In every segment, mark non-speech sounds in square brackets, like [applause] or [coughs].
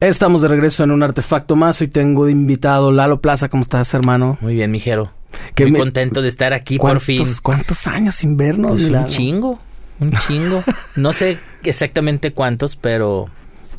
Estamos de regreso en un artefacto más. Hoy tengo de invitado Lalo Plaza. ¿Cómo estás, hermano? Muy bien, mijero. Que Muy me- contento de estar aquí por fin. ¿Cuántos, ¿Cuántos años sin vernos? Pues un chingo, un chingo. [laughs] No sé exactamente cuántos, pero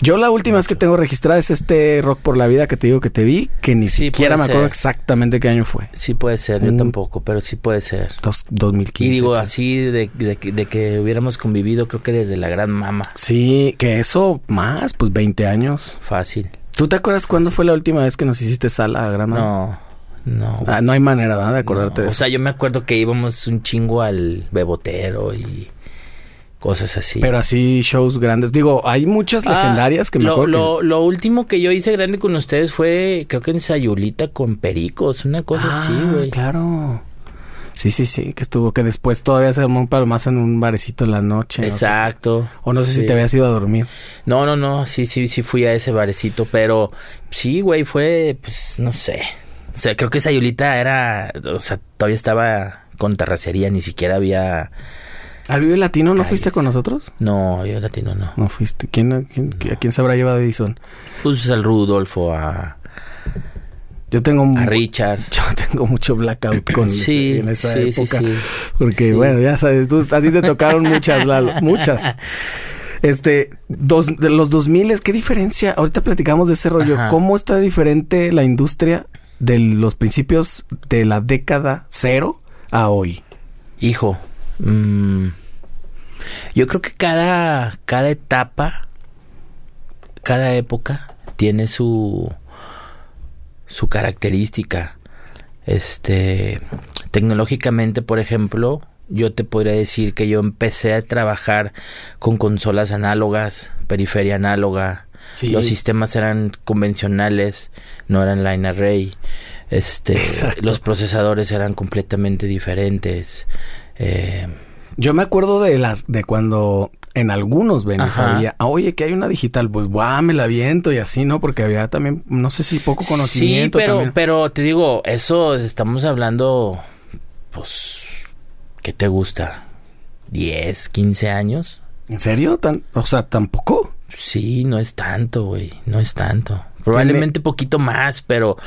Yo la última vez que tengo registrada es este Rock por la Vida que te digo que te vi, que ni Sí, siquiera me acuerdo ser. exactamente qué año fue. sí puede ser. Yo Mm. tampoco, pero sí puede ser. Dos- 2015. Y digo así de, de que- de que hubiéramos convivido, creo que desde la gran mama. Sí, que eso más, pues 20 años. Fácil. ¿Tú te acuerdas cuándo fue la última vez que nos hiciste sala, Grama? No, no. Ah, no hay manera, ¿verdad? De acordarte no. de O eso. sea, yo me acuerdo que íbamos un chingo al bebotero y cosas así. Pero así shows grandes. Digo, hay muchas Ah, legendarias que me lo, acuerdo que- lo, último que yo hice grande con ustedes fue, creo que en Sayulita con Pericos, una cosa así, Ah, güey. Claro. Sí, sí, sí, que estuvo, que después todavía se armó un palomazo en un barecito en la noche. no sé. Exacto. O no sé si te habías ido a dormir. No, no, no, sí, sí, sí fui a ese barecito, pero sí, güey, fue, pues, no sé. O sea, creo que Sayulita era, o sea, todavía estaba con terracería, ni siquiera había... ¿Al Vive Latino no Calles. fuiste con nosotros? No, yo latino no. No fuiste. ¿Quién, quién- ¿A quién se habrá llevado Edison? Pues al Rudolfo, a, Yo tengo, un- a Richard. [laughs] yo tengo mucho blackout con [coughs] Sí, ese- en esa sí, sí, época. sí. Porque, bueno, ya sabes, tú, a ti te tocaron muchas, Lalo, [laughs] muchas. Este, dos, de los 2000, ¿qué diferencia? Ahorita platicamos de ese rollo. Ajá. ¿Cómo está diferente la industria de los principios de la década cero a hoy? Hijo, mm, yo creo que cada, cada etapa, cada época tiene su, su característica. Este, tecnológicamente, por ejemplo, yo te podría decir que yo empecé a trabajar con consolas análogas, periferia análoga, Sí. los sistemas eran convencionales, no eran line array. Este, [laughs] Exacto. los procesadores eran completamente diferentes. Eh, Yo me acuerdo de las de cuando en algunos venues había, "Ah, oye, que hay una digital, pues guau, me la aviento y así, ¿no? Porque había también, no sé si poco sí, conocimiento. pero, también. pero te digo, eso estamos hablando, pues, ¿qué te gusta? ¿10, 15 años? ¿En serio? ¿Tan, o sea, tampoco. Sí, no es tanto, güey, no es tanto. Probablemente poquito más, pero,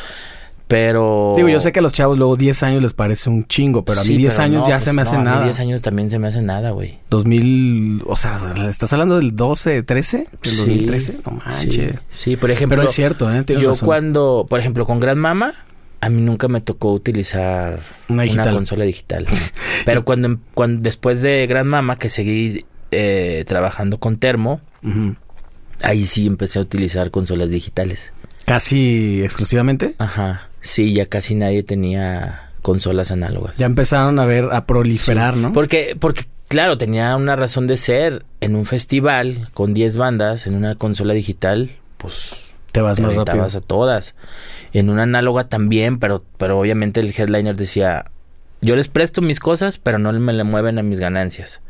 pero... Digo, yo sé que a los chavos luego 10 años les parece un chingo, pero a mí Sí, 10 pero años no, ya pues se me no, hace a mí nada. 10 años también se me hace nada, güey. 2000, o sea, ¿estás hablando del 12, 13? ¿Del Sí, 2013? No manches. Sí, sí, por ejemplo... Pero es cierto, ¿eh? Tienes yo razón. cuando, por ejemplo, con Gran Mama, a mí nunca me tocó utilizar Una digital. consola digital. [laughs] Pero cuando, cuando después de Gran Mama, que seguí eh, trabajando con Termo, Ujú. ahí sí empecé a utilizar consolas digitales. Casi exclusivamente. Ajá. Sí, ya casi nadie tenía consolas análogas. Ya empezaron a ver, a proliferar, ¿no? Porque, porque, claro, tenía una razón de ser. En un festival con 10 bandas, en una consola digital, pues Te vas te más rápido. a todas. En una análoga también, pero, pero obviamente el headliner decía, yo les presto mis cosas, pero no me le mueven a mis ganancias.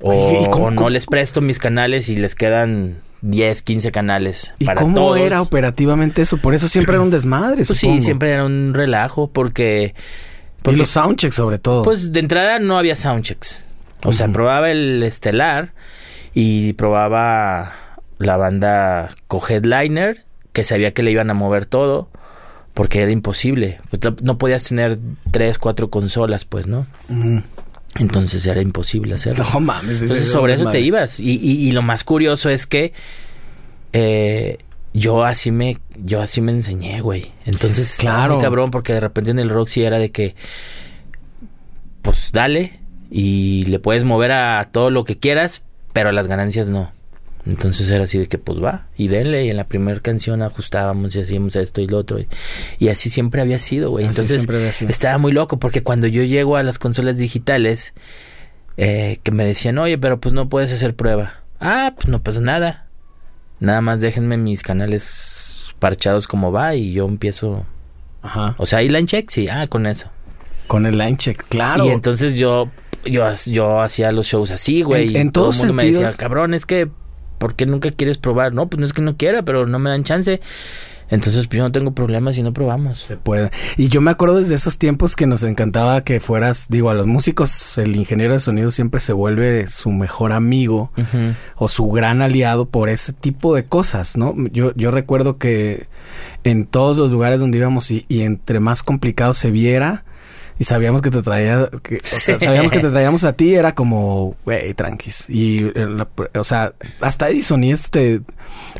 O, Oye, ¿y cómo- no cómo- les presto mis canales y les quedan 10, 15 canales ¿Y para cómo todos. era operativamente eso? Por eso siempre era un desmadre, Pues sí, siempre era un relajo porque... Y porque los soundchecks sobre todo. pues de entrada no había soundchecks. O sea, probaba el estelar y probaba la banda co-headliner, que sabía que le iban a mover todo, porque era imposible. Pues, no- podías tener tres, cuatro consolas, pues, ¿no? Entonces era imposible hacerlo. No mames. Entonces sobre eso te ibas. Y, y- y lo más curioso es que eh, yo así me, yo así me enseñé, güey. Entonces, claro, muy cabrón, porque de repente en el Roxy era de que, pues dale y le puedes mover a todo lo que quieras, pero a las ganancias no. Entonces era así de que pues va y denle y en la primera canción ajustábamos y hacíamos esto y lo otro y, y así siempre había sido, güey. Entonces siempre había sido. estaba muy loco porque cuando yo llego a las consolas digitales eh, que me decían, oye, pero pues no puedes hacer prueba. Ah, pues no pasa nada. Nada más déjenme mis canales parchados como va y yo empiezo. Ajá. O sea, ahí line check, sí, ah, con eso. Con el line check, claro. Y entonces yo, yo, yo hacía los shows así, güey. En- y todo todos el mundo me decía, sentidos. cabrón, es que, ¿por qué nunca quieres probar? No, pues no es que no quiera, pero no me dan chance. Entonces, pues yo no tengo problemas si no probamos. Se puede. Y yo me acuerdo desde esos tiempos que nos encantaba que fueras, digo, a los músicos, el ingeniero de sonido siempre se vuelve su mejor amigo o su gran aliado por ese tipo de cosas, ¿no? Yo, yo recuerdo que en todos los lugares donde íbamos y, y entre más complicado se viera y sabíamos que te traía, que, o sea, Sí. sabíamos que te traíamos a ti, era como, güey, tranquis. Y, eh, la- o sea, hasta Edison y este,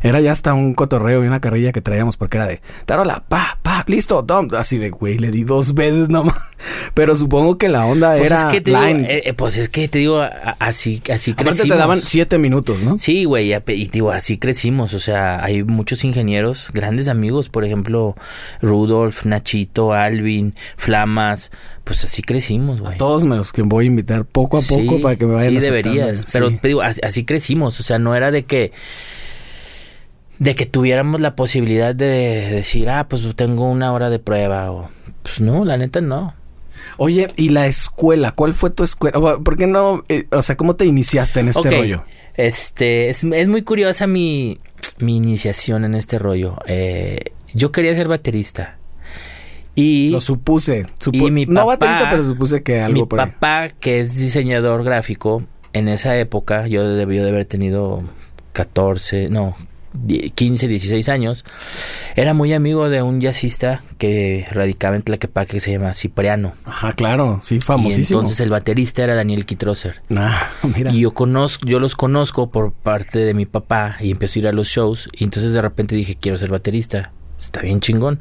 era ya hasta un cotorreo y una carrilla que traíamos porque era de, tarola, pa, pa, listo, tom, así de, güey, le di dos veces nomás. [laughs] Pero supongo que la onda Pues era es que te digo, line. eh, eh, pues es que te digo, así, así Aparte crecimos. te daban siete minutos, ¿no? Sí, güey, y digo, así crecimos, o sea, hay muchos ingenieros, grandes amigos, por ejemplo, Rudolf, Nachito, Alvin, Flamas, pues así crecimos, güey. Todos me los que voy a invitar poco a poco Sí, para que me vayan Sí, deberías, pero Sí. te digo, así, así crecimos, o sea, no era de que de que tuviéramos la posibilidad de decir, ah, pues tengo una hora de prueba o pues no, la neta no. Oye, ¿y la escuela? ¿Cuál fue tu escuela? ¿Por qué no? eh, o sea, ¿cómo te iniciaste en este rollo? Este, es, es muy curiosa mi, mi iniciación en este rollo. Eh, yo quería ser baterista. Y Lo supuse. supu- y mi no papá- baterista, pero supuse que algo mi por ahí. papá, que es diseñador gráfico, en esa época, yo debió de haber tenido 14, no, die- 15, 16 años, era muy amigo de un jazzista que radicaba en Tlaquepaque que se llama Cipriano. Ajá, claro. Sí, Y famosísimo. entonces el baterista era Daniel Kitroser. Ah, [laughs] mira. Y yo conozco, yo los conozco por parte de mi papá y empecé a ir a los shows y entonces de repente dije, quiero ser baterista. Está bien chingón.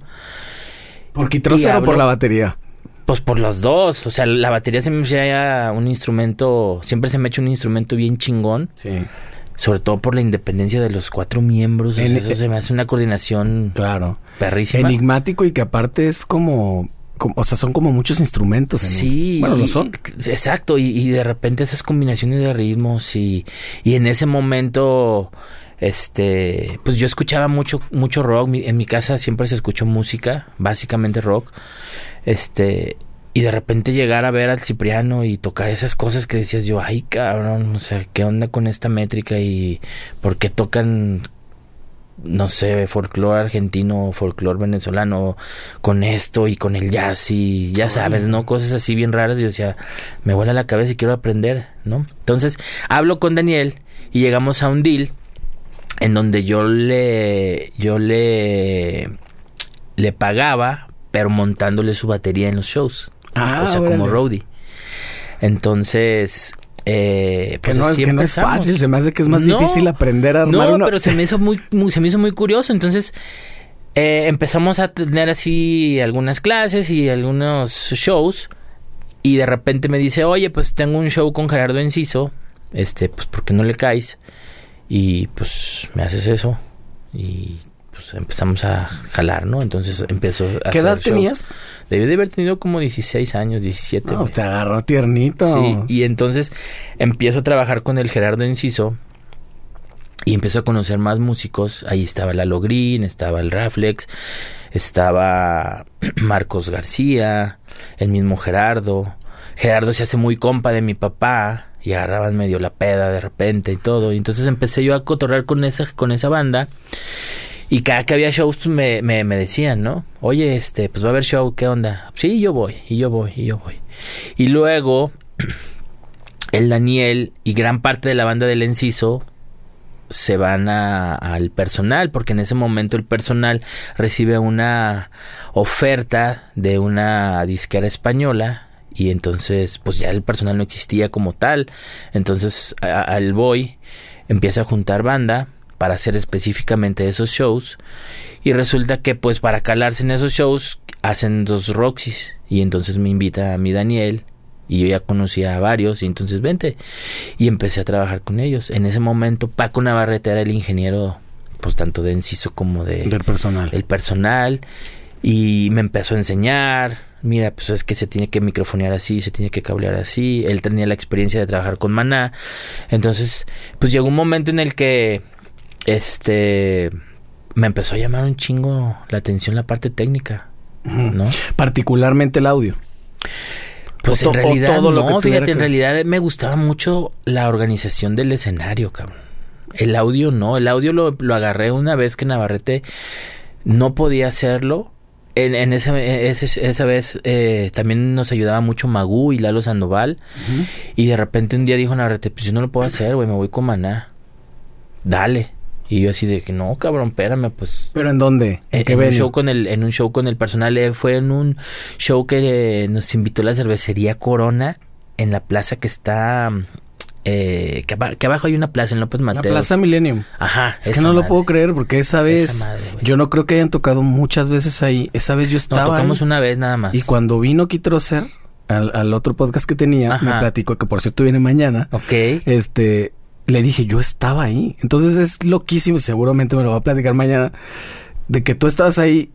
¿Por Kitroser y o por la batería? Pues por los dos, o sea, la batería se me hacía un instrumento, siempre se me ha hecho un instrumento bien chingón, Sí. sobre todo por la independencia de los cuatro miembros, o sea, En- eso se me hace una coordinación Claro. perrísima. Enigmático y que aparte es como... como- o sea, son como muchos instrumentos. en- Sí, Bueno, lo son. Exacto, y, y de repente esas combinaciones de ritmos y, y en ese momento, este, pues yo escuchaba mucho, mucho rock. Mi- En mi casa siempre se escuchó música, básicamente rock. Este, y de repente llegar a ver al Cipriano y tocar esas cosas que decías yo, ay cabrón, o sea, ¿qué onda con esta métrica y por qué tocan no sé, folclore argentino folclore venezolano con esto y con el jazz y ya sabes, ¿no? Cosas así bien raras. Y yo decía, me vuela la cabeza y quiero aprender, ¿no? Entonces, hablo con Daniel y llegamos a un deal en donde yo le, yo le, le pagaba, pero montándole su batería en los shows. Ah, o sea, como roadie. Entonces, eh, Que pues no, es, que no es fácil. Se me hace que es más No, difícil aprender a armar No, una... pero se me hizo muy, muy- se me hizo muy curioso. Entonces, eh, empezamos a tener así algunas clases y algunos shows. Y de repente me dice, oye, pues tengo un show con Gerardo Enciso. Este, pues, ¿por qué no le caes? Y pues me haces eso. Y pues empezamos a jalar, ¿no? Entonces empezó a ¿Qué edad shows. tenías? Debí de haber tenido como 16 años, 17. No, te agarró tiernito. Sí, y entonces empiezo a trabajar con el Gerardo Enciso y empiezo a conocer más músicos. Ahí estaba Lalo Green, estaba el Raflex, estaba [clears throat] Marcos García, el mismo Gerardo. Gerardo se hace muy compa de mi papá y agarraban medio la peda de repente y todo. Y entonces empecé yo a cotorrear con esa, con esa banda. Y cada que había shows pues, me, me, me decían, ¿no? Oye, este, pues va a haber show, ¿qué onda? Sí, yo voy, y yo voy, y yo voy. Y luego [clears throat] el Daniel y gran parte de la banda del Enciso se van a- al personal, porque en ese momento el personal recibe una oferta de una disquera española y entonces pues ya el personal no existía como tal. Entonces a- al boy empieza a juntar banda para hacer específicamente esos shows y resulta que pues para calarse en esos shows hacen dos Roxys y entonces me invita a mi Daniel y yo ya conocía a varios y entonces vente y empecé a trabajar con ellos. En ese momento Paco Navarrete era el ingeniero pues tanto de Enciso como de Del personal. el personal y me empezó a enseñar, mira, pues es que se tiene que microfonear así, se tiene que cablear así, él tenía la experiencia de trabajar con Maná, entonces pues llegó un momento en el que este me empezó a llamar un chingo la atención la parte técnica. ¿no? Particularmente el audio. Pues O en realidad todo lo que no, fíjate, en realidad me gustaba mucho la organización del escenario, cabrón. El audio no, el audio lo, lo agarré una vez que Navarrete no podía hacerlo. En, en ese, ese- esa vez eh, también nos ayudaba mucho Magú y Lalo Sandoval. Y de repente un día dijo Navarrete, pues yo no lo puedo hacer, güey, me voy con Maná. Dale. Y yo así de que no, cabrón, espérame, pues ¿Pero en dónde? ¿En un show con el en un show con el personal eh, fue en un show que eh, nos invitó la cervecería Corona en la plaza que está eh, que, aba- que abajo hay una plaza en López La Mateos. Plaza Millennium. Ajá. Es que no lo puedo creer porque esa vez Esa madre, yo no creo que hayan tocado muchas veces ahí. Esa vez yo No, estaba tocamos ahí, una vez nada más. y cuando vino Kitroser al, al otro podcast que tenía, Ajá. me platicó que por cierto viene mañana. Ok. Este, le dije, yo estaba ahí. Entonces es loquísimo, seguramente me lo va a platicar mañana, de que tú estabas ahí,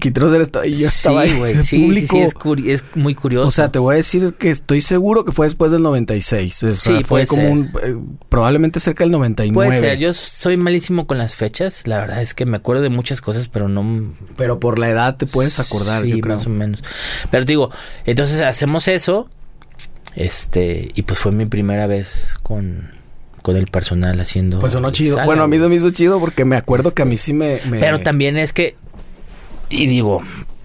Kitroser estaba ahí, yo estaba sí, ahí. güey. Sí, sí, público. sí, es, curi- es muy curioso. O sea, te voy a decir que estoy seguro que fue después del 96. O sea, Sí, fue puede como ser. un, eh, probablemente cerca del 99. Puede ser, yo soy malísimo con las fechas. La verdad es que me acuerdo de muchas cosas, pero no, Pero por la edad te puedes acordar, Sí, yo creo. más o menos. Pero te digo, entonces hacemos eso. Este, y pues fue mi primera vez con, con el personal haciendo. Pues sonó chido. sala, bueno, a mí se me hizo chido porque me acuerdo que a mí sí me... me- Pero también es que. Y digo,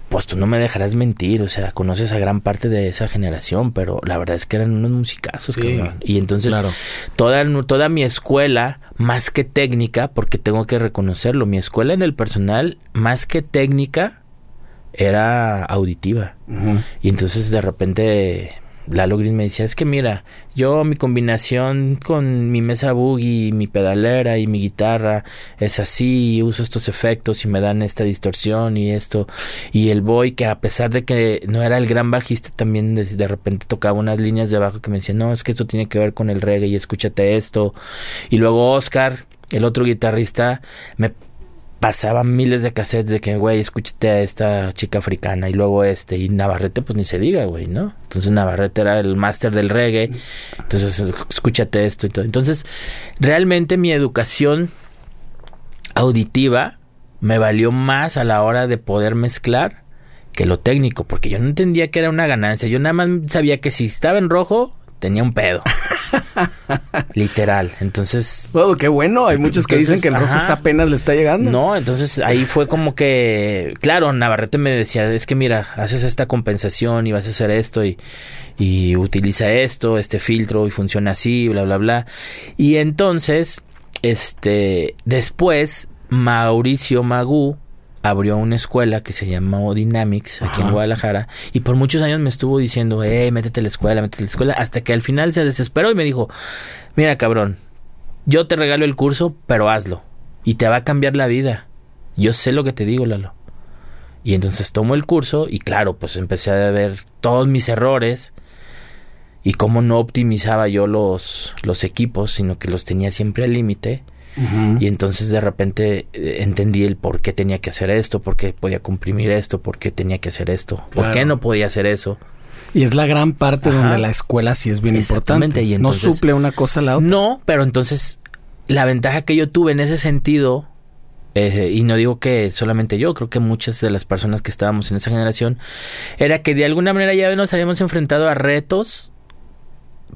pues tú no me dejarás mentir. O sea, conoces a gran parte de esa generación, pero la verdad es que eran unos musicazos, Sí, cabrón. Y entonces, claro. toda, toda mi escuela, más que técnica, porque tengo que reconocerlo, mi escuela en el personal, más que técnica, era auditiva. Y entonces de repente Lalo Gris me decía, es que mira, yo mi combinación con mi mesa boogie, mi pedalera y mi guitarra es así, y uso estos efectos y me dan esta distorsión y esto. Y el boy que a pesar de que no era el gran bajista, también de, de repente tocaba unas líneas de abajo que me decían, no, es que esto tiene que ver con el reggae y escúchate esto. Y luego Oscar, el otro guitarrista, me pasaba miles de cassettes de que, güey, escúchate a esta chica africana y luego este, y Navarrete pues ni se diga, güey, ¿no? Entonces Navarrete era el máster del reggae, entonces escúchate esto y todo. Entonces, realmente mi educación auditiva me valió más a la hora de poder mezclar que lo técnico, porque yo no entendía que era una ganancia, yo nada más sabía que si estaba en rojo tenía un pedo. [laughs] Literal. Entonces, Bueno, qué bueno. Hay muchos que dicen que el rojo ajá. apenas le está llegando. No, entonces ahí fue como que, claro, Navarrete me decía, es que mira, haces esta compensación y vas a hacer esto y, y utiliza esto, este filtro y funciona así, bla, bla, bla. Y entonces, este, después, Mauricio Magú abrió una escuela que se llamó Dynamics aquí en. Guadalajara y por muchos años me estuvo diciendo, eh, métete a la escuela, métete a la escuela, hasta que al final se desesperó y me dijo, mira cabrón, yo te regalo el curso, pero hazlo. Y te va a cambiar la vida. Yo sé lo que te digo, Lalo. Y entonces tomo el curso y claro, pues empecé a ver todos mis errores y cómo no optimizaba yo los, los equipos, sino que los tenía siempre al límite. Y entonces de repente eh, entendí el por qué tenía que hacer esto, por qué podía comprimir esto, por qué tenía que hacer esto, por Claro. qué no podía hacer eso. Y es la gran parte Ajá. donde la escuela sí es bien Exactamente, importante. y no suple una cosa a la otra. No, pero entonces la ventaja que yo tuve en ese sentido, eh, y no digo que solamente yo, creo que muchas de las personas que estábamos en esa generación, era que de alguna manera ya nos habíamos enfrentado a retos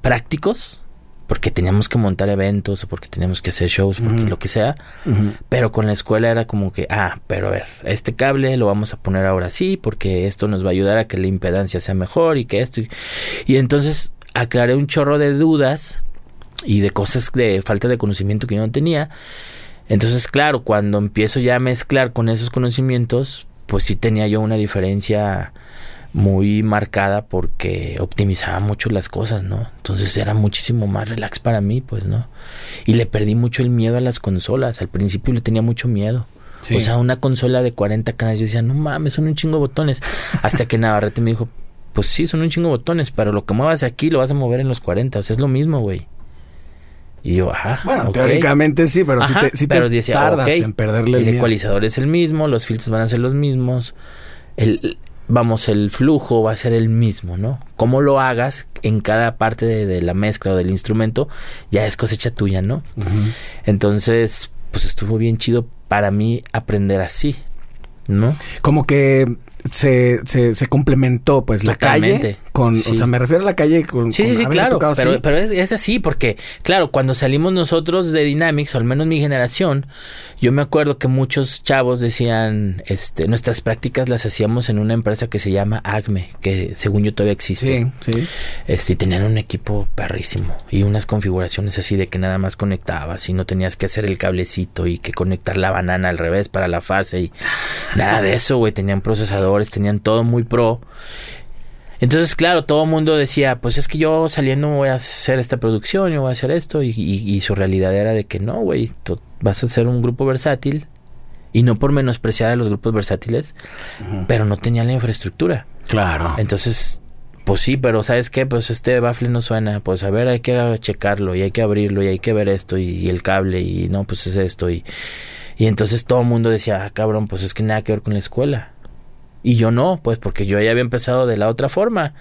prácticos, porque teníamos que montar eventos o porque teníamos que hacer shows, porque lo que sea, pero con la escuela era como que, ah, pero a ver, este cable lo vamos a poner ahora sí, porque esto nos va a ayudar a que la impedancia sea mejor y que esto. Y, y entonces aclaré un chorro de dudas y de cosas de falta de conocimiento que yo no tenía. Entonces, claro, cuando empiezo ya a mezclar con esos conocimientos, pues sí tenía yo una diferencia muy marcada porque optimizaba mucho las cosas, ¿no? Entonces era muchísimo más relax para mí, pues, ¿no? Y le perdí mucho el miedo a las consolas. Al principio le tenía mucho miedo. Sí. O sea, una consola de 40 canales, yo decía, no mames, son un chingo de botones. Hasta que [laughs] Navarrete me dijo, pues sí, son un chingo de botones, pero lo que muevas aquí lo vas a mover en los 40. O sea, es lo mismo, güey. Y yo, ajá. Bueno, teóricamente sí, pero Ajá, sí te, sí te pero decía, tardas en perderle el, el miedo. ecualizador es el mismo, los filtros van a ser los mismos, el, vamos, el flujo va a ser el mismo, ¿no? Cómo lo hagas en cada parte de, de la mezcla o del instrumento, ya es cosecha tuya, ¿no? Entonces, pues estuvo bien chido para mí aprender así, ¿no? Como que se, se, se complementó, pues, la calle con... Sí. O sea, me refiero a la calle con... Sí, con sí, sí, claro. tocado Pero, así. pero es, es así, porque, claro, cuando salimos nosotros de Dynamics, o al menos mi generación, yo me acuerdo que muchos chavos decían, este, nuestras prácticas las hacíamos en una empresa que se llama ACME, que según yo todavía existe. Sí, sí. Este, y tenían un equipo perrísimo y unas configuraciones así de que nada más conectabas y no tenías que hacer el cablecito y que conectar la banana al revés para la fase y nada de eso, güey. Tenían tenían todo muy pro. Entonces, claro, todo el mundo decía, pues es que yo saliendo voy a hacer esta producción, yo voy a hacer esto y, y- y su realidad era de que no, güey, vas a ser un grupo versátil y no por menospreciar a los grupos versátiles, pero no tenían la infraestructura. Claro. Entonces, pues sí, pero ¿sabes qué? Pues este baffle no suena. Pues a ver, hay que checarlo y hay que abrirlo y hay que ver esto y, y el cable y no, pues es esto. Y, y entonces todo el mundo decía, ah, cabrón, pues es que nada que ver con la escuela. Y yo no, pues porque yo ya había empezado de la otra forma.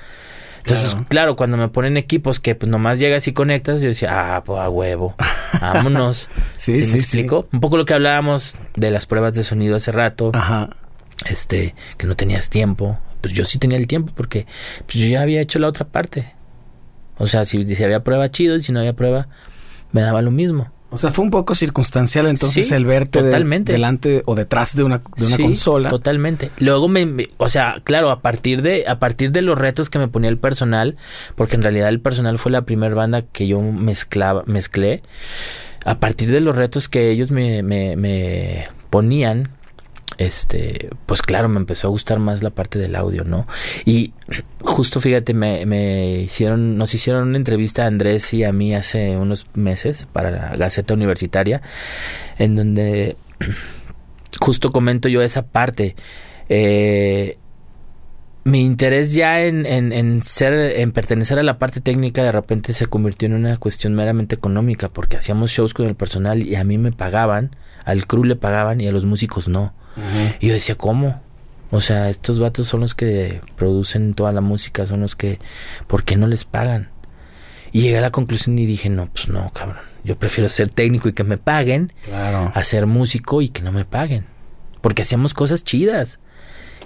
Entonces, Claro. claro, cuando me ponen equipos que pues nomás llegas y conectas, yo decía, ah, pues a huevo, vámonos. Sí, [laughs] ¿Sí sí, me sí. explico? Un poco lo que hablábamos de las pruebas de sonido hace rato Ajá. este, que no tenías tiempo. Pues yo sí tenía el tiempo porque pues yo ya había hecho la otra parte. O sea, si, si había prueba chido y si no había prueba, me daba lo mismo. O sea, fue un poco circunstancial entonces Sí, el verte de- totalmente. delante o detrás de una, de una Sí, consola. Totalmente. Luego me, me- o sea, claro, a partir de, a partir de los retos que me ponía el personal, porque en realidad el personal fue la primera banda que yo mezclaba, mezclé. A partir de los retos que ellos me, me, me ponían, este, pues claro, me empezó a gustar más la parte del audio, ¿no? Y justo fíjate, me, me hicieron, nos hicieron una entrevista a Andrés y a mí hace unos meses para la Gaceta Universitaria, en donde justo comento yo esa parte. Eh, mi interés ya en, en, en ser, en pertenecer a la parte técnica de repente se convirtió en una cuestión meramente económica, porque hacíamos shows con el personal y a mí me pagaban, al crew le pagaban y a los músicos no. Y yo decía, ¿cómo? O sea, estos vatos son los que producen toda la música, son los que... ¿Por qué no les pagan? Y llegué a la conclusión y dije, no, pues no, cabrón. Yo prefiero ser técnico y que me paguen Claro. a ser músico y que no me paguen. Porque hacíamos cosas chidas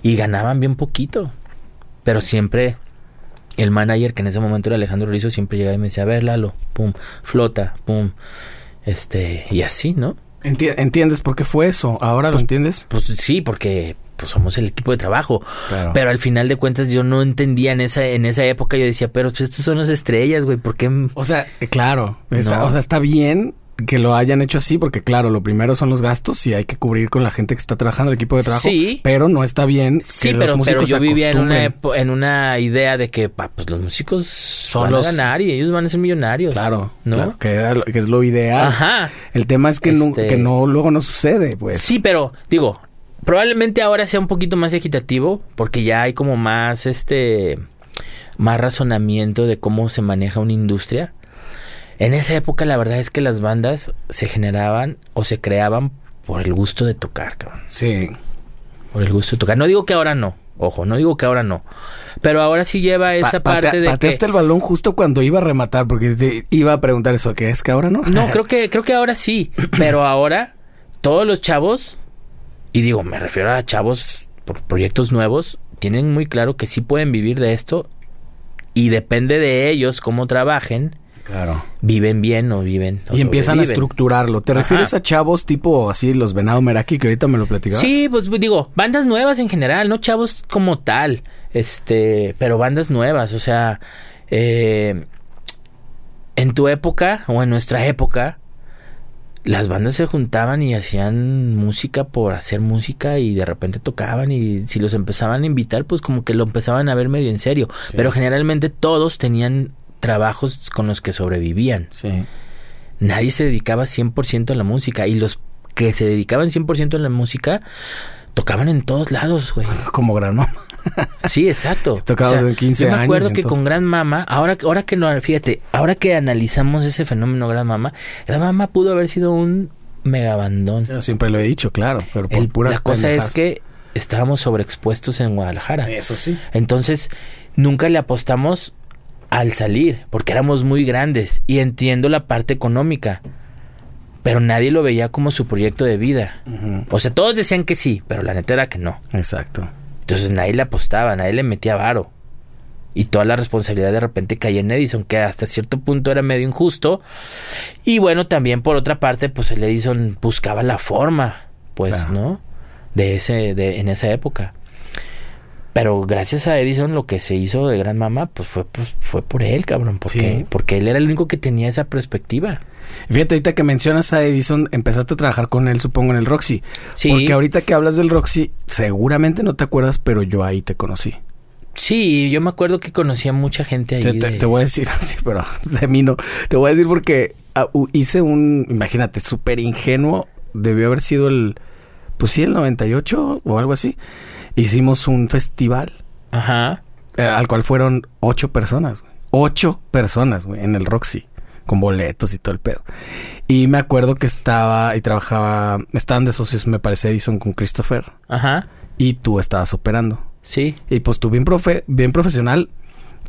y ganaban bien poquito. Pero siempre el manager, que en ese momento era Alejandro Rizo, siempre llegaba y me decía, a ver, Lalo, pum, flota, pum. Este, y así, ¿no? Enti- ¿Entiendes por qué fue eso? ¿Ahora lo entiendes? Pues sí, porque pues somos el equipo de trabajo. Claro. Pero al final de cuentas yo no entendía en esa en esa época yo decía, pero pues estos son las estrellas, güey, ¿por qué O sea, eh, claro. Está, No. O sea, está bien que lo hayan hecho así porque, claro, lo primero son los gastos y hay que cubrir con la gente que está trabajando, el equipo de trabajo. Sí. Pero no está bien Sí, que los pero, pero músicos yo se vivía en una, en una idea de que pa, pues los músicos Son van los- a ganar y ellos van a ser millonarios. Claro, ¿no? claro, que, era lo- que es lo ideal. Ajá. El tema es que, no, Este- que no luego no sucede, pues. Sí, pero digo, probablemente ahora sea un poquito más equitativo porque ya hay como más este más razonamiento de cómo se maneja una industria. En esa época la verdad es que las bandas se generaban o se creaban por el gusto de tocar, cabrón. Sí. Por el gusto de tocar. No digo que ahora no. Ojo, no digo que ahora no. Pero ahora sí lleva esa Pa- parte de que... pateaste el balón justo cuando iba a rematar porque te iba a preguntar eso, ¿qué es que ahora no? No, creo que, creo que ahora sí. Pero ahora, todos los chavos, y digo, me refiero a chavos por proyectos nuevos, tienen muy claro que sí pueden vivir de esto. Y depende de ellos cómo trabajen, Claro. viven bien o viven. o Y empiezan a estructurarlo. ¿Te Ajá. refieres a chavos tipo así, los Venado Meraki, que ahorita me lo platicabas? Sí, pues digo, bandas nuevas en general, no chavos como tal, este, pero bandas nuevas, o sea, eh, en tu época o en nuestra época, las bandas se juntaban y hacían música por hacer música y de repente tocaban y si los empezaban a invitar, pues como que lo empezaban a ver medio en serio, pero generalmente todos tenían trabajos con los que sobrevivían Sí. nadie se dedicaba 100% a la música y los que se dedicaban 100% a la música tocaban en todos lados, güey. [laughs] Como gran mamá. Sí, exacto. [laughs] Tocados en 15 yo me acuerdo años que con Gran Mama, ahora, ahora que lo, fíjate, ahora que analizamos ese fenómeno Gran Mama, Gran Mama pudo haber sido un megabandón. Yo siempre lo he dicho, claro. Pero por El- puras la cosa es que estábamos sobreexpuestos en Guadalajara. Eso sí. Entonces, nunca le apostamos al salir, porque éramos muy grandes y entiendo la parte económica, pero nadie lo veía como su proyecto de vida. O sea, todos decían que sí, pero la neta era que no. Exacto. Entonces nadie le apostaba, nadie le metía varo. Y toda la responsabilidad de repente caía en Edison, que hasta cierto punto era medio injusto. Y bueno, también por otra parte, pues el Edison buscaba la forma, pues, Claro. ¿no? De ese, de, en esa época. Pero gracias a Edison lo que se hizo de Gran Mama, pues fue, pues, fue por él, cabrón. Porque, Sí. porque él era el único que tenía esa perspectiva. Fíjate, ahorita que mencionas a Edison, empezaste a trabajar con él, supongo, en el Roxy. Sí. Porque ahorita que hablas del Roxy, seguramente no te acuerdas, pero yo ahí te conocí. Sí, yo me acuerdo que conocía mucha gente ahí. Te, te- de- te voy a decir [laughs] así, pero de mí no. Te voy a decir porque ah, hice un, imagínate, súper ingenuo. Debió haber sido el, pues sí, el 98 o algo así. Hicimos un festival Ajá. eh, al cual fueron ocho personas, güey. Ocho personas, güey, en el Roxy. Con boletos y todo el pedo. Y me acuerdo que estaba y trabajaba, estaban de socios, me parece, Edison con Christopher. Ajá. Y tú estabas operando. Sí. Y pues tú bien, profe, bien profesional,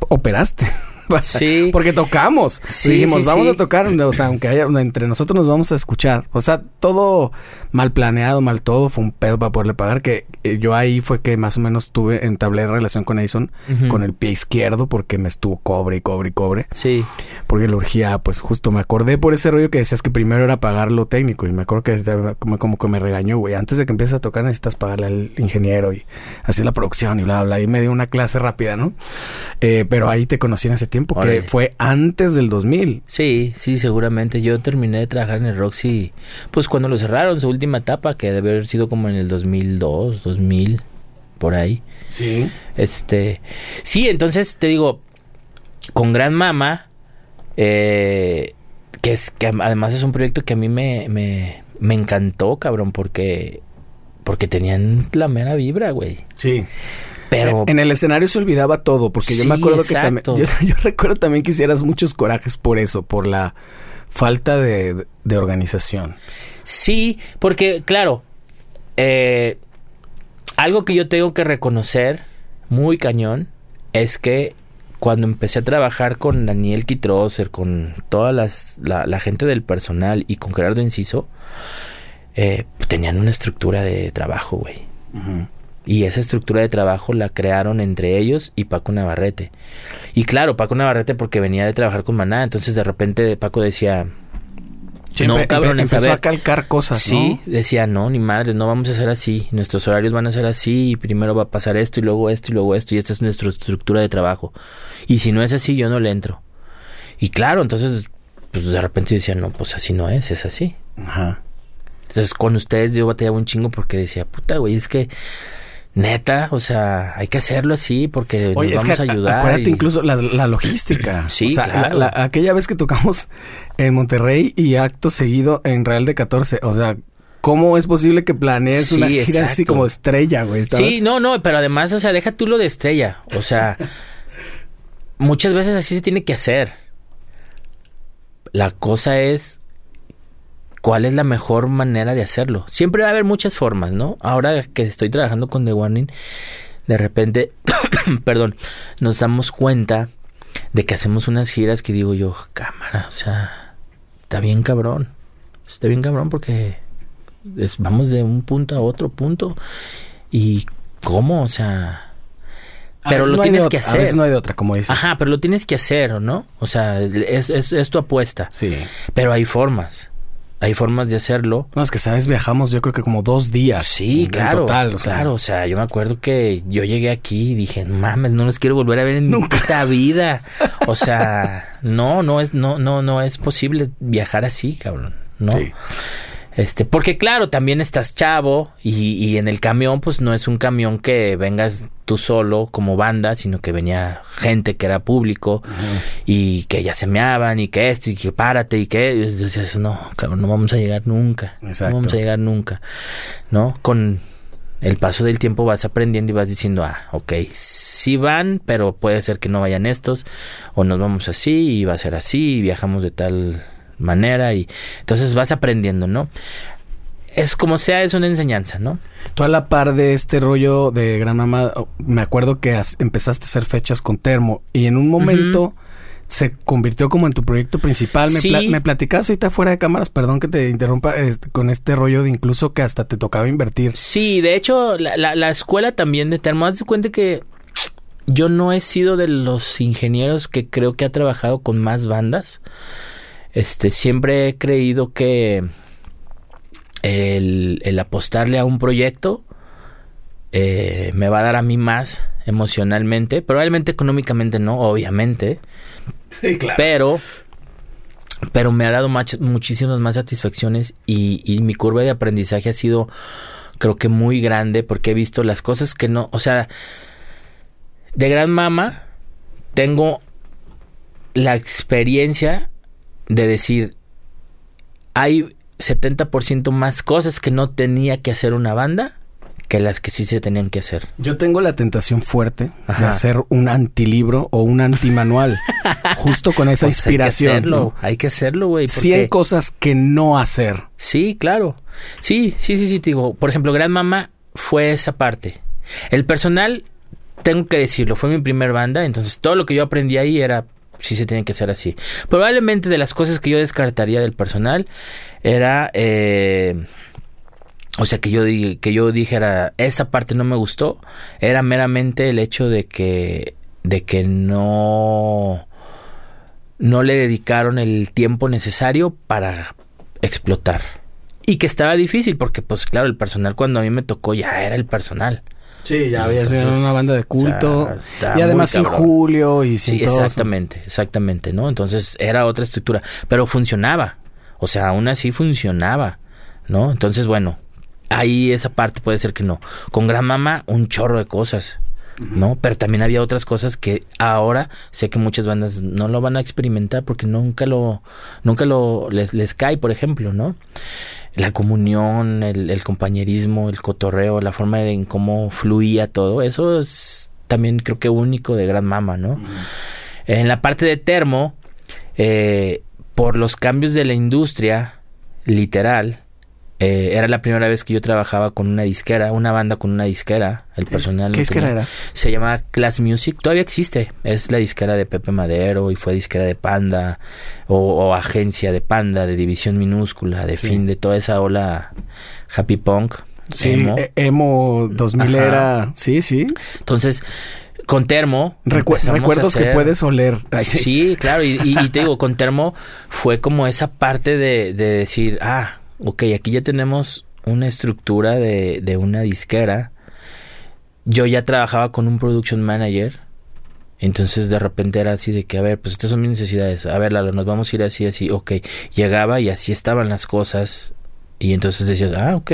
operaste. [laughs] [laughs] Sí. Porque tocamos. Sí, Dijimos, sí, vamos sí. a tocar, o sea, aunque haya, entre nosotros nos vamos a escuchar. O sea, todo mal planeado, mal todo, fue un pedo para poderle pagar. Que eh, yo ahí fue que más o menos tuve, entablé relación con Edison Ujú. con el pie izquierdo porque me estuvo cobre y cobre y cobre. Sí. Porque le urgía, pues justo me acordé por ese rollo que decías que primero era pagar lo técnico. Y me acuerdo que como, como que me regañó, güey. Antes de que empieces a tocar necesitas pagarle al ingeniero y así la producción y bla, bla. Y me dio una clase rápida, ¿no? Eh, pero ahí te conocí en ese tiempo, que fue antes del 2000. Sí, sí, seguramente. Yo terminé de trabajar en el Roxy, pues cuando lo cerraron, su última etapa, que debe haber sido como en el 2002, 2000, por ahí. Sí. Este, sí, entonces te digo, con Gran Mama, eh, que es que además es un proyecto que a mí me, me, me encantó, cabrón, porque porque tenían la mera vibra, güey. Sí. Pero en el escenario se olvidaba todo, porque yo me acuerdo que también. [laughs] Yo, yo recuerdo también que hicieras muchos corajes por eso, por la falta de, de organización. Sí, porque claro, eh, algo que yo tengo que reconocer muy cañón es que cuando empecé a trabajar con Daniel Kitroser, con toda las, la, la gente del personal y con Gerardo Enciso, eh, tenían una estructura de trabajo, güey. Y esa estructura de trabajo la crearon entre ellos y Paco Navarrete. Y claro, Paco Navarrete porque venía de trabajar con Maná, entonces de repente Paco decía, No, a empezó a calcar cosas, Sí, ¿no? decía, no, ni madre, no vamos a hacer así. Nuestros horarios van a ser así y primero va a pasar esto y luego esto y luego esto y esta es nuestra estructura de trabajo. Y si no es así, yo no le entro. Y claro, entonces, pues de repente yo decía, no, pues así no es, es así. Ajá. Entonces con ustedes yo batallaba un chingo porque decía, puta, güey, es que neta, o sea, hay que hacerlo así porque Oye, nos vamos que a ayudar. acuérdate y- incluso la, la logística. [clears throat] Sí, O sea, claro. la- la- aquella vez que tocamos en Monterrey y acto seguido en Real de 14. O sea, ¿cómo es posible que planees Sí, una gira así como estrella, güey? Sí, no, no, pero además, o sea, deja tú lo de estrella. O sea, [laughs] muchas veces así se tiene que hacer. La cosa es cuál es la mejor manera de hacerlo. Siempre va a haber muchas formas, ¿no? Ahora que estoy trabajando con The Warning, de repente, [coughs] perdón, nos damos cuenta de que hacemos unas giras que digo yo, cámara, o sea, está bien cabrón. Está bien cabrón porque es- vamos de un punto a otro punto. ¿Y cómo? O sea... Pero lo no tienes que otra, A veces hacer. no hay de otra, como dices. Ajá, pero lo tienes que hacer, ¿no? O sea, es, es, es tu apuesta. Sí. Pero hay formas. Hay formas de hacerlo. No, es que, ¿sabes? Viajamos yo creo que como dos días. Sí, en claro. total, o sea. claro, o sea, yo me acuerdo que yo llegué aquí y dije, mames, no los quiero volver a ver en Nunca. mi puta vida. [laughs] O sea, no, no es, no, no, no es posible viajar así, cabrón. No. Sí. Este, porque claro, también estás chavo y, y en el camión, pues no es un camión que vengas tú solo como banda, sino que venía gente que era público y que ya se meaban y que esto y que párate y que y decías, no, cabrón, no vamos a llegar nunca. Exacto. No vamos a llegar nunca. ¿No? Con el paso del tiempo vas aprendiendo y vas diciendo, ah, ok, sí van, pero puede ser que no vayan estos, o nos vamos así y va a ser así y viajamos de tal manera y entonces vas aprendiendo, ¿no? Es como sea, es una enseñanza, ¿no? Tú a la par de este rollo de Gran Mamá, oh, me acuerdo que as- empezaste a hacer fechas con Termo y en un momento se convirtió como en tu proyecto principal. Me, Sí. pla- me platicas ahorita fuera de cámaras, perdón que te interrumpa, este, con este rollo de incluso que hasta te tocaba invertir. Sí, de hecho, la, la, la escuela también de termo, haz de cuenta que yo no he sido de los ingenieros que creo que ha trabajado con más bandas. Este, siempre he creído que el, el apostarle a un proyecto eh, me va a dar a mí más emocionalmente, probablemente económicamente no, obviamente, Sí, claro. pero pero me ha dado muchísimas más satisfacciones y, y mi curva de aprendizaje ha sido creo que muy grande porque he visto las cosas que no, o sea, de gran mama tengo la experiencia de decir hay 70% más cosas que no tenía que hacer una banda que las que sí se tenían que hacer. Yo tengo la tentación fuerte de hacer un antilibro o un antimanual, [laughs] justo con esa Pues inspiración. Hay que hacerlo, ¿no? hay que hacerlo, güey. Sí hay porque- cosas que no hacer. Sí, claro. Sí, sí, sí, sí, te digo. Por ejemplo, Gran Mama fue esa parte. El personal, tengo que decirlo, fue mi primer banda, entonces todo lo que yo aprendí ahí era, sí se tiene que hacer así. Probablemente de las cosas que yo descartaría del personal era, eh, o sea, que yo, que yo dijera, esa parte no me gustó, era meramente el hecho de que, de que no, no le dedicaron el tiempo necesario para explotar. Y que estaba difícil porque, pues claro, el personal cuando a mí me tocó ya era el personal. Sí, ya había sido una banda de culto. o sea, está y además sin. Julio y sin Sí, todo eso. exactamente, exactamente, ¿no? Entonces era otra estructura, pero funcionaba. O sea, aún así funcionaba, ¿no? Entonces, bueno, ahí esa parte puede ser que no. Con Gran Mama, un chorro de cosas, ¿no? Pero también había otras cosas que ahora sé que muchas bandas no lo van a experimentar porque nunca lo, nunca lo les, les cae, por ejemplo, ¿no? La comunión, el, el compañerismo, el cotorreo, la forma de en cómo fluía todo, eso es también creo que único de Gran Mama, ¿no? En la parte de termo, eh, por los cambios de la industria, literal, eh, era la primera vez que yo trabajaba con una disquera, una banda con una disquera, el personal. ¿Qué disquera tenía. era? Se llama Class Music, todavía existe, es la disquera de Pepe Madero y fue disquera de Panda o, o agencia de Panda, de División Minúscula, de Sí. fin de toda esa ola happy punk. Sí, emo. e- emo 2000 Ajá. era... Sí, sí. Entonces, con Termo... Recu- recuerdos que puedes oler. Ay, Sí, claro, y, y- y te digo, con Termo fue como esa parte de, de decir, ah, ok, aquí ya tenemos una estructura de, de una disquera. Yo ya trabajaba con un production manager. Entonces de repente era así de que, a ver, pues estas son mis necesidades. A ver, Lalo, nos vamos a ir así, así. Ok, llegaba y así estaban las cosas. Y entonces decías, ah, ok,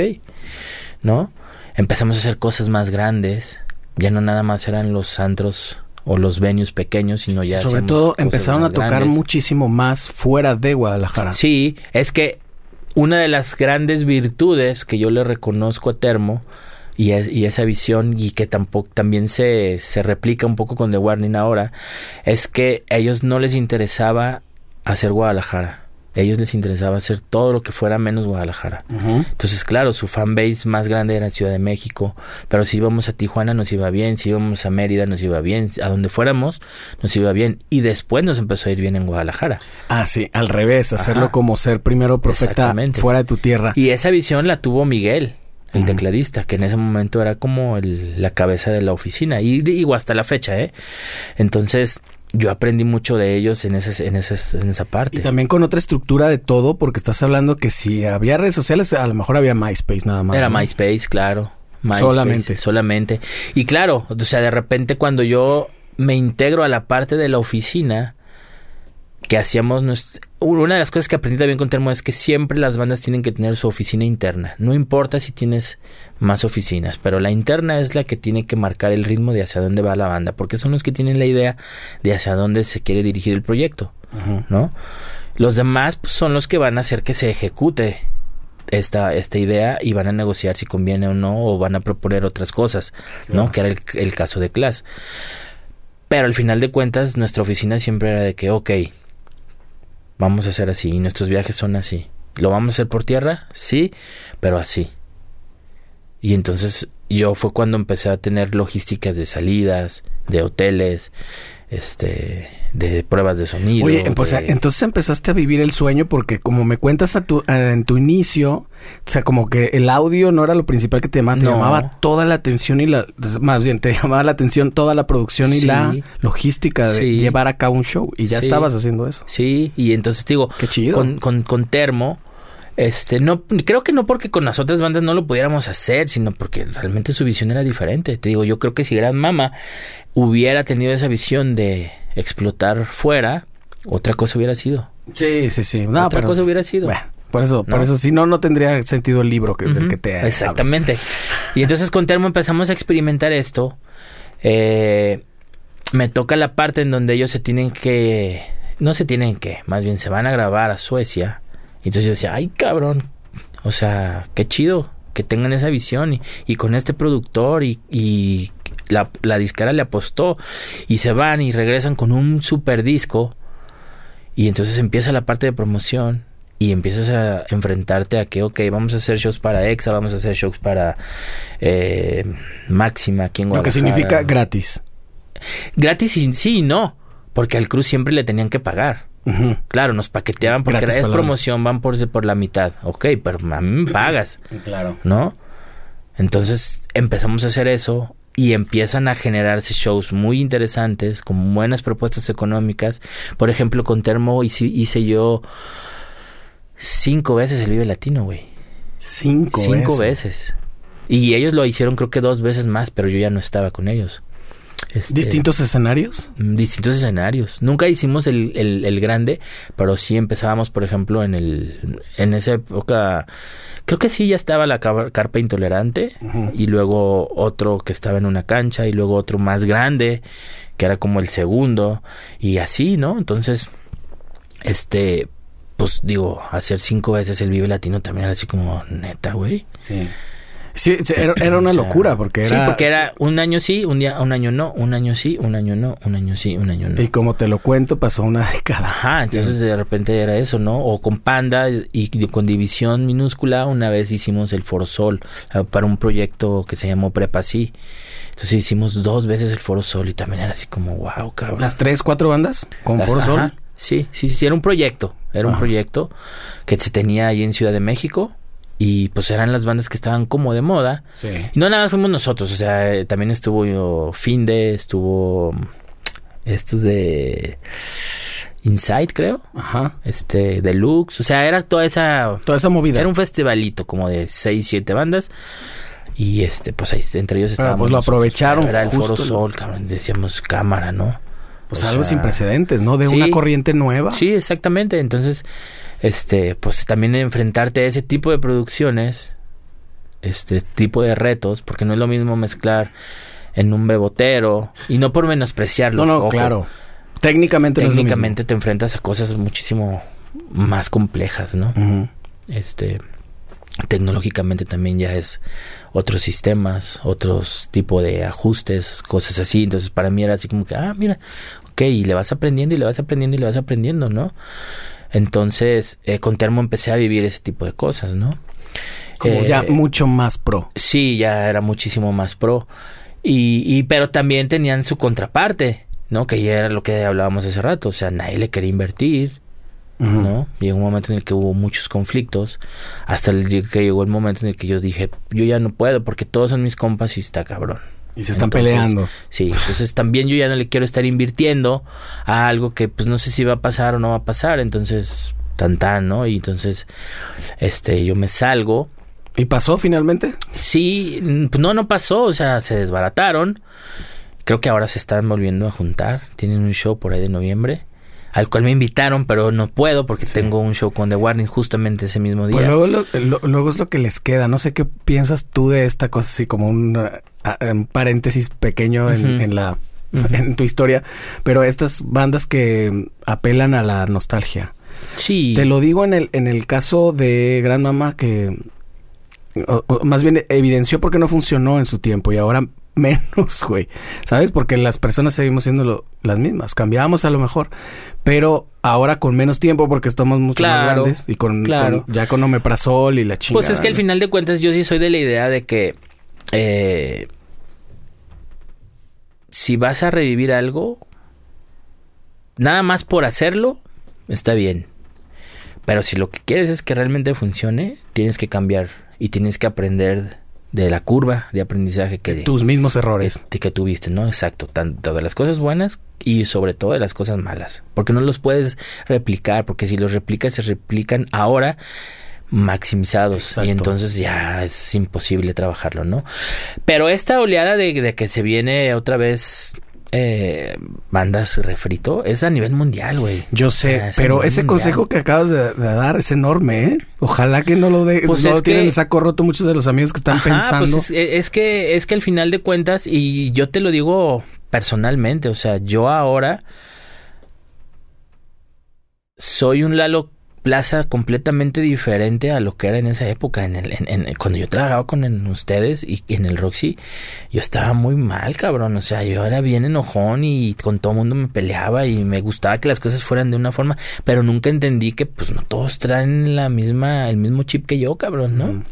¿no? Empezamos a hacer cosas más grandes. Ya no nada más eran los antros o los venues pequeños, sino ya... Sobre todo empezaron a tocar grandes. muchísimo más fuera de Guadalajara. Sí, es que una de las grandes virtudes que yo le reconozco a Termo y, es- y esa visión y que tampoco también se, se replica un poco con The Warning ahora es que a ellos no les interesaba hacer Guadalajara. A ellos les interesaba hacer todo lo que fuera menos Guadalajara. Entonces, claro, su fanbase más grande era Ciudad de México, pero si íbamos a Tijuana nos iba bien, si íbamos a Mérida nos iba bien, a donde fuéramos nos iba bien y después nos empezó a ir bien en Guadalajara. Ah, sí, al revés, hacerlo Ajá. como ser primero profeta fuera de tu tierra. Y esa visión la tuvo Miguel, el tecladista, que en ese momento era como el- la cabeza de la oficina. Y digo, hasta la fecha, ¿eh? Entonces, yo aprendí mucho de ellos en, ese, en, ese, en esa parte. Y también con otra estructura de todo, porque estás hablando que si había redes sociales, a lo mejor había MySpace nada más. Era ¿no? MySpace, claro. MySpace, Solamente. Solamente. Y claro, o sea, de repente cuando yo me integro a la parte de la oficina que hacíamos, una de las cosas que aprendí también con Termo es que siempre las bandas tienen que tener su oficina interna. No importa si tienes más oficinas, pero la interna es la que tiene que marcar el ritmo de hacia dónde va la banda, porque son los que tienen la idea de hacia dónde se quiere dirigir el proyecto. Ujú. ¿no? Los demás pues, son los que van a hacer que se ejecute esta, esta idea y van a negociar si conviene o no o van a proponer otras cosas, ¿no? Que era el, el caso de Class. Pero al final de cuentas nuestra oficina siempre era de que, ok, vamos a hacer así y nuestros viajes son así. ¿Lo vamos a hacer por tierra? Sí, pero así. Y entonces yo fue cuando empecé a tener logísticas de salidas, de hoteles, este de pruebas de sonido. Oye, pues de- entonces empezaste a vivir el sueño porque como me cuentas a tu, a- en tu inicio, o sea, como que el audio no era lo principal que te llamaba, te No. llamaba toda la atención y la, más bien, te [laughs] llamaba la atención toda la producción y Sí. la logística de Sí. llevar a cabo un show y ya Sí. estabas haciendo eso. Sí, y entonces te digo, Qué chido. con, con, con Termo, este, no, creo que no porque con las otras bandas no lo pudiéramos hacer, sino porque realmente su visión era diferente. Te digo, yo creo que si Gran Mama hubiera tenido esa visión de explotar fuera, otra cosa hubiera sido. Sí, sí, sí. No, Otra pero- cosa hubiera sido. Bueno, por eso, por eso, si no, no tendría sentido el libro que, del que te hablo. Exactamente. Y entonces con Termo empezamos a experimentar esto. Eh, me toca la parte en donde ellos se tienen que... No se tienen que, más bien se van a grabar a Suecia. Y entonces yo decía, ay cabrón, o sea, qué chido que tengan esa visión y, y con este productor y, y la, la disquera le apostó y se van y regresan con un super disco y entonces empieza la parte de promoción y empiezas a enfrentarte a que, ok, vamos a hacer shows para EXA, vamos a hacer shows para eh, Máxima aquí en Lo que significa gratis. Gratis y sí y no, porque al Cruz siempre le tenían que pagar. Claro, nos paqueteaban porque Gratis es promoción, van por, por la mitad. Ok, pero a mí me pagas, Claro. ¿no? Entonces empezamos a hacer eso y empiezan a generarse shows muy interesantes con buenas propuestas económicas. Por ejemplo, con Termo hice, hice yo cinco veces el Vive Latino, güey. Cinco, Cinco veces. veces. Y ellos lo hicieron creo que dos veces más, pero yo ya no estaba con ellos. Este, ¿Distintos escenarios? mm, distintos escenarios. Nunca hicimos el, el, el grande, pero sí empezábamos, por ejemplo, en el en esa época, creo que sí ya estaba la car- carpa intolerante y luego otro que estaba en una cancha y luego otro más grande que era como el segundo y así, ¿no? Entonces, este, pues digo, hacer cinco veces el Vive Latino también era así como neta, güey. Sí. Sí, sí, era, era una locura porque Sí, era... porque era un año sí, un día, un año no, un año sí, un año no, un año sí, un año no. Y como te lo cuento, pasó una [laughs] década. Ajá, entonces de repente era eso, ¿no? O con Panda y con división minúscula, una vez hicimos el Foro Sol eh, para un proyecto que se llamó Prepa Sí. Entonces hicimos dos veces el Foro Sol y también era así como, wow, cabrón. Las tres, cuatro bandas con Las- Foro Sol. ajá, Sí, sí, sí, era un proyecto. Era un Ajá. proyecto que se tenía ahí en Ciudad de México. Y pues eran las bandas que estaban como de moda. Sí. Y no nada más fuimos nosotros, o sea, eh, también estuvo yo, Finde, estuvo mm, estos de Inside, creo, Ajá. este Deluxe, o sea, era toda esa Toda esa movida. era un festivalito como de seis, siete bandas. Y este, pues ahí entre ellos Pero, estábamos. pues, lo aprovecharon Era el Foro lo- Sol, cabrón, decíamos cámara, ¿no? Pues O algo sea, sin precedentes, ¿no? De sí. una corriente nueva. Sí, exactamente. Entonces, este, pues también enfrentarte a ese tipo de producciones, este tipo de retos, porque no es lo mismo mezclar en un bebotero y no por menospreciarlo. No, no, ojo, claro. Técnicamente, no. Técnicamente te enfrentas a cosas muchísimo más complejas, ¿no? Este tecnológicamente también ya es otros sistemas, otros tipo de ajustes, cosas así. Entonces para mí era así como que, ah, mira, ok, y le vas aprendiendo y le vas aprendiendo y le vas aprendiendo, ¿no? Entonces eh, con Termo empecé a vivir ese tipo de cosas, ¿no? Como Eh, ya mucho más pro. Sí, ya era muchísimo más pro. Y, y pero también tenían su contraparte, ¿no? Que ya era lo que hablábamos hace rato. O sea, nadie le quería invertir, ¿no? Llegó un momento en el que hubo muchos conflictos. Hasta el día que llegó el momento en el que yo dije, yo ya no puedo porque todos son mis compas y está cabrón. Y se están Entonces, peleando. Sí, entonces también yo ya no le quiero estar invirtiendo a algo que pues no sé si va a pasar o no va a pasar. Entonces, tan tan, ¿no? Y entonces, este, yo me salgo. ¿Y pasó finalmente? Sí, pues no, no pasó, o sea, se desbarataron. Creo que ahora se están volviendo a juntar. Tienen un show por ahí de noviembre. Al cual me invitaron, pero no puedo porque Sí. tengo un show con The Warning justamente ese mismo día. Pues luego, lo- lo- luego es lo que les queda. No sé qué piensas tú de esta cosa, así como un, ah, ah, un paréntesis pequeño en, en la [laughs] en tu historia. Pero estas bandas que apelan a la nostalgia. Sí. Te lo digo en el, en el caso de Gran Mama que o- o más bien evidenció porque no funcionó en su tiempo y ahora menos, [laughs] güey. ¿Sabes? Porque las personas seguimos siendo lo- las mismas. Cambiamos a lo mejor, pero ahora con menos tiempo porque estamos mucho más grandes y con, claro. con- ya con omeprazol y la chingada. Pues es que al final de cuentas yo sí soy de la idea de que eh, si vas a revivir algo, nada más por hacerlo, está bien. Pero si lo que quieres es que realmente funcione, tienes que cambiar y tienes que aprender de la curva de aprendizaje que tus mismos errores que, que, tuviste, ¿no? Exacto, tanto de las cosas buenas y sobre todo de las cosas malas, porque no los puedes replicar, porque si los replicas se replican ahora maximizados Exacto. y entonces ya es imposible trabajarlo, ¿no? Pero esta oleada de, de que se viene otra vez eh, bandas refrito es a nivel mundial, güey. Yo sé, Ah, es pero ese mundial. consejo que acabas de, de dar es enorme, ¿eh? Ojalá que no lo de, Pues no lo tienen que- en saco roto muchos de los amigos que están Ajá, pensando. pues es, es que es que al final de cuentas y yo te lo digo personalmente, o sea, yo ahora soy un Lalo Plaza completamente diferente a lo que era en esa época, en el, en- en- cuando yo trabajaba con ustedes y en el Roxy, yo estaba muy mal, cabrón, o sea, yo era bien enojón y con todo mundo me peleaba y me gustaba que las cosas fueran de una forma, pero nunca entendí que pues no todos traen la misma, el mismo chip que yo, cabrón, ¿no?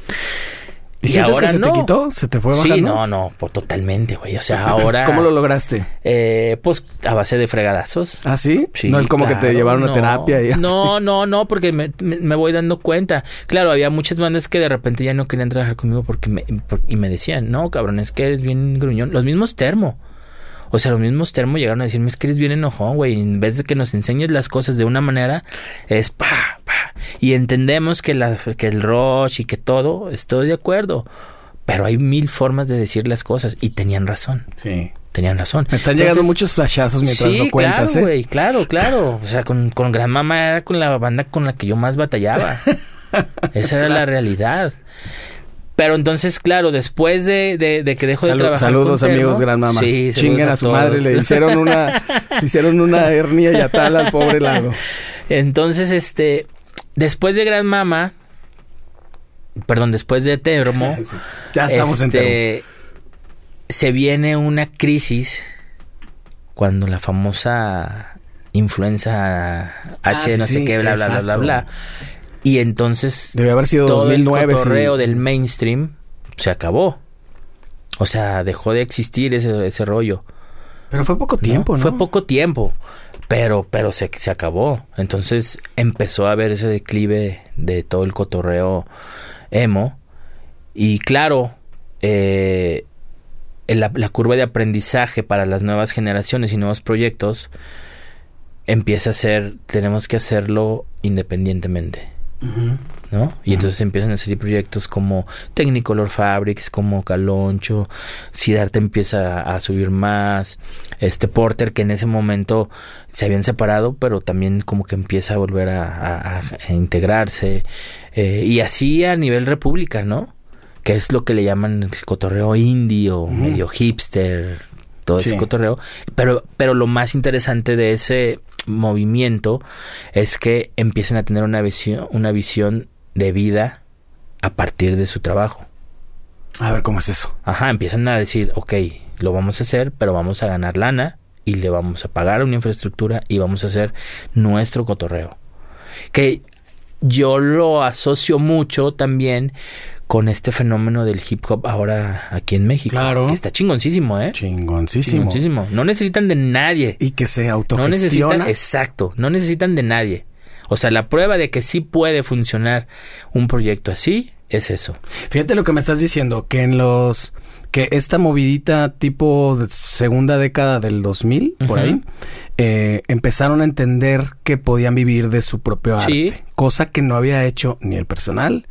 ¿Y, y sientes ahora que se te no. quitó? ¿Se te fue bajando? Sí, no, no, por totalmente, güey. O sea, [laughs] ahora. ¿Cómo lo lograste? Eh, pues a base de fregadazos. ¿Ah, sí? Sí, no es como que te llevaron a no. terapia y así. No, no, no, porque me, me- me voy dando cuenta. Claro, había muchas bandas que de repente ya no querían trabajar conmigo porque me, y me decían, no, cabrón, es que eres bien gruñón. Los mismos termo. O sea, los mismos termo llegaron a decirme, es que eres bien enojón, güey. En vez de que nos enseñes las cosas de una manera, es pa. Y entendemos que, la, que el rush y que todo, estoy de acuerdo. Pero hay mil formas de decir las cosas y tenían razón. Sí. Tenían razón. Me están llegando muchos flashazos mientras sí, lo cuentas, claro, ¿eh? güey, claro, claro. O sea, con, con Gran Mama era con la banda con la que yo más batallaba. [laughs] Esa era la realidad. Pero entonces, claro, después de, de, de que dejo de Salu- trabajar saludos con amigos Gran Mama. Sí, saludos Chinguen a, su madre, le hicieron una le hicieron una hernia y atal al pobre lado. [laughs] Entonces, este, después de Gran Mama, perdón, después de Termo, [laughs] Ya estamos en termo. este, se viene una crisis cuando la famosa influenza H, sí, no sé sí, qué, bla, bla, bla, bla, bla. Y entonces Debe haber sido todo 2009. el cotorreo sí. del mainstream se acabó. O sea, dejó de existir ese, ese rollo. Pero fue poco ¿no? tiempo, ¿no? Fue poco tiempo, pero, pero se, se acabó. Entonces empezó a haber ese declive de todo el cotorreo emo. Y claro, eh, la, curva de aprendizaje para las nuevas generaciones y nuevos proyectos empieza a ser, tenemos que hacerlo independientemente. ¿No? Y entonces empiezan a salir proyectos como Technicolor Fabrics, como Caloncho, Siddhartha empieza a, a subir más, este Porter que en ese momento se habían separado, pero también como que empieza a volver a, a- a integrarse, eh, y así a nivel república, ¿no? Que es lo que le llaman el cotorreo indie o medio hipster, todo ese cotorreo, pero, pero lo más interesante de ese movimiento es que empiezan a tener una visión, una visión de vida a partir de su trabajo. A ver cómo es eso. Ajá, empiezan a decir, ok, lo vamos a hacer, pero vamos a ganar lana y le vamos a pagar una infraestructura y vamos a hacer nuestro cotorreo. Que yo lo asocio mucho también con este fenómeno del hip hop ahora aquí en México. Claro. Que está chingoncísimo, ¿eh? Chingoncísimo. Chingoncísimo. No necesitan de nadie. Y que se No autogestiona. necesitan, exacto, no necesitan de nadie. O sea, la prueba de que sí puede funcionar un proyecto así es eso. Fíjate lo que me estás diciendo, que en los... Que esta movidita tipo de segunda década del 2000, por Ujú. ahí, eh, empezaron a entender que podían vivir de su propio arte. Sí. Cosa que no había hecho ni el personal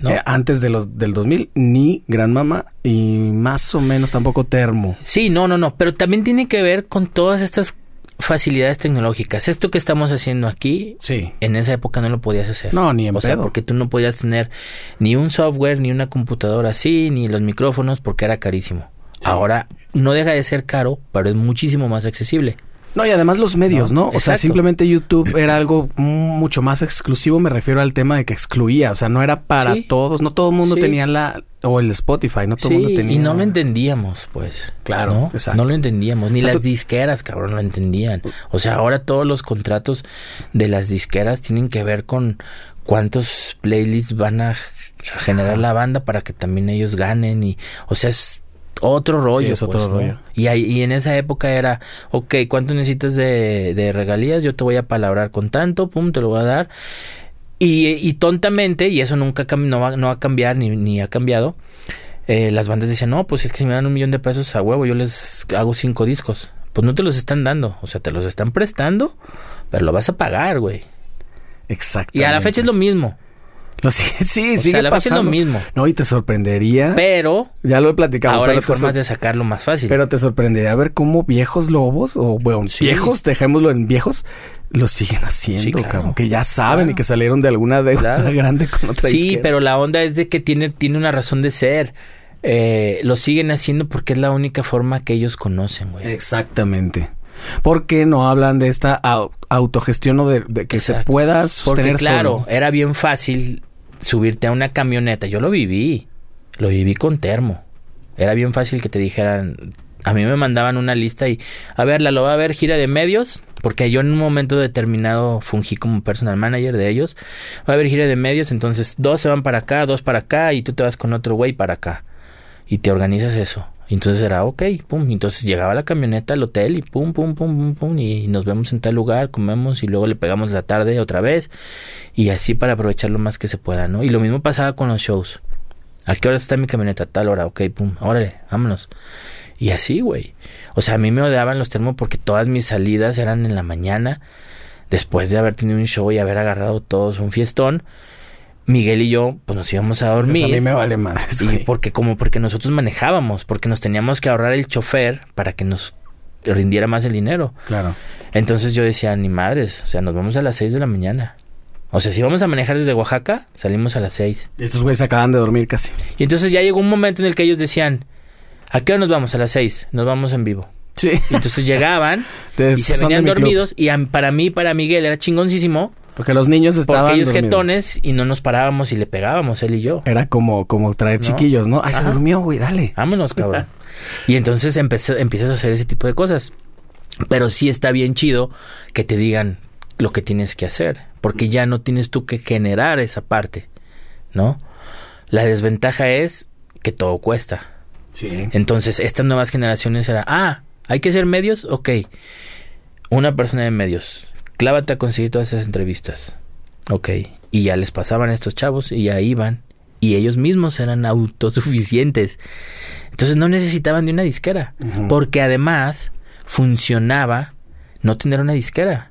¿no? eh, antes de los, del 2000, ni Gran Mama y más o menos tampoco Termo. Sí, no, no, no, pero también tiene que ver con todas estas facilidades tecnológicas. Esto que estamos haciendo aquí, Sí. en esa época no lo podías hacer. No, ni en O sea, porque tú no podías tener ni un software, ni una computadora así, ni los micrófonos, porque era carísimo. Ahora no deja de ser caro, pero es muchísimo más accesible. No, y además los medios, No, ¿no? O sea, simplemente YouTube era algo mucho más exclusivo, me refiero al tema de que excluía, o sea, no era para Sí. todos, no todo el mundo Sí. tenía la o el Spotify, no todo el Sí, mundo tenía. y no lo entendíamos, pues. Claro, ¿no? exacto. No lo entendíamos, ni O sea, las tú- disqueras, cabrón, lo entendían. O sea, ahora todos los contratos de las disqueras tienen que ver con cuántos playlists van a, a generar la banda para que también ellos ganen y, o sea, es otro rollo. Sí, es otro pues, ¿no? rollo. Y, ahí, y en esa época era, ok, ¿cuánto necesitas de, de regalías? Yo te voy a palabrar con tanto, pum, te lo voy a dar. Y, y tontamente, y eso nunca no, va, no va a cambiar ni, ni ha cambiado, eh, las bandas decían, no, pues es que si me dan un millón de pesos a huevo, yo les hago cinco discos. Pues no te los están dando, o sea, te los están prestando, pero lo vas a pagar, güey. Exacto. Y a la fecha es lo mismo. Lo sigue, [laughs] sí, O sigue sea, es lo pasando. mismo. No, y te sorprendería. Pero ya lo he platicado. ahora hay formas de sacarlo más fácil. Pero te sorprendería ver cómo viejos lobos, o bueno, Sí. viejos, dejémoslo en viejos, lo siguen haciendo, Sí, claro. cabrón. Que ya saben Claro. y que salieron de alguna deuda Claro. grande con otra Sí, pero la onda es de que tiene, tiene una razón de ser. Eh, lo siguen haciendo porque es la única forma que ellos conocen, güey. Exactamente. Porque no hablan de esta au- autogestión o de, de que se pueda Porque sostener claro, solo. era bien fácil subirte a una camioneta. Yo lo viví. Lo viví con termo. Era bien fácil que te dijeran... A mí me mandaban una lista y... A ver, la lo va a ver gira de medios. Porque yo en un momento determinado fungí como personal manager de ellos. Va a haber gira de medios. Entonces dos se van para acá, dos para acá. Y tú te vas con otro güey para acá. Y te organizas eso. Entonces era, ok, pum. Entonces llegaba la camioneta al hotel y pum, pum, pum, pum, pum. Y nos vemos en tal lugar, comemos y luego le pegamos la tarde otra vez. Y así para aprovechar lo más que se pueda, ¿no? Y lo mismo pasaba con los shows. ¿A qué hora está mi camioneta? Tal hora, ok, pum, órale, vámonos. Y así, güey. O sea, a mí me odiaban los termos porque todas mis salidas eran en la mañana. Después de haber tenido un show y haber agarrado todos un fiestón. Miguel y yo, pues nos íbamos a Pues dormir. a mí me vale Y güey. porque como porque nosotros manejábamos, porque nos teníamos que ahorrar el chofer para que nos rindiera más el dinero. Claro. Entonces yo decía, ni madres, o sea, nos vamos a las 6 de la mañana. O sea, si vamos a manejar desde Oaxaca, salimos a las 6. Y estos güeyes acaban de dormir casi. Y entonces ya llegó un momento en el que ellos decían, ¿a qué hora nos vamos? A las 6, nos vamos en vivo. Sí. Y entonces llegaban [laughs] Entonces, y se venían club. dormidos y a- para mí, para Miguel era chingoncísimo Porque los niños estaban porque ellos dormidos. jetones y no nos parábamos y le pegábamos él y yo. Era como, como traer ¿No? chiquillos, ¿no? Ay, se durmió, güey, dale. Vámonos, cabrón. [laughs] y entonces empecé- empiezas a hacer ese tipo de cosas. Pero sí está bien chido que te digan lo que tienes que hacer. Porque ya no tienes tú que generar esa parte. ¿No? La desventaja es que todo cuesta. Sí. Entonces, estas nuevas generaciones era, ah, hay que hacer medios, ok. Una persona de medios, clávate a conseguir todas esas entrevistas. Ok. Y ya les pasaban a estos chavos y ya iban. Y ellos mismos eran autosuficientes. Entonces no necesitaban de una disquera. Porque además funcionaba no tener una disquera.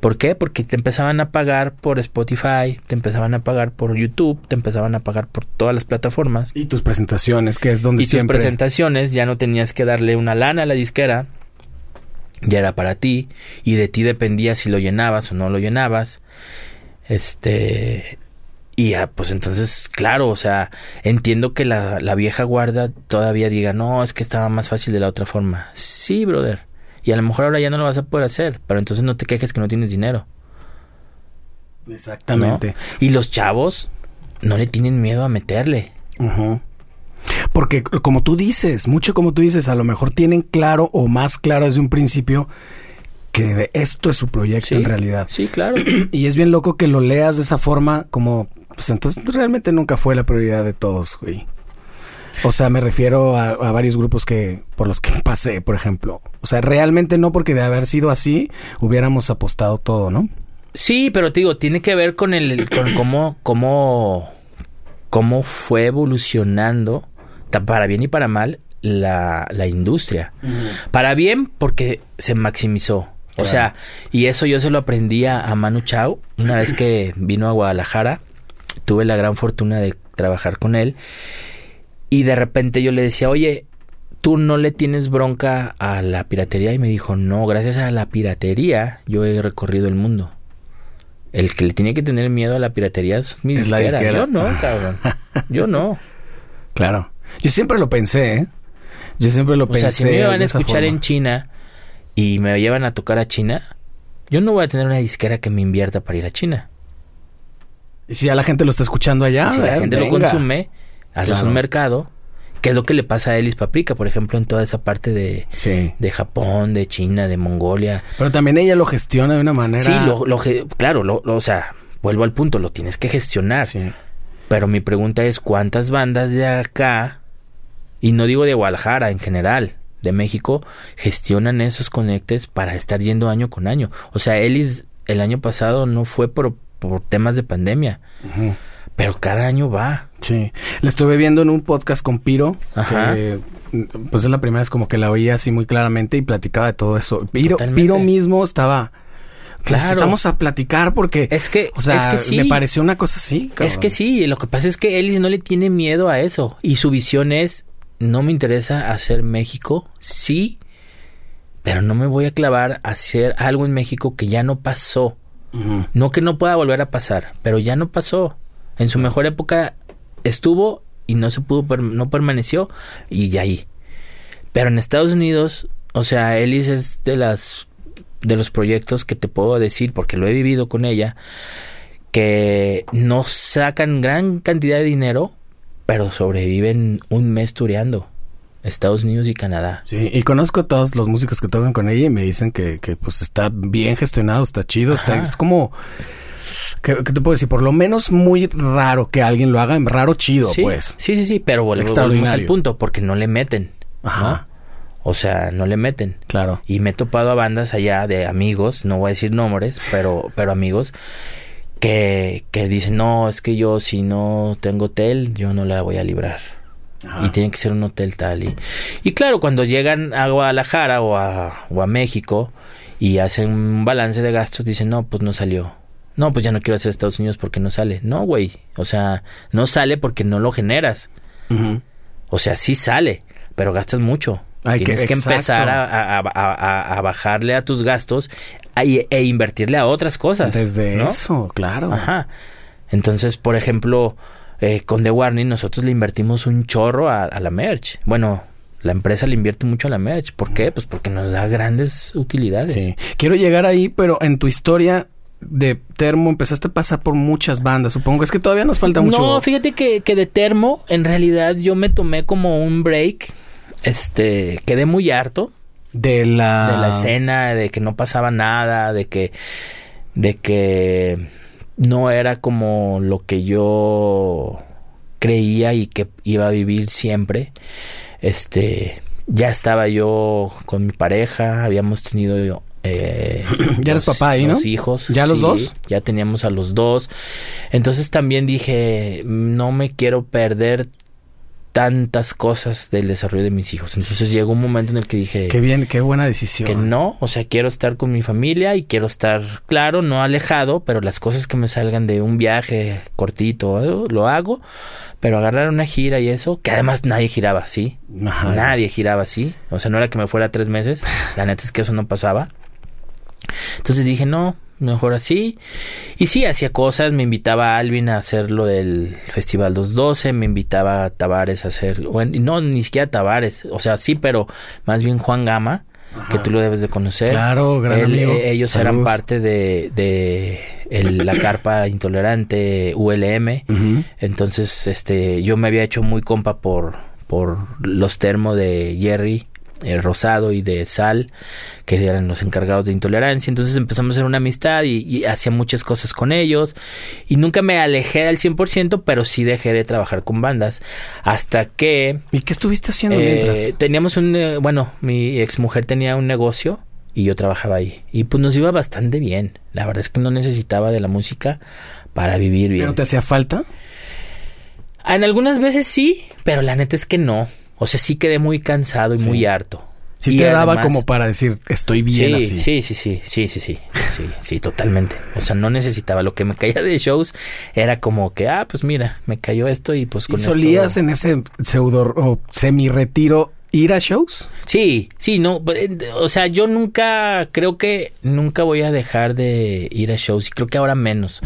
¿Por qué? Porque te empezaban a pagar por Spotify, te empezaban a pagar por YouTube, te empezaban a pagar por todas las plataformas. Y tus presentaciones, que es donde Y tus siempre... presentaciones ya no tenías que darle una lana a la disquera, ya era para ti y de ti dependía si lo llenabas o no lo llenabas. Este y ya, pues entonces, claro, o sea, entiendo que la, la vieja guarda todavía diga, no, es que estaba más fácil de la otra forma. Sí, brother. Y a lo mejor ahora ya no lo vas a poder hacer, pero entonces no te quejes que no tienes dinero. ¿no? Exactamente. Y los chavos no le tienen miedo a meterle. Ujú. Porque como tú dices, mucho como tú dices, a lo mejor tienen claro o más claro desde un principio que de esto es su proyecto Sí. en realidad. Sí, claro. Y es bien loco que lo leas de esa forma como, pues entonces realmente nunca fue la prioridad de todos, güey. O sea, me refiero a, a varios grupos que por los que [laughs] pasé, por ejemplo. O sea, realmente no porque de haber sido así hubiéramos apostado todo, ¿no? Sí, pero te digo, tiene que ver con el con cómo cómo cómo fue evolucionando para bien y para mal la, la industria. Para bien porque se maximizó. O Claro. sea, y eso yo se lo aprendí a, a Manu Chao una vez que [clears throat] vino a Guadalajara. Tuve la gran fortuna de trabajar con él. Y de repente yo le decía, oye, tú no le tienes bronca a la piratería. Y me dijo, no, gracias a la piratería yo he recorrido el mundo. El que le tiene que tener miedo a la piratería es mi Es la disquera. disquera. Yo no, [laughs] cabrón. Yo no. Claro. Yo siempre lo pensé, ¿eh? Yo siempre lo O pensé. sea, si me van a escuchar forma. en China y me llevan a tocar a China, yo no voy a tener una disquera que me invierta para ir a China. Y si ya la gente lo está escuchando allá, si la eh, gente lo consume, haces Claro. un mercado, que es lo que le pasa a Elis Paprika, por ejemplo, en toda esa parte de, Sí. de Japón, de China, de Mongolia. Pero también ella lo gestiona de una manera. Sí, lo, lo claro, lo, lo- o sea, vuelvo al punto, lo tienes que gestionar. Sí. Pero mi pregunta es, ¿cuántas bandas de acá y no digo de Guadalajara en general, de México, gestionan esos conectes para estar yendo año con año. O sea, Ellis el año pasado no fue por, por temas de pandemia. Pero cada año va. Sí. La estuve viendo en un podcast con Piro. Ajá. Que, pues es la primera vez como que la oía así muy claramente y platicaba de todo eso. Piro, Totalmente. Piro mismo estaba... Claro. Necesitamos a platicar porque... Es que, O sea, es que sí. me pareció una cosa así. Es que sí, lo que pasa es que Ellis no le tiene miedo a eso. Y su visión es, no me interesa hacer México, sí, pero no me voy a clavar a hacer algo en México que ya no pasó. No que no pueda volver a pasar, pero ya no pasó. En su mejor época estuvo y no se pudo, per- no permaneció y ya ahí. Pero en Estados Unidos, o sea, Ellis es de las de los proyectos que te puedo decir porque lo he vivido con ella que no sacan gran cantidad de dinero, pero sobreviven un mes tureando Estados Unidos y Canadá. Sí, y conozco a todos los músicos que tocan con ella y me dicen que, que pues está bien gestionado, está chido, está, es como... ¿qué, qué te puedo decir? Por lo menos muy raro que alguien lo haga, raro chido, sí, pues. sí, sí, sí, pero volvemos Extraordinario. al punto porque no le meten. ¿no? Ajá. O sea, no le meten. Claro. Y me he topado a bandas allá de amigos, no voy a decir nombres, pero, pero amigos, que, que dicen, no, es que yo si no tengo hotel, yo no la voy a librar. Ajá. Y tiene que ser un hotel tal. Y, y claro, cuando llegan a Guadalajara o a, o a México y hacen un balance de gastos, dicen, no, pues no salió. No, pues ya no quiero hacer Estados Unidos porque no sale. No, güey. O sea, no sale porque no lo generas. O sea, sí sale, pero gastas mucho. Hay que- Tienes que, exacto. empezar a, a- a- a- a bajarle a tus gastos y- e invertirle a otras cosas. Desde ¿no? eso, claro. Ajá. Entonces, por ejemplo, eh, con The Warning nosotros le invertimos un chorro a, a la merch. Bueno, la empresa le invierte mucho a la merch. ¿Por qué? Pues porque nos da grandes utilidades. Sí. Quiero llegar ahí, pero en tu historia de Termo empezaste a pasar por muchas bandas. Supongo es que todavía nos falta mucho. No, fíjate que, que de termo, en realidad yo me tomé como un break. Este, quedé muy harto. De la... de la escena, de que no pasaba nada, de que, de que no era como lo que yo creía y que iba a vivir siempre. Este, ya estaba yo con mi pareja, habíamos tenido eh, [clears throat] Ya eres papá ahí, ¿no? dos hijos. ¿Ya los dos? Ya teníamos a los dos. Entonces también dije, no me quiero perder tantas cosas del desarrollo de mis hijos. Entonces llegó un momento en el que dije Qué bien, qué buena decisión. que no, o sea, quiero estar con mi familia y quiero estar, claro, no alejado, pero las cosas que me salgan de un viaje cortito, eh, lo hago, pero agarrar una gira y eso, que además nadie giraba así, Ajá. nadie giraba así, o sea, no era que me fuera tres meses, la neta es que eso no pasaba. Entonces dije, no, mejor así. Y sí, hacía cosas, me invitaba a Alvin a hacer lo del Festival 212, me invitaba a Tavares a hacer, bueno, no, ni siquiera Tavares, o sea, sí, pero más bien Juan Gama, que tú lo debes de conocer. Claro, gran Él, amigo. eh, ellos eran parte de, de el- la carpa intolerante ULM. Entonces, este, yo me había hecho muy compa por, por los termos de Jerry, eh, Rosado y de Sal, que eran los encargados de intolerancia. Entonces empezamos a hacer una amistad y, y hacía muchas cosas con ellos. Y nunca me alejé al 100%, pero sí dejé de trabajar con bandas. Hasta que ¿Y qué estuviste haciendo eh, mientras? teníamos un, eh, bueno, mi exmujer tenía un negocio y yo trabajaba ahí. Y pues nos iba bastante bien. La verdad es que no necesitaba de la música para vivir bien. ¿Pero te hacía falta? En algunas veces sí, pero la neta es que no. O sea, sí quedé muy cansado y muy harto. Sí y te daba como para decir, estoy bien sí, así. Sí, sí, sí, sí, sí, sí, sí, totalmente. O sea, no necesitaba. Lo que me caía de shows era como que, ah, pues mira, me cayó esto y pues con ¿Y solías en ese pseudo o semi-retiro ir a shows? Sí, sí, no. Eh, o sea, yo nunca, creo que nunca voy a dejar de ir a shows y creo que ahora menos.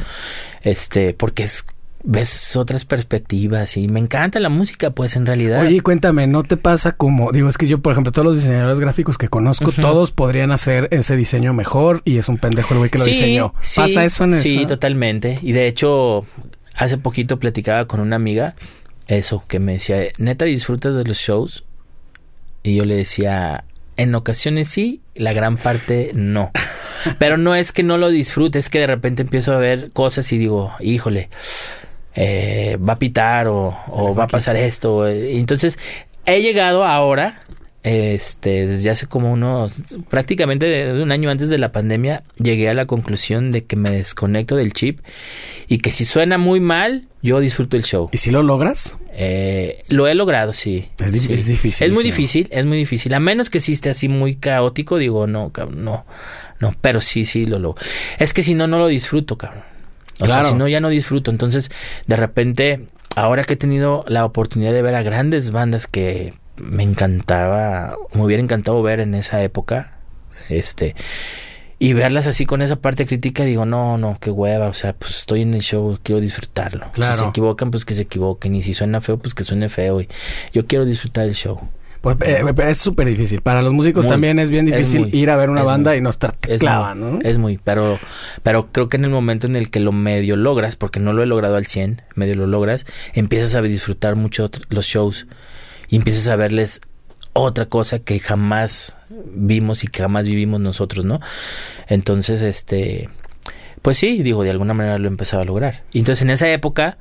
Este, porque es ves otras perspectivas y me encanta la música, pues en realidad. Oye, cuéntame, ¿no te pasa como, digo, es que yo, por ejemplo, todos los diseñadores gráficos que conozco, todos podrían hacer ese diseño mejor y es un pendejo el güey que lo Sí, diseñó. sí, ¿Pasa eso en Sí, eso? totalmente. Y de hecho, hace poquito platicaba con una amiga eso, que me decía, neta, disfrutas de los shows. Y yo le decía, en ocasiones sí, la gran parte no. [laughs] Pero no es que no lo disfrute, es que de repente empiezo a ver cosas y digo, híjole, eh, va a pitar o, o va a pasar esto. eh, Entonces, he llegado ahora, este, desde hace como unos, prácticamente de un año antes de la pandemia, llegué a la conclusión de que me desconecto del chip y que si suena muy mal, yo disfruto el show. ¿Y si lo logras? Eh, lo he logrado, sí. Es, di- Sí. es difícil. Es muy sí. difícil, es muy difícil. A menos que sí esté así muy caótico, digo, no, cabrón, no, no, pero sí, sí lo logro. Es que si no, no lo disfruto, cabrón. O Claro. sea, si no, ya no disfruto. Entonces, de repente, ahora que he tenido la oportunidad de ver a grandes bandas que me encantaba, me hubiera encantado ver en esa época, este, y verlas así con esa parte crítica, digo, no, no, qué hueva, o sea, pues estoy en el show, quiero disfrutarlo. Si Claro. se equivocan, pues que se equivoquen, y si suena feo, pues que suene feo, y yo quiero disfrutar el show. Pues, eh, eh, es súper difícil. Para los músicos Muy. también es bien Es difícil muy. ir a ver una banda muy. y no estar Es ¿no? Es muy, pero, pero creo que en el momento en el que lo medio logras, porque no lo he logrado al 100, medio lo logras, empiezas a disfrutar mucho los shows y empiezas a verles otra cosa que jamás vimos y que jamás vivimos nosotros, ¿no? Entonces, este, pues sí, digo, de alguna manera lo empezaba a lograr. Y entonces en esa época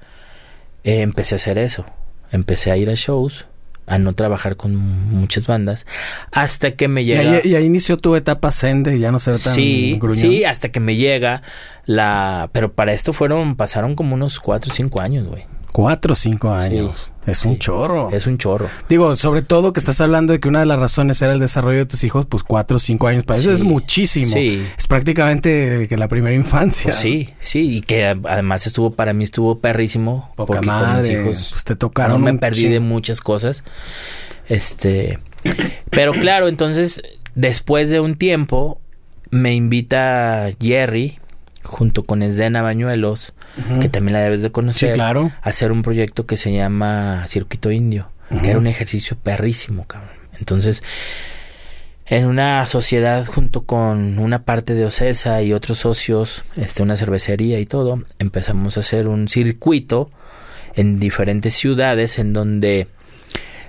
eh, empecé a hacer eso. Empecé a ir a shows, a no trabajar con muchas bandas, hasta que me Y llega... ahí, y ahí inició tu etapa zen de ya no ser tan Sí, gruñón. sí, hasta que me llega la... Pero para esto fueron, pasaron como unos cuatro o cinco años, güey. Cuatro o cinco años. es un chorro. Es un chorro. Digo, sobre todo que estás hablando de que una de las razones era el desarrollo de tus hijos, pues cuatro o cinco años. Para eso Sí. es muchísimo. Sí. Es prácticamente que la primera infancia. Pues sí, sí, y que además estuvo, para mí estuvo perrísimo. Poca porque con mis hijos pues te tocaron no me perdí de muchas cosas. Este, pero claro, entonces, después de un tiempo, me invita Jerry, junto con Esdena Bañuelos, Que también la debes de Sí, conocer, claro. a hacer un proyecto que se llama Circuito Indio, que era un ejercicio perrísimo, cabrón. Entonces, en una sociedad junto con una parte de Ocesa y otros socios, este, una cervecería y todo, empezamos a hacer un circuito en diferentes ciudades en donde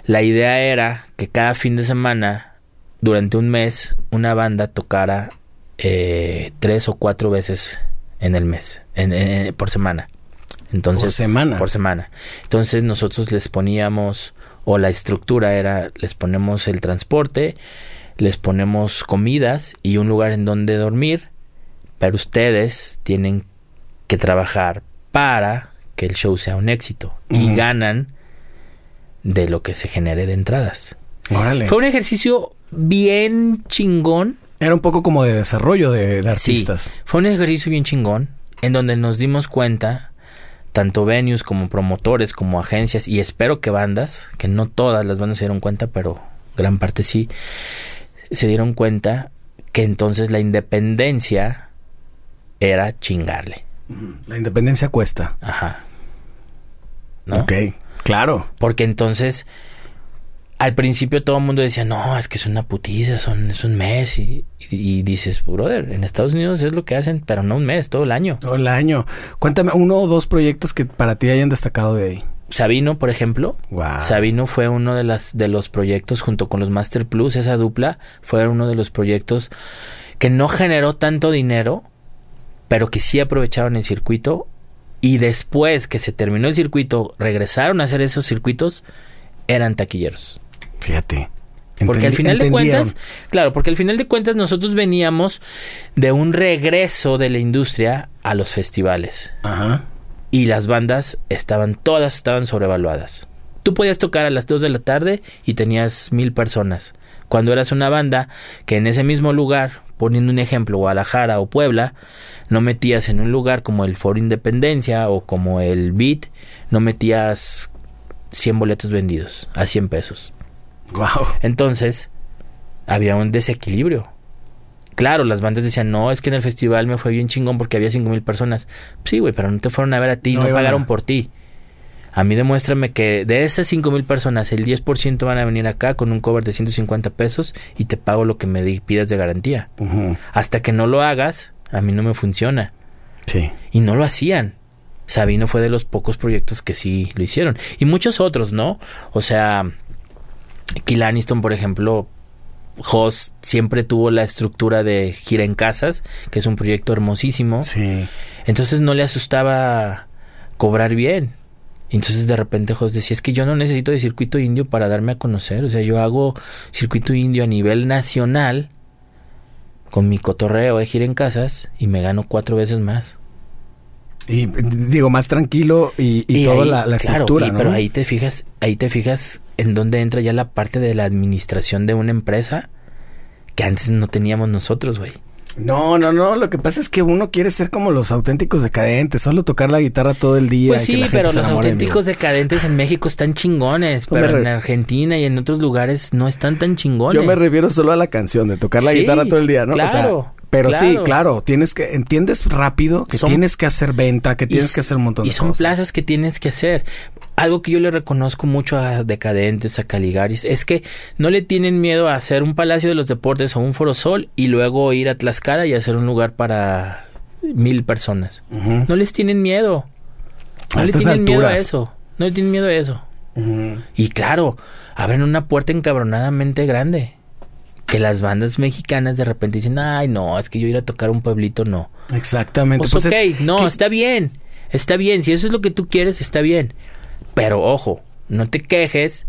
la idea era que cada fin de semana, durante un mes, una banda tocara eh, tres o cuatro veces en el mes, en- en- por semana. Entonces, por semana. por semana. Entonces nosotros les poníamos, o la estructura era, les ponemos el transporte, les ponemos comidas y un lugar en donde dormir, pero ustedes tienen que trabajar para que el show sea un éxito y ganan de lo que se genere de entradas. Órale. Fue un ejercicio bien chingón. Era un poco como de desarrollo de, de Sí. artistas. Fue un ejercicio bien chingón en donde nos dimos cuenta, tanto venues como promotores, como agencias y espero que bandas, que no todas las bandas se dieron cuenta, pero gran parte sí, se dieron cuenta que entonces la independencia era chingarle. La independencia cuesta. Ajá. ¿No? Ok. Claro. Porque entonces, al principio todo el mundo decía, no, es que es una putiza, son, es un mes. Y, y- y dices, brother, en Estados Unidos es lo que hacen, pero no un mes, todo el año. Todo el año. Cuéntame uno o dos proyectos que para ti hayan destacado de ahí. Sabino, por ejemplo. Wow. Sabino fue uno de, las, de los proyectos junto con los Master Plus, esa dupla, fue uno de los proyectos que no generó tanto dinero, pero que sí aprovecharon el circuito. Y después que se terminó el circuito, regresaron a hacer esos circuitos, eran taquilleros. Fíjate. Porque al final de cuentas, claro, porque al final de cuentas nosotros veníamos de un regreso de la industria a los festivales Ajá. y las bandas estaban todas estaban sobrevaluadas. Tú podías tocar a las 2 de la tarde y tenías mil personas. Cuando eras una banda que en ese mismo lugar, poniendo un ejemplo, Guadalajara o Puebla, no metías en un lugar como el Foro Independencia o como el Beat, no metías 100 boletos vendidos a 100 pesos. Wow. Entonces, había un desequilibrio. Claro, las bandas decían, no, es que en el festival me fue bien chingón porque había cinco mil personas. Sí, güey, pero no te fueron a ver a ti, No pagaron por ti. A mí demuéstrame que de esas cinco mil personas, el 10% van a venir acá con un cover de 150 pesos y te pago lo que me pidas de garantía. Hasta que no lo hagas, a mí no me funciona. Sí. Y no lo hacían. Sabino fue de los pocos proyectos que sí lo hicieron. Y muchos otros, ¿no? O sea, Kill Aniston, por ejemplo, Hoss siempre tuvo la estructura de gira en casas, que es un proyecto hermosísimo. Sí. Entonces no le asustaba cobrar bien. Entonces de repente Jos decía, es que yo no necesito de circuito indio para darme a conocer. O sea, yo hago circuito indio a nivel nacional con mi cotorreo de gira en casas y me gano cuatro veces más. Y digo, más tranquilo y, y, toda la, la, estructura, claro, ¿no? Pero ahí te fijas, ahí te fijas en dónde entra ya la parte de la administración de una empresa que antes no teníamos nosotros, güey. No, no, no. Lo que pasa es que uno quiere ser como los auténticos decadentes, solo tocar la guitarra todo el día. Pues sí, pero los auténticos decadentes en México están chingones, pero en Argentina y en otros lugares no están tan chingones. Yo me refiero solo a la canción de tocar la Sí, guitarra todo el día, ¿no? claro, O sea, pero sí, claro. tienes que entiendes rápido que Son- tienes que hacer venta, que tienes Y- que hacer un montón Y de son cosas. plazas que tienes que hacer. Algo que yo le reconozco mucho a Decadentes, a Caligaris, es que no le tienen miedo a hacer un Palacio de los Deportes o un Forosol y luego ir a Tlaxcala y hacer un lugar para mil personas. No les tienen miedo. No A le tienen miedo a alturas. eso. No le tienen miedo a eso. Y claro, abren una puerta encabronadamente grande. Que las bandas mexicanas de repente dicen, ay, no, es que yo ir a tocar un pueblito, no. Exactamente. Pues, Pues ok, es no, que- está bien. Está bien. Si eso es lo que tú quieres, está bien. Pero ojo, no te quejes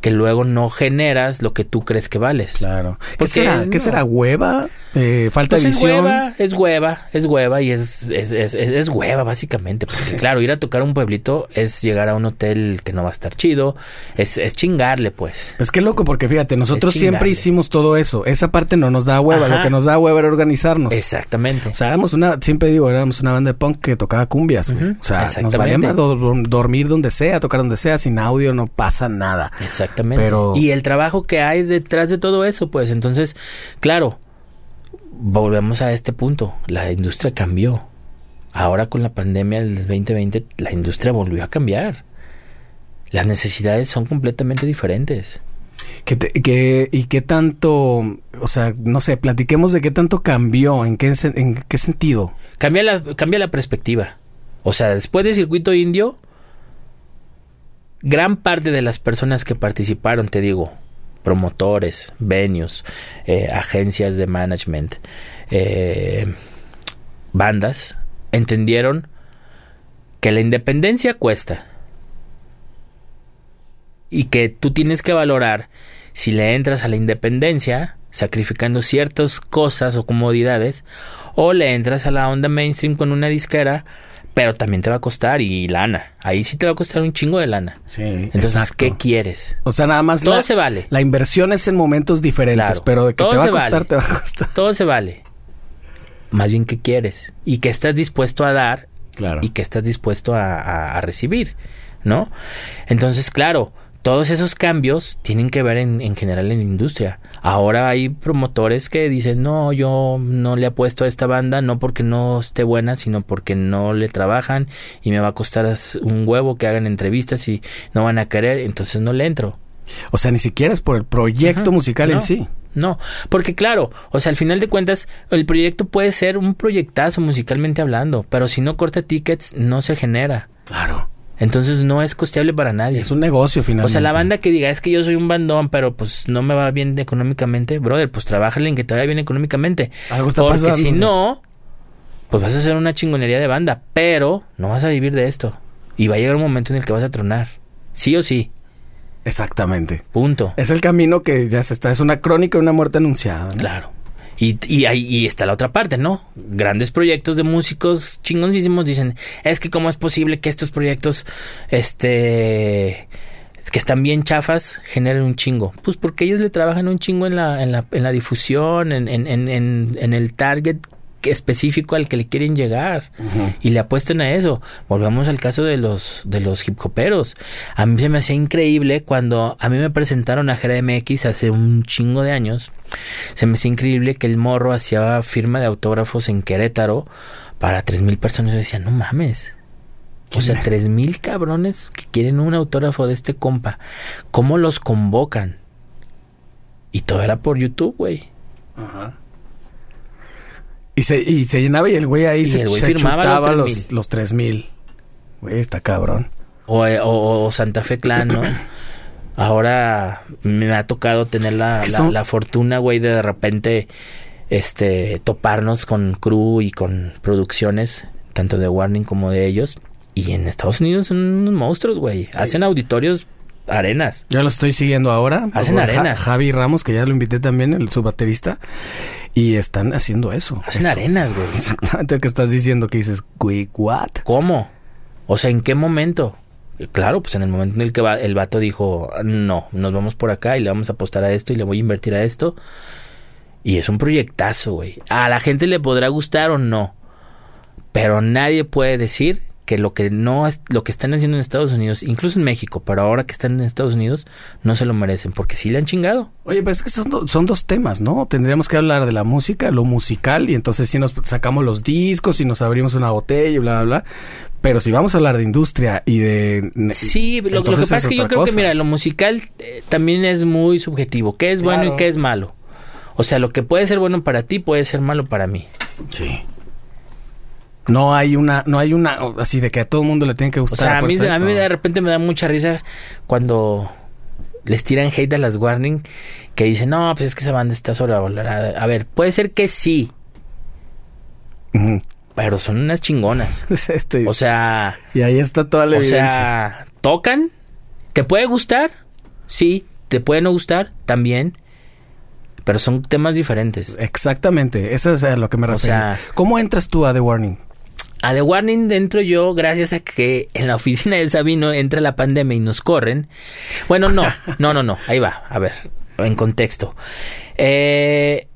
que luego no generas lo que tú crees que vales. Claro. ¿Qué Porque será? ¿Qué no. será? ¿Hueva? Eh, ¿Falta Pues de es visión? hueva, es hueva, es hueva y es, es, es, es- es hueva básicamente. Porque [laughs] claro, ir a tocar a un pueblito es llegar a un hotel que no va a estar chido, es, es chingarle pues. Pues qué loco, porque fíjate, nosotros siempre hicimos todo eso. Esa parte no nos da hueva. Ajá. Lo que nos da hueva era organizarnos. Exactamente. O sea, éramos una, siempre digo, éramos una banda de punk que tocaba cumbias. O sea, nos valía do- dormir donde sea, tocar donde sea, sin audio, no pasa nada. Exactamente. Pero- Y el trabajo que hay detrás de todo eso, pues entonces, claro, volvemos a este punto. La industria cambió. Ahora con la pandemia del 2020, la industria volvió a cambiar. Las necesidades son completamente diferentes. ¿Qué te- qué- ¿Y qué tanto, o sea, no sé, platiquemos de qué tanto cambió, en qué, en qué sentido? Cambia la, cambia la perspectiva. O sea, después del circuito indio, gran parte de las personas que participaron, te digo, promotores, venues, eh, agencias de management, eh, bandas, entendieron que la independencia cuesta y que tú tienes que valorar si le entras a la independencia sacrificando ciertas cosas o comodidades o le entras a la onda mainstream con una disquera pero también te va a costar y lana ahí sí te va a costar un chingo de lana Sí, entonces qué quieres O sea, nada más todo la, se vale la inversión es en momentos diferentes, Claro. pero de que Todo te va a costar, vale. te va a costar. todo se vale más bien qué quieres y qué estás dispuesto a dar Claro. y que estás dispuesto a, a- a recibir, ¿no? Entonces, claro, todos esos cambios tienen que ver en, en general en la industria. Ahora hay promotores que dicen, no, yo no le apuesto a esta banda, no porque no esté buena, sino porque no le trabajan y me va a costar un huevo que hagan entrevistas y no van a querer, entonces no le entro. O sea, ni siquiera es por el proyecto Ajá. musical en sí. No, porque claro, o sea, al final de cuentas, el proyecto puede ser un proyectazo musicalmente hablando, pero si no corta tickets, no se genera. Claro. Entonces no es costeable para nadie. Es un negocio O finalmente. sea, la banda que diga es que yo soy un bandón, pero pues no me va bien económicamente, brother, pues trabájale en que te vaya bien económicamente. Algo está Porque pasando. si no, pues vas a hacer una chingonería de banda, pero no vas a vivir de esto. Y va a llegar un momento en el que vas a tronar. Sí o sí. Exactamente. Punto. Es el camino que ya se está. Es una crónica de una muerte anunciada. ¿no? Claro. Y, y ahí y está la otra parte, ¿no? Grandes proyectos de músicos chingoncísimos dicen, es que cómo es posible que estos proyectos, este, que están bien chafas, generen un chingo. Pues porque ellos le trabajan un chingo en la, en la, en la difusión, en, en, en, en, en el target específico al que le quieren llegar y le apuesten a eso. Volvamos al caso de los de los hip hoperos. A mí se me hacía increíble cuando a mí me presentaron a Jera MX hace un chingo de años. Se me hacía increíble que el morro hacía firma de autógrafos en Querétaro para tres mil personas. Yo decía, no mames. O sea, tres mil cabrones que quieren un autógrafo de este compa. ¿Cómo los convocan? Y todo era por YouTube, güey. Ajá. Y se, y se llenaba y el güey ahí Y se, güey se chutaba 3000. los, los 3000. Güey, está cabrón. O, eh, o- o Santa Fe Clan, ¿no? [coughs] Ahora me ha tocado tener la, la- son- la fortuna, güey, de de repente este toparnos con crew y con producciones, tanto de Warning como de ellos. Y en Estados Unidos son unos monstruos, güey. Hacen auditorios arenas. Yo lo estoy siguiendo ahora. Hacen arenas. Javi Ramos, que ya lo invité también, el, su baterista. Y están haciendo eso. Hacen Eso. arenas, güey. Exactamente lo que estás diciendo, que dices, güey, what? ¿Cómo? O sea, ¿en qué momento? Claro, pues en el momento en el que va- el vato dijo, no, nos vamos por acá y le vamos a apostar a esto y le voy a invertir a esto. Y es un proyectazo, güey. A la gente le podrá gustar o no. Pero nadie puede decir que lo que no es, lo que están haciendo en Estados Unidos, incluso en México, pero ahora que están en Estados Unidos, no se lo merecen, porque sí le han chingado. Oye, pues es que son, do- son dos temas, ¿no? Tendríamos que hablar de la música, lo musical, y entonces sí nos sacamos los discos y nos abrimos una botella y bla, bla, bla. Pero si vamos a hablar de industria y de... Sí, lo, lo que pasa es que yo creo que, mira, lo musical eh, también es muy subjetivo. ¿Qué es bueno y qué es malo? O sea, lo que puede ser bueno para ti puede ser malo para mí. Sí. No hay una, no hay una, así de que a todo el mundo le tiene que O gustar. sea, a mí, a mí de repente me da mucha risa cuando les tiran hate a las Warning que dicen, no, pues es que esa banda está sobrevalorada. A ver, puede ser que sí, pero son unas chingonas. [laughs] Este, O sea, y ahí está toda la o evidencia. sea, tocan, ¿te puede gustar? Sí, ¿te puede no gustar? También. Pero son temas diferentes. Exactamente, eso es a lo que me O refiero. sea- ¿Cómo entras tú a The Warning? A The Warning dentro yo, gracias a que en la oficina de Sabino entra la pandemia y nos corren. Bueno, no, no, no, no. Ahí va. A ver, en contexto. Eh,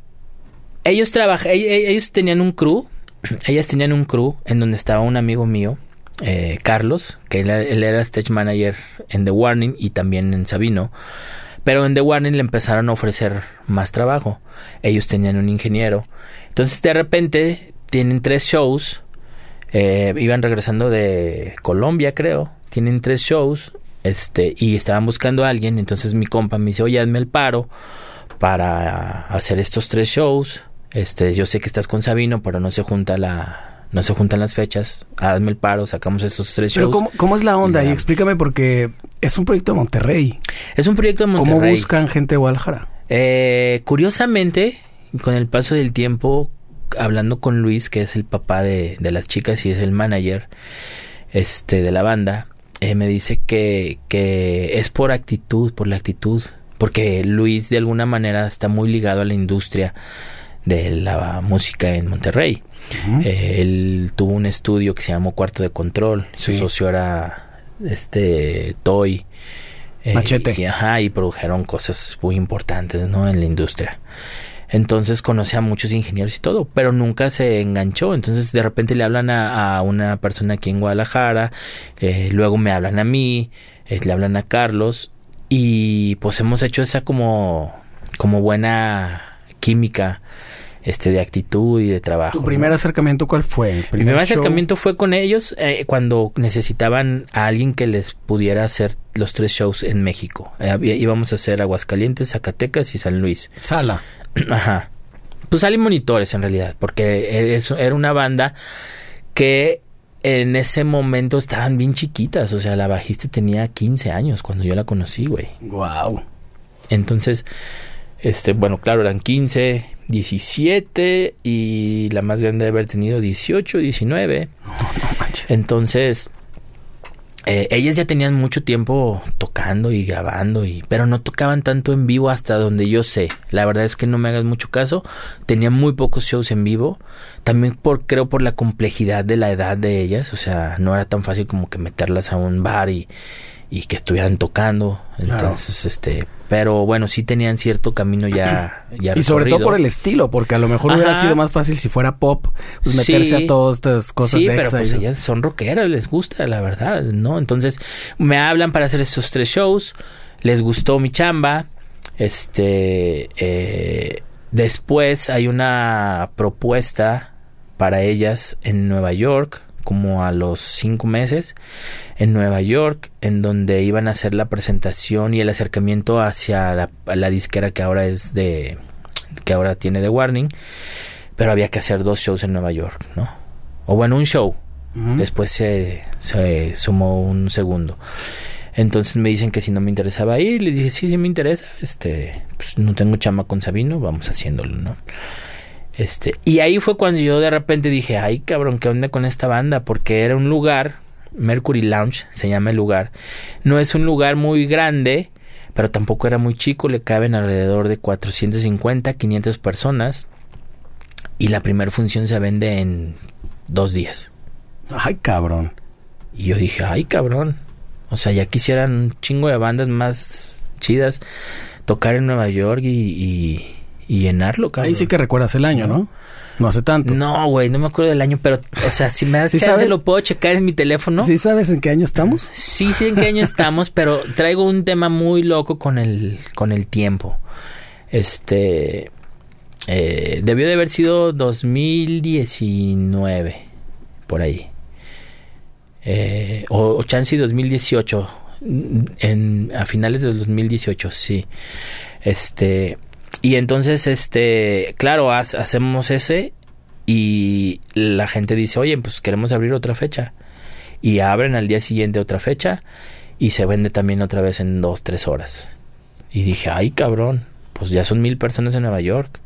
ellos trabajan, ellos tenían un crew, [clears throat] ellas tenían un crew en donde estaba un amigo mío, eh, Carlos, que él, él era stage manager en The Warning y también en Sabino. Pero en The Warning le empezaron a ofrecer más trabajo. Ellos tenían un ingeniero. Entonces de repente tienen tres shows. Eh, iban regresando de Colombia, creo. Tienen tres shows. Este, y estaban buscando a alguien. Entonces mi compa me dice, oye, hazme el paro para hacer estos tres shows. Este, yo sé que estás con Sabino, pero no se junta la. No se juntan las fechas. Hazme el paro, sacamos estos tres Pero shows. ¿cómo, cómo es la onda? Y explícame porque es un proyecto de Monterrey. Es un proyecto de Monterrey. ¿Cómo buscan gente de Guadalajara? Eh, curiosamente, con el paso del tiempo, hablando con Luis, que es el papá de, de las chicas y es el manager este, de la banda, eh, me dice que, que es por actitud, por la actitud, porque Luis de alguna manera está muy ligado a la industria de la música en Monterrey. Eh, él tuvo un estudio que se llamó Cuarto de Control. Su socio era este Toy. Eh, Machete. Y, ajá, y produjeron cosas muy importantes, ¿no? En la industria. Entonces conoce a muchos ingenieros y todo, pero nunca se enganchó. Entonces de repente le hablan a, a una persona aquí en Guadalajara, eh, luego me hablan a mí, eh, le hablan a Carlos y pues hemos hecho esa como, como buena química este de actitud y de trabajo. ¿Tu ¿no? primer acercamiento cuál fue? ¿El Mi primer show? acercamiento fue con ellos eh, cuando necesitaban a alguien que les pudiera hacer los tres shows en México. Eh, íbamos a hacer Aguascalientes, Zacatecas y San Luis. Sala. [clears throat] Ajá. Pues salen monitores en realidad, porque eso era una banda que en ese momento estaban bien chiquitas. O sea, la bajista tenía 15 años cuando yo la conocí, güey. Wow. Entonces, este, bueno, claro, eran 15, 17 y la más grande de haber tenido 18, 19. [laughs] Entonces, eh, ellas ya tenían mucho tiempo tocando y grabando, y, pero no tocaban tanto en vivo hasta donde yo sé. La verdad es que no me hagas mucho caso. Tenían muy pocos shows en vivo. También por, creo por la complejidad de la edad de ellas. O sea, no era tan fácil como que meterlas a un bar y, y que estuvieran tocando. Claro. Entonces, este, pero bueno, sí tenían cierto camino ya, [clears throat] ya Y sobre todo por el estilo, porque a lo mejor hubiera sido más fácil si fuera pop, pues meterse Sí. a todas estas cosas sí, de pero pues ellas son rockeras, les gusta, la verdad, ¿no? Entonces, me hablan para hacer estos tres shows, les gustó mi chamba, este, eh, después hay una propuesta para ellas en Nueva York, como a los cinco meses, en Nueva York, en donde iban a hacer la presentación y el acercamiento hacia la, disquera que ahora es de, que ahora tiene de Warning, pero había que hacer dos shows en Nueva York, ¿no? O bueno, un show. Después se, se sumó un segundo. Entonces me dicen que si no me interesaba ir, les dije, sí, sí me interesa. Este, pues no tengo chama con Sabino, vamos haciéndolo, ¿no? Este, y ahí fue cuando yo de repente dije, ay cabrón, ¿qué onda con esta banda? Porque era un lugar Mercury Lounge se llama el lugar. No es un lugar muy grande, pero tampoco era muy chico, le caben alrededor de 450, 500 personas. Y la primera función se vende en dos días. Ay, cabrón. Y yo dije, ay, cabrón. O sea, ya quisieran un chingo de bandas más chidas tocar en Nueva York y, y, y llenarlo, cabrón. Ahí sí que recuerdas el año, ¿no? No hace tanto. No, güey, no me acuerdo del año, pero, o sea, si me das [laughs] ¿Sí chance, lo puedo checar en mi teléfono. ¿Sí sabes en qué año estamos? Sí, sí, en qué año estamos, pero traigo un tema muy loco con el, con el tiempo. Este. eh, debió de haber sido 2019, por ahí. Eh, o, o chance y 2018. En, a finales del 2018, sí. Este. Y entonces, este. Claro, ha- hacemos ese. Y la gente dice, oye, pues queremos abrir otra fecha. Y abren al día siguiente otra fecha. Y se vende también otra vez en dos, tres horas. Y dije, ay, cabrón. Pues ya son mil personas en Nueva York.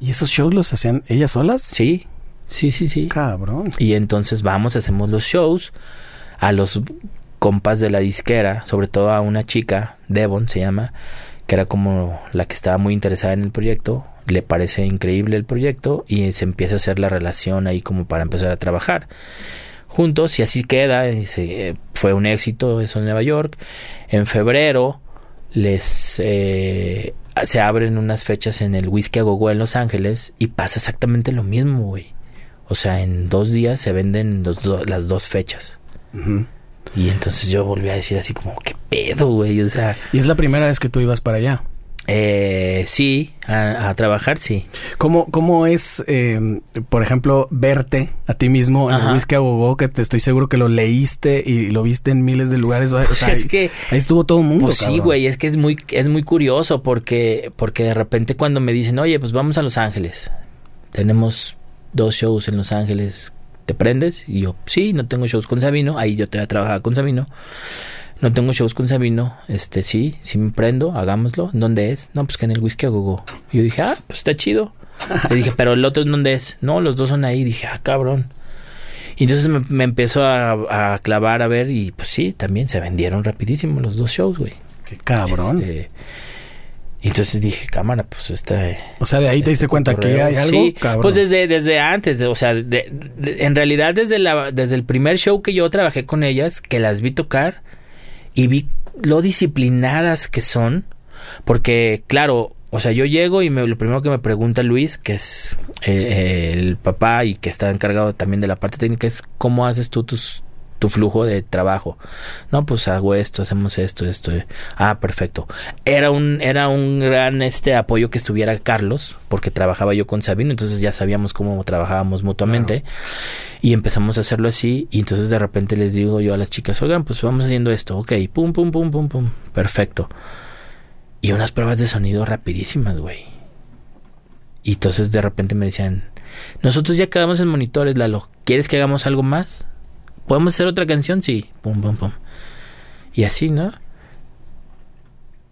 ¿Y esos shows los hacían ellas solas? Sí, sí, sí, sí. Cabrón. Y entonces vamos, hacemos los shows a los compas de la disquera, sobre todo a una chica, Devon se llama, que era como la que estaba muy interesada en el proyecto, le parece increíble el proyecto y se empieza a hacer la relación ahí como para empezar a trabajar juntos y así queda, y se- fue un éxito eso en Nueva York. En febrero les eh, se abren unas fechas en el Whisky a Gogo en Los Ángeles y pasa exactamente lo mismo, güey. O sea, en dos días se venden las dos fechas. Y entonces yo volví a decir así como, ¿qué pedo, güey? O sea, Y es la primera vez que tú ibas para allá. eh, sí, a, a trabajar, sí. ¿Cómo, cómo es, eh, por ejemplo, verte a ti mismo en a Gogo, que te estoy seguro que lo leíste y lo viste en miles de lugares? O sea, [laughs] es ahí- que ahí estuvo todo el mundo. Pues sí, güey, es que es muy, es muy curioso porque, porque de repente cuando me dicen, oye, pues vamos a Los Ángeles, tenemos dos shows en Los Ángeles, ¿te prendes? Y yo, sí, no tengo shows con Sabino, ahí yo todavía trabajaba con Sabino, no tengo shows con Sabino, este, sí, sí me prendo, hagámoslo, ¿En ¿dónde es? No, pues que en el Whisky a Gogo. Yo dije, ah, pues está chido. [laughs] Le dije, pero el otro ¿en dónde es? No, los dos son ahí, dije, ah, cabrón. Y entonces me, me empezó a, a clavar a ver y pues sí, también se vendieron rapidísimo los dos shows, güey. Qué cabrón. Este, y entonces dije, cámara, pues esta... o sea, de ahí te diste este cuenta que cotorreo". hay algo, Sí, cabrón. pues desde, desde antes, de- o sea, de- de- en realidad desde, la, desde el primer show que yo trabajé con ellas, que las vi tocar y vi lo disciplinadas que son, porque claro, o sea, yo llego y me, lo primero que me pregunta Luis, que es eh, el papá y que está encargado también de la parte técnica, es cómo haces tú tus tu flujo de trabajo. No, pues hago esto, hacemos esto, esto. Ah, perfecto. Era un era un gran este apoyo que estuviera Carlos, porque trabajaba yo con Sabino, entonces ya sabíamos cómo trabajábamos mutuamente y empezamos a hacerlo así y entonces de repente les digo yo a las chicas, "Oigan, pues vamos haciendo esto." Ok, pum pum pum pum pum. Perfecto. Y unas pruebas de sonido rapidísimas, güey. Y entonces de repente me decían, "Nosotros ya quedamos en monitores, Lalo. ¿Quieres que hagamos algo más?" ¿Podemos hacer otra canción? Sí. Pum, pum, pum. Y así, ¿no?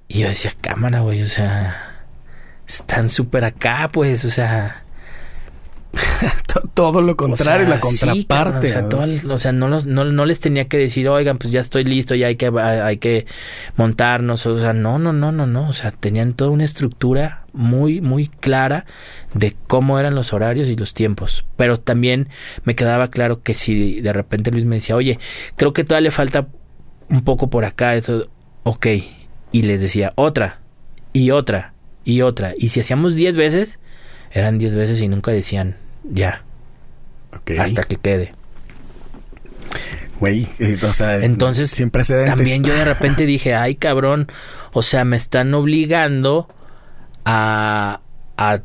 Y yo decía, cámara, güey, o sea, están súper acá, pues, o sea, [laughs] Todo lo contrario, o sea, la sí, cabrón, contraparte. o, sea, ¿no? todo el- o sea, no, los- no, no les tenía que decir, oigan, pues ya estoy listo, ya hay que, hay que montarnos. O sea, no, no, no, no, no. O sea, tenían toda una estructura muy, muy clara de cómo eran los horarios y los tiempos. Pero también me quedaba claro que si de repente Luis me decía, oye, creo que todavía le falta un poco por acá, eso, ok. Y les decía, otra, y otra, y otra. Y si hacíamos 10 veces, eran 10 veces y nunca decían, ya Ok. hasta que quede. Güey, eh, o sea, Entonces, sin precedentes. También yo de repente dije, [laughs] ay cabrón, o sea, me están obligando a, a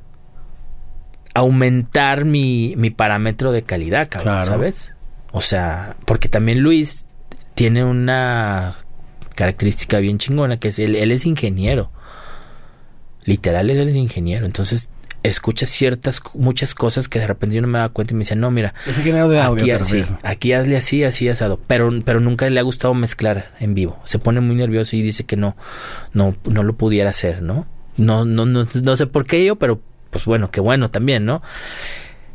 aumentar mi, mi parámetro de calidad, cabrón, Claro. ¿sabes? O sea, porque también Luis tiene una característica bien chingona, que es él, él es ingeniero. Literal, él es ingeniero. Entonces, escucha ciertas, muchas cosas que de repente yo no me daba cuenta y me dice, no, mira, de audio, aquí, te sí, refieres. aquí hazle así, así asado. Pero, pero nunca le ha gustado mezclar en vivo. Se pone muy nervioso y dice que no, no, no lo pudiera hacer, ¿no? No, no, no, no sé por qué yo, pero pues bueno, qué bueno también, ¿no?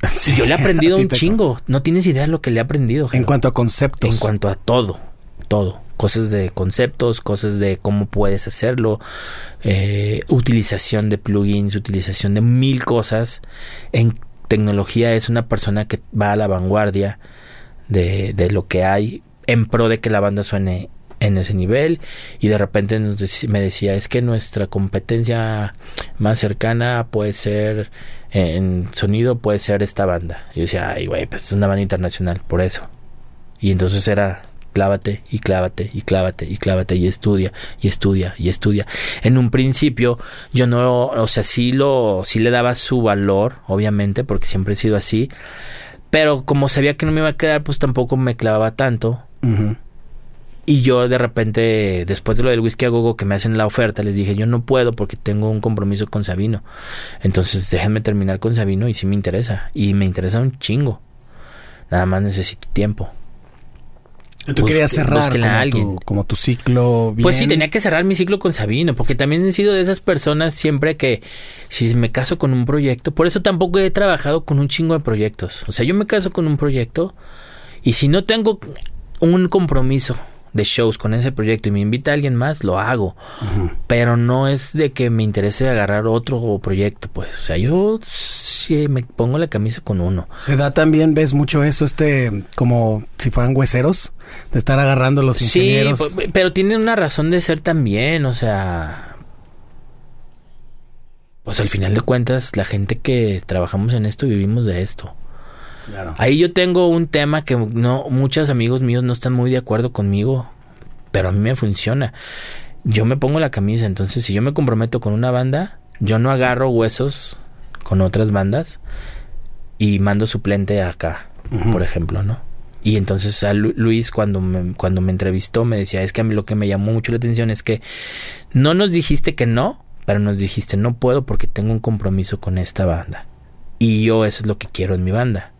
[laughs] Sí, yo le he aprendido un chingo. No tienes idea de lo que le he aprendido. En cuanto a conceptos. En cuanto a todo, todo. Cosas de conceptos, cosas de cómo puedes hacerlo, eh, utilización de plugins, utilización de mil cosas. En tecnología es una persona que va a la vanguardia de, de lo que hay en pro de que la banda suene en ese nivel. Y de repente nos me decía es que nuestra competencia más cercana puede ser en sonido puede ser esta banda y yo decía ay güey pues es una banda internacional por eso y entonces era clávate y clávate y clávate y clávate y estudia y estudia y estudia. En un principio yo no, o sea, sí lo, sí le daba su valor, obviamente, porque siempre he sido así. Pero como sabía que no me iba a quedar, pues tampoco me clavaba tanto. Y yo de repente, después de lo del whisky a gogo que me hacen la oferta, les dije, yo no puedo porque tengo un compromiso con Sabino. Entonces déjenme terminar con Sabino y sí me interesa. Y me interesa un chingo. Nada más necesito tiempo. Tú querías cerrar como a alguien. tu, como tu ciclo bien. Pues sí, tenía que cerrar mi ciclo con Sabino, porque también he sido de esas personas siempre que si me caso con un proyecto, por eso tampoco he trabajado con un chingo de proyectos. O sea, yo me caso con un proyecto y si no tengo un compromiso de shows con ese proyecto y me invita alguien más, lo hago. Pero no es de que me interese agarrar otro proyecto, pues. O sea, yo sí me pongo la camisa con uno. Se da también, ves mucho eso, este, como si fueran hueseros, de estar agarrando los Sí, ingenieros. po- pero tienen una razón de ser también, o sea... Pues al final de cuentas, la gente que trabajamos en esto vivimos de esto. Claro. Ahí yo tengo un tema que no muchos amigos míos no están muy de acuerdo conmigo, pero a mí me funciona. Yo me pongo la camisa, entonces si yo me comprometo con una banda, yo no agarro huesos con otras bandas y mando suplente acá, por ejemplo, ¿no? Y entonces a Lu- Luis cuando me, cuando me entrevistó me decía, es que a mí lo que me llamó mucho la atención es que no nos dijiste que no, pero nos dijiste no puedo porque tengo un compromiso con esta banda. Y yo eso es lo que quiero en mi banda.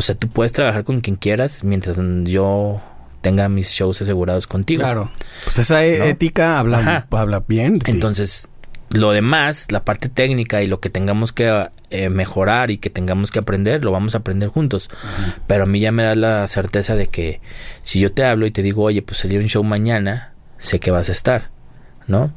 O sea, tú puedes trabajar con quien quieras mientras yo tenga mis shows asegurados contigo. Claro. Pues esa e- ¿No? ética habla, Ajá. habla bien. de. Entonces, lo demás, la parte técnica y lo que tengamos que eh, mejorar y que tengamos que aprender, lo vamos a aprender juntos. Pero a mí ya me da la certeza de que si yo te hablo y te digo, oye, pues salió un show mañana, sé que vas a estar, ¿no?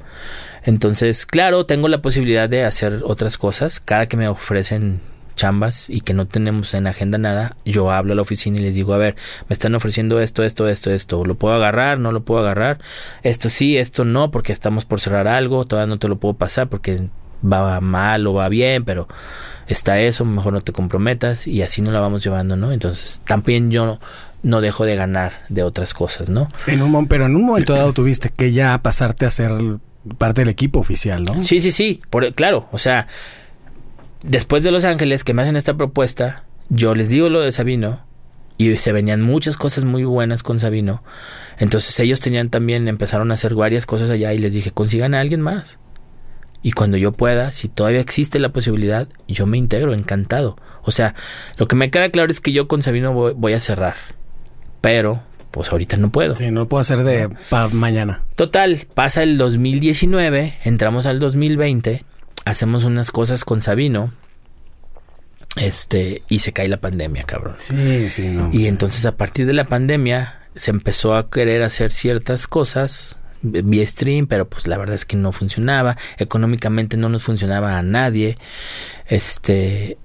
Entonces, claro, tengo la posibilidad de hacer otras cosas. Cada que me ofrecen chambas y que no tenemos en agenda nada, yo hablo a la oficina y les digo, a ver, me están ofreciendo esto, esto, esto, esto, ¿lo puedo agarrar? ¿No lo puedo agarrar? Esto sí, esto no, porque estamos por cerrar algo, todavía no te lo puedo pasar porque va mal o va bien, pero está eso, mejor no te comprometas y así nos la vamos llevando, ¿no? Entonces, también yo no, no dejo de ganar de otras cosas, ¿no? En un, pero en un momento dado tuviste que ya pasarte a ser parte del equipo oficial, ¿no? Sí, sí, sí, por, claro, o sea, después de Los Ángeles que me hacen esta propuesta, yo les digo lo de Sabino y se venían muchas cosas muy buenas con Sabino. Entonces ellos tenían también, empezaron a hacer varias cosas allá y les dije, consigan a alguien más. Y cuando yo pueda, si todavía existe la posibilidad, yo me integro, encantado. O sea, lo que me queda claro es que yo con Sabino voy, voy a cerrar. Pero, pues ahorita no puedo. Sí, no lo puedo hacer de para mañana. Total, pasa el 2019, entramos al 2020, hacemos unas cosas con Sabino, este, y se cae la pandemia, cabrón. Sí, sí, no. Y entonces a partir de la pandemia se empezó a querer hacer ciertas cosas vía stream, pero pues la verdad es que no funcionaba, económicamente no nos funcionaba a nadie, este,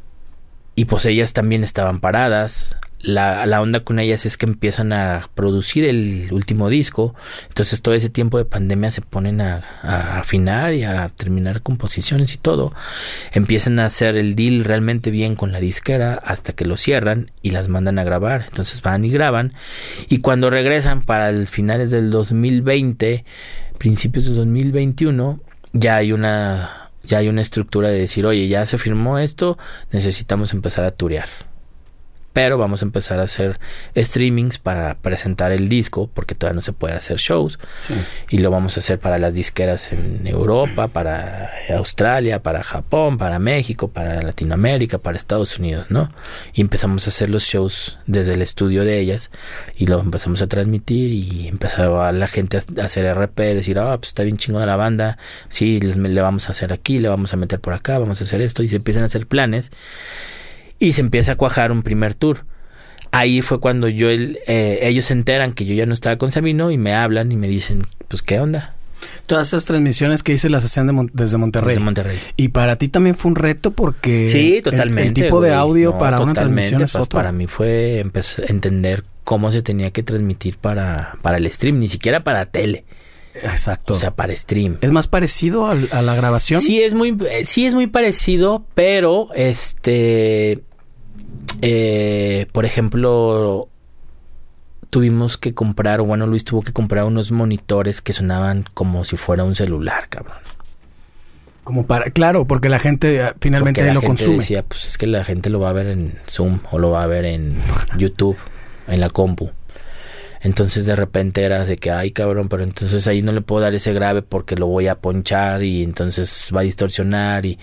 y pues ellas también estaban paradas. La, la onda con ellas es que empiezan a producir el último disco, entonces todo ese tiempo de pandemia se ponen a, afinar y a terminar composiciones y todo. Empiezan a hacer el deal realmente bien con la disquera hasta que lo cierran y las mandan a grabar. Entonces van y graban y cuando regresan para el finales del 2020, principios de 2021, ya hay una ya hay una estructura de decir, oye, ya se firmó esto, necesitamos empezar a turear. Pero vamos a empezar a hacer streamings para presentar el disco, porque todavía no se puede hacer shows. Sí. Y lo vamos a hacer para las disqueras en Europa, para Australia, para Japón, para México, para Latinoamérica, para Estados Unidos, ¿no? Y empezamos a hacer los shows desde el estudio de ellas y lo empezamos a transmitir y empezó a la gente a hacer RP, decir, ah, pues está bien chingona la banda, sí, les- le vamos a hacer aquí, le vamos a meter por acá, vamos a hacer esto y se empiezan a hacer planes. Y se empieza a cuajar un primer tour. Ahí fue cuando yo, el- eh, ellos se enteran que yo ya no estaba con Sabino y me hablan y me dicen, pues, ¿qué onda? Todas esas transmisiones que hice las hacían de Mon- desde Monterrey. Desde Monterrey. Y para ti también fue un reto porque Sí, totalmente. el, tipo de audio No, para una transmisión es pues, otro. Para mí fue a entender cómo se tenía que transmitir para, para el stream, ni siquiera para tele, Exacto. o sea, para stream. ¿Es más parecido al- a, la grabación? Sí es muy, eh, sí es muy parecido, pero este, eh, por ejemplo, tuvimos que comprar, o bueno, Luis tuvo que comprar unos monitores que sonaban como si fuera un celular, cabrón. Como para, claro, porque la gente eh, finalmente la lo gente consume. decía, pues es que la gente lo va a ver en Zoom o lo va a ver en [laughs] YouTube, en la compu. Entonces de repente era de que, ay cabrón, pero entonces ahí no le puedo dar ese grave porque lo voy a ponchar y entonces va a distorsionar y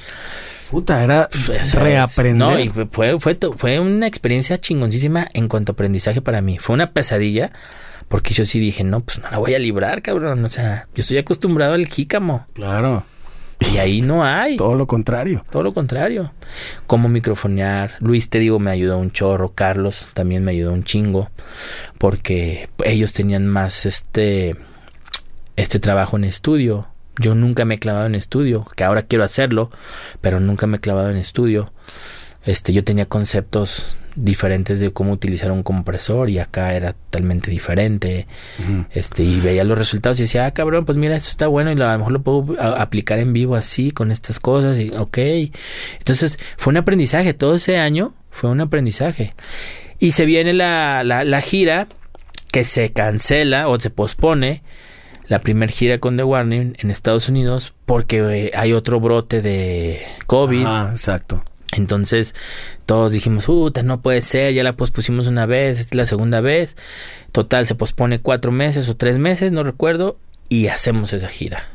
Puta, era pues, reaprender. No, y fue, fue, fue una experiencia chingoncísima en cuanto a aprendizaje para mí. Fue una pesadilla porque yo sí dije, no, pues no la voy a librar, cabrón. O sea, yo estoy acostumbrado al jícamo Claro, y ahí no hay. todo lo contrario. Todo lo contrario. Cómo microfonear. Luis, te digo, me ayudó un chorro. Carlos también me ayudó un chingo. Porque ellos tenían más este, este trabajo en estudio. Yo nunca me he clavado en estudio, que ahora quiero hacerlo, pero nunca me he clavado en estudio. Este, yo tenía conceptos diferentes de cómo utilizar un compresor y acá era totalmente diferente. Este, y veía los resultados y decía, ah, cabrón, pues mira, esto está bueno y lo- a lo mejor lo puedo aplicar en vivo así, con estas cosas, y ok. Entonces, fue un aprendizaje, todo ese año fue un aprendizaje. Y se viene la, la, la gira que se cancela o se pospone, la primer gira con The Warning en Estados Unidos, porque eh, hay otro brote de COVID. Ah, exacto. Entonces todos dijimos, puta, no puede ser, ya la pospusimos una vez, esta es la segunda vez. Total, se pospone cuatro meses o tres meses, no recuerdo, y hacemos esa gira,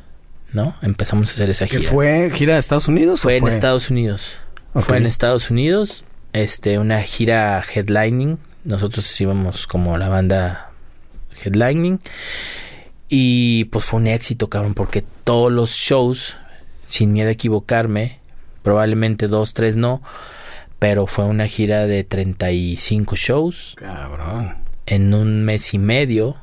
¿no? Empezamos a hacer esa ¿Que gira. fue gira de Estados Unidos? o Fue en Estados Unidos. Fue en Estados Unidos, este, una gira headlining. Nosotros íbamos como la banda headlining. Y pues fue un éxito, cabrón, porque todos los shows, sin miedo a equivocarme, probablemente dos, tres no, pero fue una gira de 35 shows Cabrón. en un mes y medio.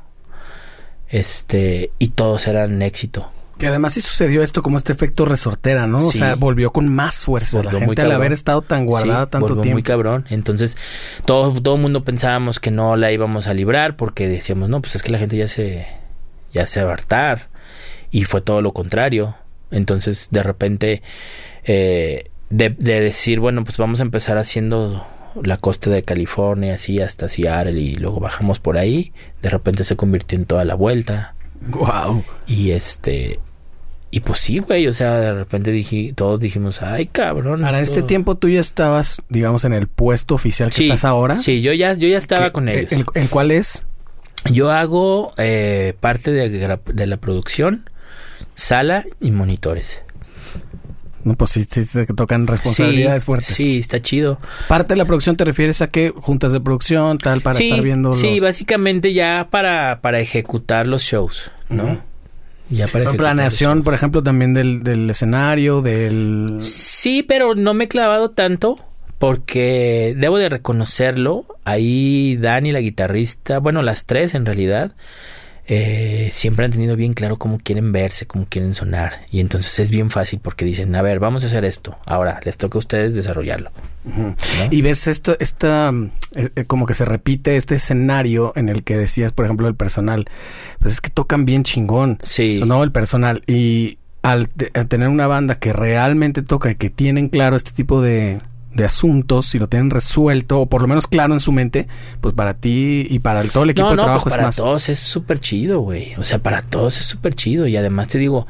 Este, y todos eran éxito. Que además sí sucedió esto como este efecto resortera, ¿no? O sea, volvió con más fuerza. Volvió la gente al haber estado tan guardada Sí, tanto volvió tiempo. muy cabrón. Entonces, todo todo el mundo pensábamos que no la íbamos a librar porque decíamos, no, pues es que la gente ya se ya se va a hartar y fue todo lo contrario. Entonces, de repente eh, de, de decir, bueno, pues vamos a empezar haciendo la costa de California, así hasta Seattle y luego bajamos por ahí, de repente se convirtió en toda la vuelta Wow. y este y pues sí, güey, o sea, de repente dije, todos dijimos, ay, cabrón. Para esto- este tiempo tú ya estabas, digamos, en el puesto oficial que Sí, estás ahora. Sí, yo ya, yo ya estaba ¿Qué- con ellos. ¿En, en cuál es? Yo hago eh, parte de la producción, sala y monitores. No, pues sí, sí te tocan responsabilidades sí, fuertes. Sí, está chido. Parte de la producción te refieres a que juntas de producción, tal, para sí, estar viendo sí, los... básicamente ya para, para ejecutar los shows, ¿no? Ya para planeación, por ejemplo, también del, del escenario, del... Sí, pero no me he clavado tanto porque debo de reconocerlo. Ahí Dani, la guitarrista, bueno, las tres en realidad, eh, siempre han tenido bien claro cómo quieren verse, cómo quieren sonar. Y entonces es bien fácil porque dicen, a ver, vamos a hacer esto. Ahora, les toca a ustedes desarrollarlo. Y ves esto, esta, eh, como que se repite este escenario en el que decías, por ejemplo, el personal. Pues es que tocan bien chingón, Sí. ¿no? El personal. Y al tener una banda que realmente toca y que tienen claro este tipo de, de asuntos y lo tienen resuelto, o por lo menos claro en su mente, pues para ti y para el- todo el equipo No, de no, trabajo pues es para más. todos es súper chido, güey. O sea, para todos es súper chido. Y además te digo,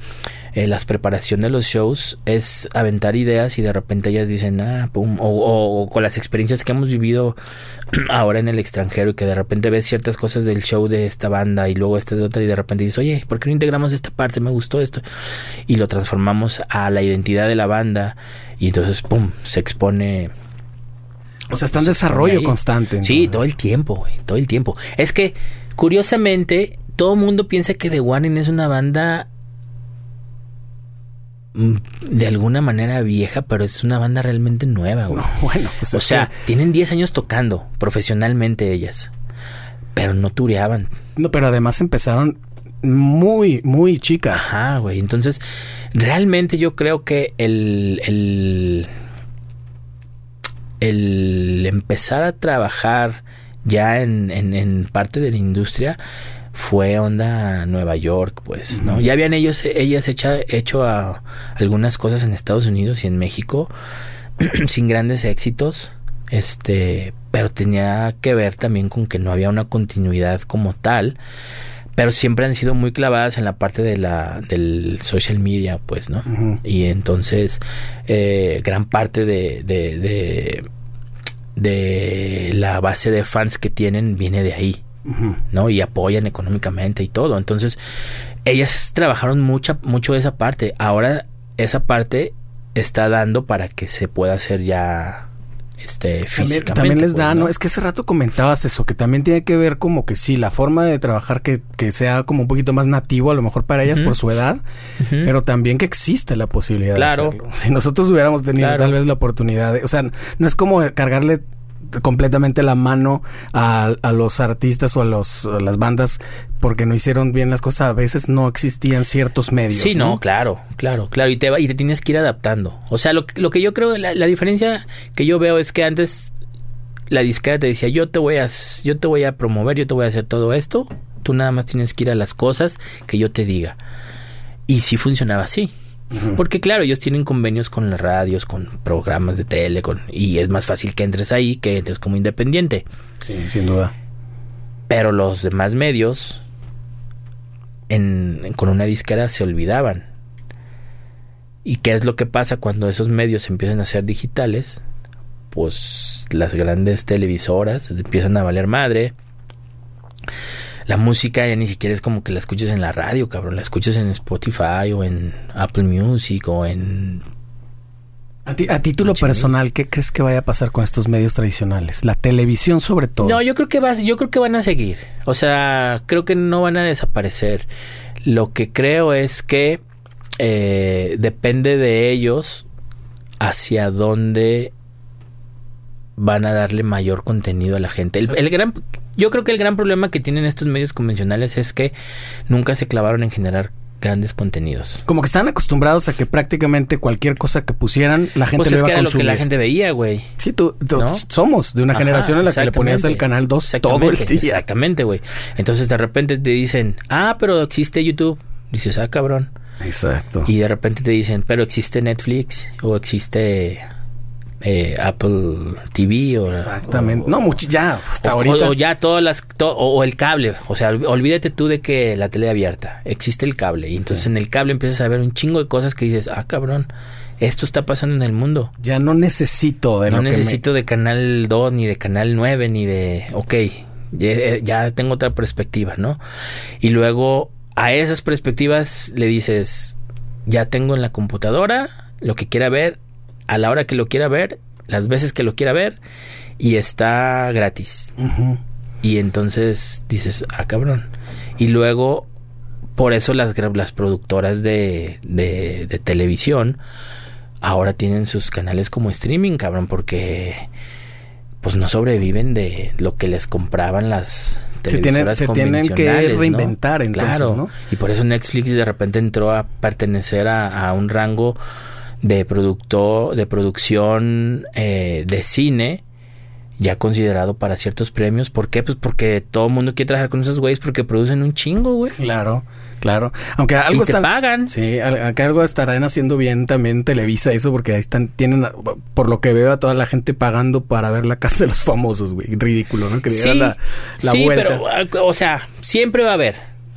eh, las preparación de los shows es aventar ideas y de repente ellas dicen, ah, pum. O, o- o con las experiencias que hemos vivido [clears throat] ahora en el extranjero y que de repente ves ciertas cosas del show de esta banda y luego esta de otra y de repente dices, oye, ¿por qué no integramos esta parte? Me gustó esto. Y lo transformamos a la identidad de la banda y entonces, pum, se expone O sea, está en desarrollo constante. Sí, todo el tiempo, güey, todo el tiempo. Es que, curiosamente, todo el mundo piensa que The Warning es una banda de alguna manera vieja, pero es una banda realmente nueva, güey. No, [laughs] bueno, pues o sea, que- tienen 10 años tocando profesionalmente ellas, pero no tureaban. no, pero además empezaron muy, muy chicas. Ajá, güey. Entonces, realmente yo creo que el, el, el empezar a trabajar ya en, en, en parte de la industria fue onda Nueva York, pues, ¿no? Ya habían ellos, ellas hecha, hecho a, algunas cosas en Estados Unidos y en México [clears throat] sin grandes éxitos, este, pero tenía que ver también con que no había una continuidad como tal, pero siempre han sido muy clavadas en la parte de la del social media, pues, ¿no? Y entonces eh, gran parte de, de, de, de la base de fans que tienen viene de ahí. ¿No? Y apoyan económicamente y todo. Entonces, ellas trabajaron mucha, mucho esa parte. Ahora esa parte está dando para que se pueda hacer ya este También, físicamente. también les pues, da, ¿no? Es que hace rato comentabas eso, que también tiene que ver como que sí, la forma de trabajar que, que sea como un poquito más nativo a lo mejor para ellas por su edad, pero también que existe la posibilidad Claro. de hacerlo. Si nosotros hubiéramos tenido Claro. tal vez la oportunidad de, o sea, no es como cargarle completamente la mano a, a los artistas o a, los, a las bandas porque no hicieron bien las cosas. A veces no existían ciertos medios. Sí, no, claro, claro, claro. Y te, va, y te tienes que ir adaptando. O sea, lo, que- lo que yo creo, la, la diferencia que yo veo es que antes la disquera te decía, yo te voy a, yo te voy a promover, yo te voy a hacer todo esto. Tú nada más tienes que ir a las cosas que yo te diga. Y sí funcionaba así. Porque claro, ellos tienen convenios con las radios, con programas de tele, con, y es más fácil que entres ahí que entres como independiente. Sí, sin duda. Pero los demás medios en, en- con una disquera se olvidaban. ¿Y qué es lo que pasa cuando esos medios empiezan a ser digitales? Pues las grandes televisoras empiezan a valer madre. La música ya ni siquiera es como que la escuches en la radio, cabrón. La escuches en Spotify o en Apple Music o en... A, ti- a título personal, ¿qué crees que vaya a pasar con estos medios tradicionales? La televisión sobre todo. No, yo creo que vas, yo creo que van a seguir. O sea, creo que no van a desaparecer. Lo que creo es que eh, depende de ellos hacia dónde van a darle mayor contenido a la gente. El, el gran, yo creo que el gran problema que tienen estos medios convencionales es que nunca se clavaron en generar grandes contenidos. Como que están acostumbrados a que prácticamente cualquier cosa que pusieran, la gente Pues le es iba que a era lo que consumir. la gente veía, güey. Sí, tú, tú- ¿No? somos de una Ajá, generación en la que le ponías el canal 2 todo el día. Exactamente, güey. Entonces de repente te dicen, ah, pero existe YouTube. Dices, ah, cabrón. Exacto. Y de repente te dicen, pero existe Netflix o existe eh, Apple TV o Exactamente. o- no, mucho, ya, hasta o, ahorita. o ya todas las to- o, el cable, o sea, ol- olvídate tú de que la tele abierta, existe el cable y entonces en el cable empiezas a ver un chingo de cosas que dices, ah, cabrón, esto está pasando en el mundo. Ya no necesito de No lo que me- necesito de canal 2 ni de canal 9 ni de, ok, ya, ya tengo otra perspectiva, ¿no? Y luego a esas perspectivas le dices, ya tengo en la computadora lo que quiera ver, a la hora que lo quiera ver, las veces que lo quiera ver y está gratis. Y entonces dices, ah, cabrón. Y luego, por eso las, las productoras de, de, de televisión ahora tienen sus canales como streaming, cabrón, porque pues no sobreviven de lo que les compraban las Se tienen- se tienen que reinventar, entonces, Claro. ¿no? Y por eso Netflix de repente entró a pertenecer a, a un rango de productor, de producción eh, de cine ya considerado para ciertos premios. ¿Por qué? Pues porque todo el mundo quiere trabajar con esos güeyes porque producen un chingo, güey. Claro, claro. Aunque algo y te están... pagan. Sí, acá algo estarán haciendo bien también Televisa eso porque ahí están, tienen, por lo que veo a toda la gente pagando para ver la casa de los famosos, güey. Ridículo, ¿no? Que Sí, la, la sí, vuelta. pero, ah, o sea, siempre va a haber.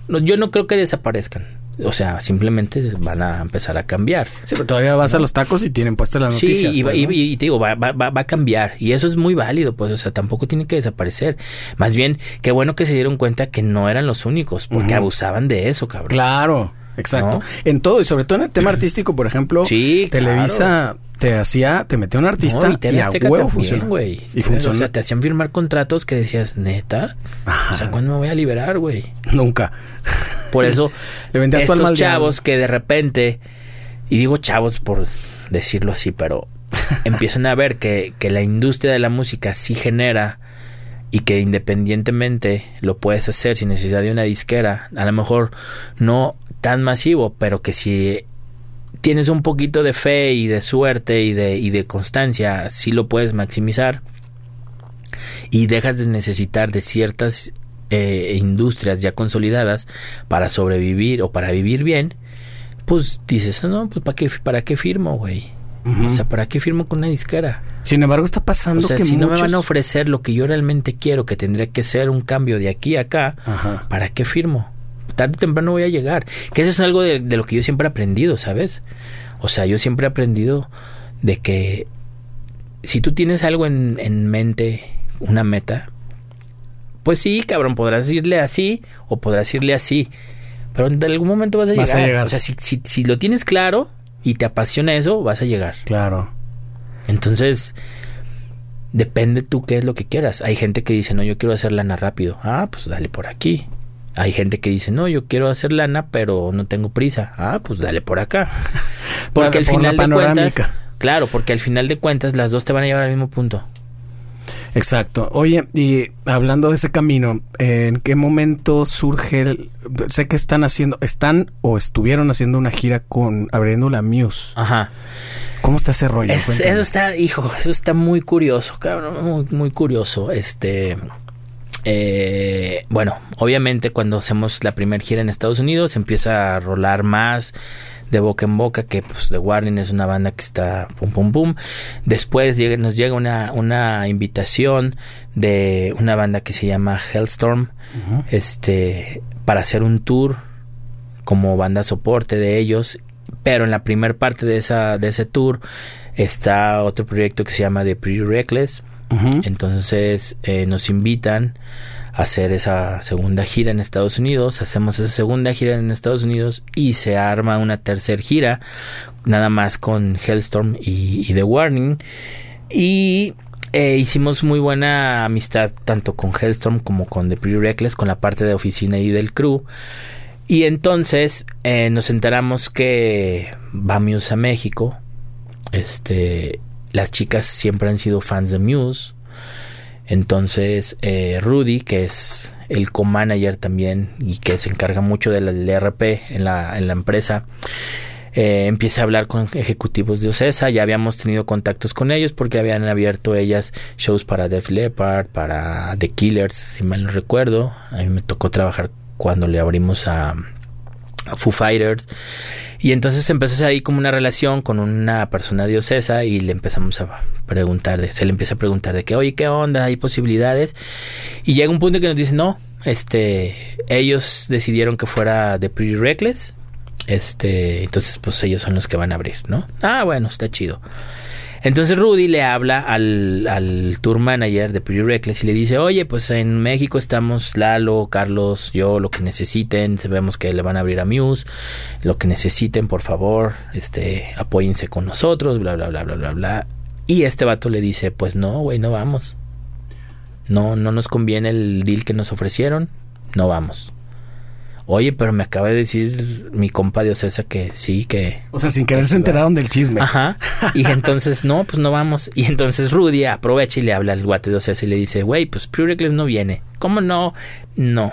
Yo no creo que desaparezcan. O sea, simplemente van a empezar a cambiar. Sí, pero todavía vas a los tacos y tienen puestas las Sí, noticias. y, va- pues, y- ¿no? y te digo, va, va- va- va a cambiar. Y eso es muy válido, pues, o sea, tampoco tiene que desaparecer. Más bien, qué bueno que se dieron cuenta que no eran los únicos, porque abusaban de eso, cabrón. Claro, exacto. ¿No? En todo, y sobre todo en el tema artístico, por ejemplo, Sí, Televisa te hacía, te metía un artista No, y y, TV a huevo güey. Y funciona. O sea, te hacían firmar contratos que decías, neta. Ajá. O sea, ¿cuándo me voy a liberar, güey? Nunca. Por eso, Le estos diablo. chavos que de repente y digo chavos por decirlo así, pero [laughs] empiezan a ver que, que la industria de la música sí genera y que independientemente lo puedes hacer sin necesidad de una disquera, a lo mejor no tan masivo, pero que si tienes un poquito de fe y de suerte y de, y de constancia, sí lo puedes maximizar y dejas de necesitar de ciertas eh, industrias ya consolidadas para sobrevivir o para vivir bien, pues dices, no, pues ¿para qué, para qué firmo, güey? O sea, ¿para qué firmo con una disquera? Sin embargo, está pasando o sea, que si no me van a ofrecer lo que yo realmente quiero, que tendría que ser un cambio de aquí a acá, Ajá. ¿para qué firmo? Tarde o temprano voy a llegar. Que eso es algo de, de lo que yo siempre he aprendido, ¿sabes? O sea, yo siempre he aprendido de que si tú tienes algo en, en mente, una meta, pues sí, cabrón, podrás irle así o podrás irle así. Pero en algún momento vas a, Vas a llegar. llegar. O sea, si, si, si lo tienes claro y te apasiona eso, vas a llegar. Claro. Entonces, depende tú qué es lo que quieras. Hay gente que dice, no, yo quiero hacer lana rápido. Ah, pues dale por aquí. Hay gente que dice, no, yo quiero hacer lana, pero no tengo prisa. Ah, pues dale por acá. [laughs] Porque al Por final de cuentas, claro, porque al final de cuentas las dos te van a llevar al mismo punto. Exacto. Oye, y hablando de ese camino, ¿en qué momento surge el... Sé que están haciendo, están o estuvieron haciendo una gira con abriendo la Muse. Ajá. ¿Cómo está ese rollo? Es- eso está, hijo, eso está muy curioso, cabrón, muy, muy curioso. Este, eh, bueno, obviamente cuando hacemos la primera gira en Estados Unidos empieza a rolar más de boca en boca que pues The Warning es una banda que está pum pum pum. Después llega- nos llega una, una invitación de una banda que se llama Hellstorm, este, para hacer un tour como banda soporte de ellos, pero en la primera parte de esa de ese tour está otro proyecto que se llama The Pretty Reckless. Entonces eh, nos invitan hacer esa segunda gira en Estados Unidos. Hacemos esa segunda gira en Estados Unidos y se arma una tercera gira, nada más con Hellstorm y, The Warning. Y eh, hicimos muy buena amistad tanto con Hellstorm como con The Pretty Reckless, con la parte de oficina y del crew. Y entonces eh, nos enteramos que va Muse a México. Este, las chicas siempre han sido fans de Muse. Entonces, eh, Rudy, que es el co-manager también y que se encarga mucho del ERP en la, en la empresa, eh, empieza a hablar con ejecutivos de Ocesa. Ya habíamos tenido contactos con ellos porque habían abierto ellas shows para Def Leppard, para The Killers, si mal no recuerdo. A mí me tocó trabajar cuando le abrimos a, a Foo Fighters. Y entonces empezó a hacer ahí como una relación con una persona de Ocesa y le empezamos a preguntar, de, se le empieza a preguntar de que, oye, ¿qué onda? ¿Hay posibilidades? Y llega un punto que nos dice, no, este, ellos decidieron que fuera de Pretty Reckless. Este, entonces pues ellos son los que van a abrir, ¿no? Ah, bueno, está chido. Entonces Rudy le habla al, al tour manager de Pretty Reckless y le dice, oye, pues en México estamos Lalo, Carlos, yo, lo que necesiten, sabemos que le van a abrir a Muse, lo que necesiten, por favor, este, apóyense con nosotros, bla, bla, bla, bla, bla, bla. Y este vato le dice, pues no, güey, no vamos. No, no nos conviene el deal que nos ofrecieron, no vamos. Oye, pero me acaba de decir mi compa de Ocesa que sí, que O sea, sin querer se enteraron del chisme. Ajá. Y [laughs] entonces, no, pues no vamos. Y entonces Rudy aprovecha y le habla al guate de Ocesa y le dice, güey, pues Pure Reckless no viene. ¿Cómo no? No.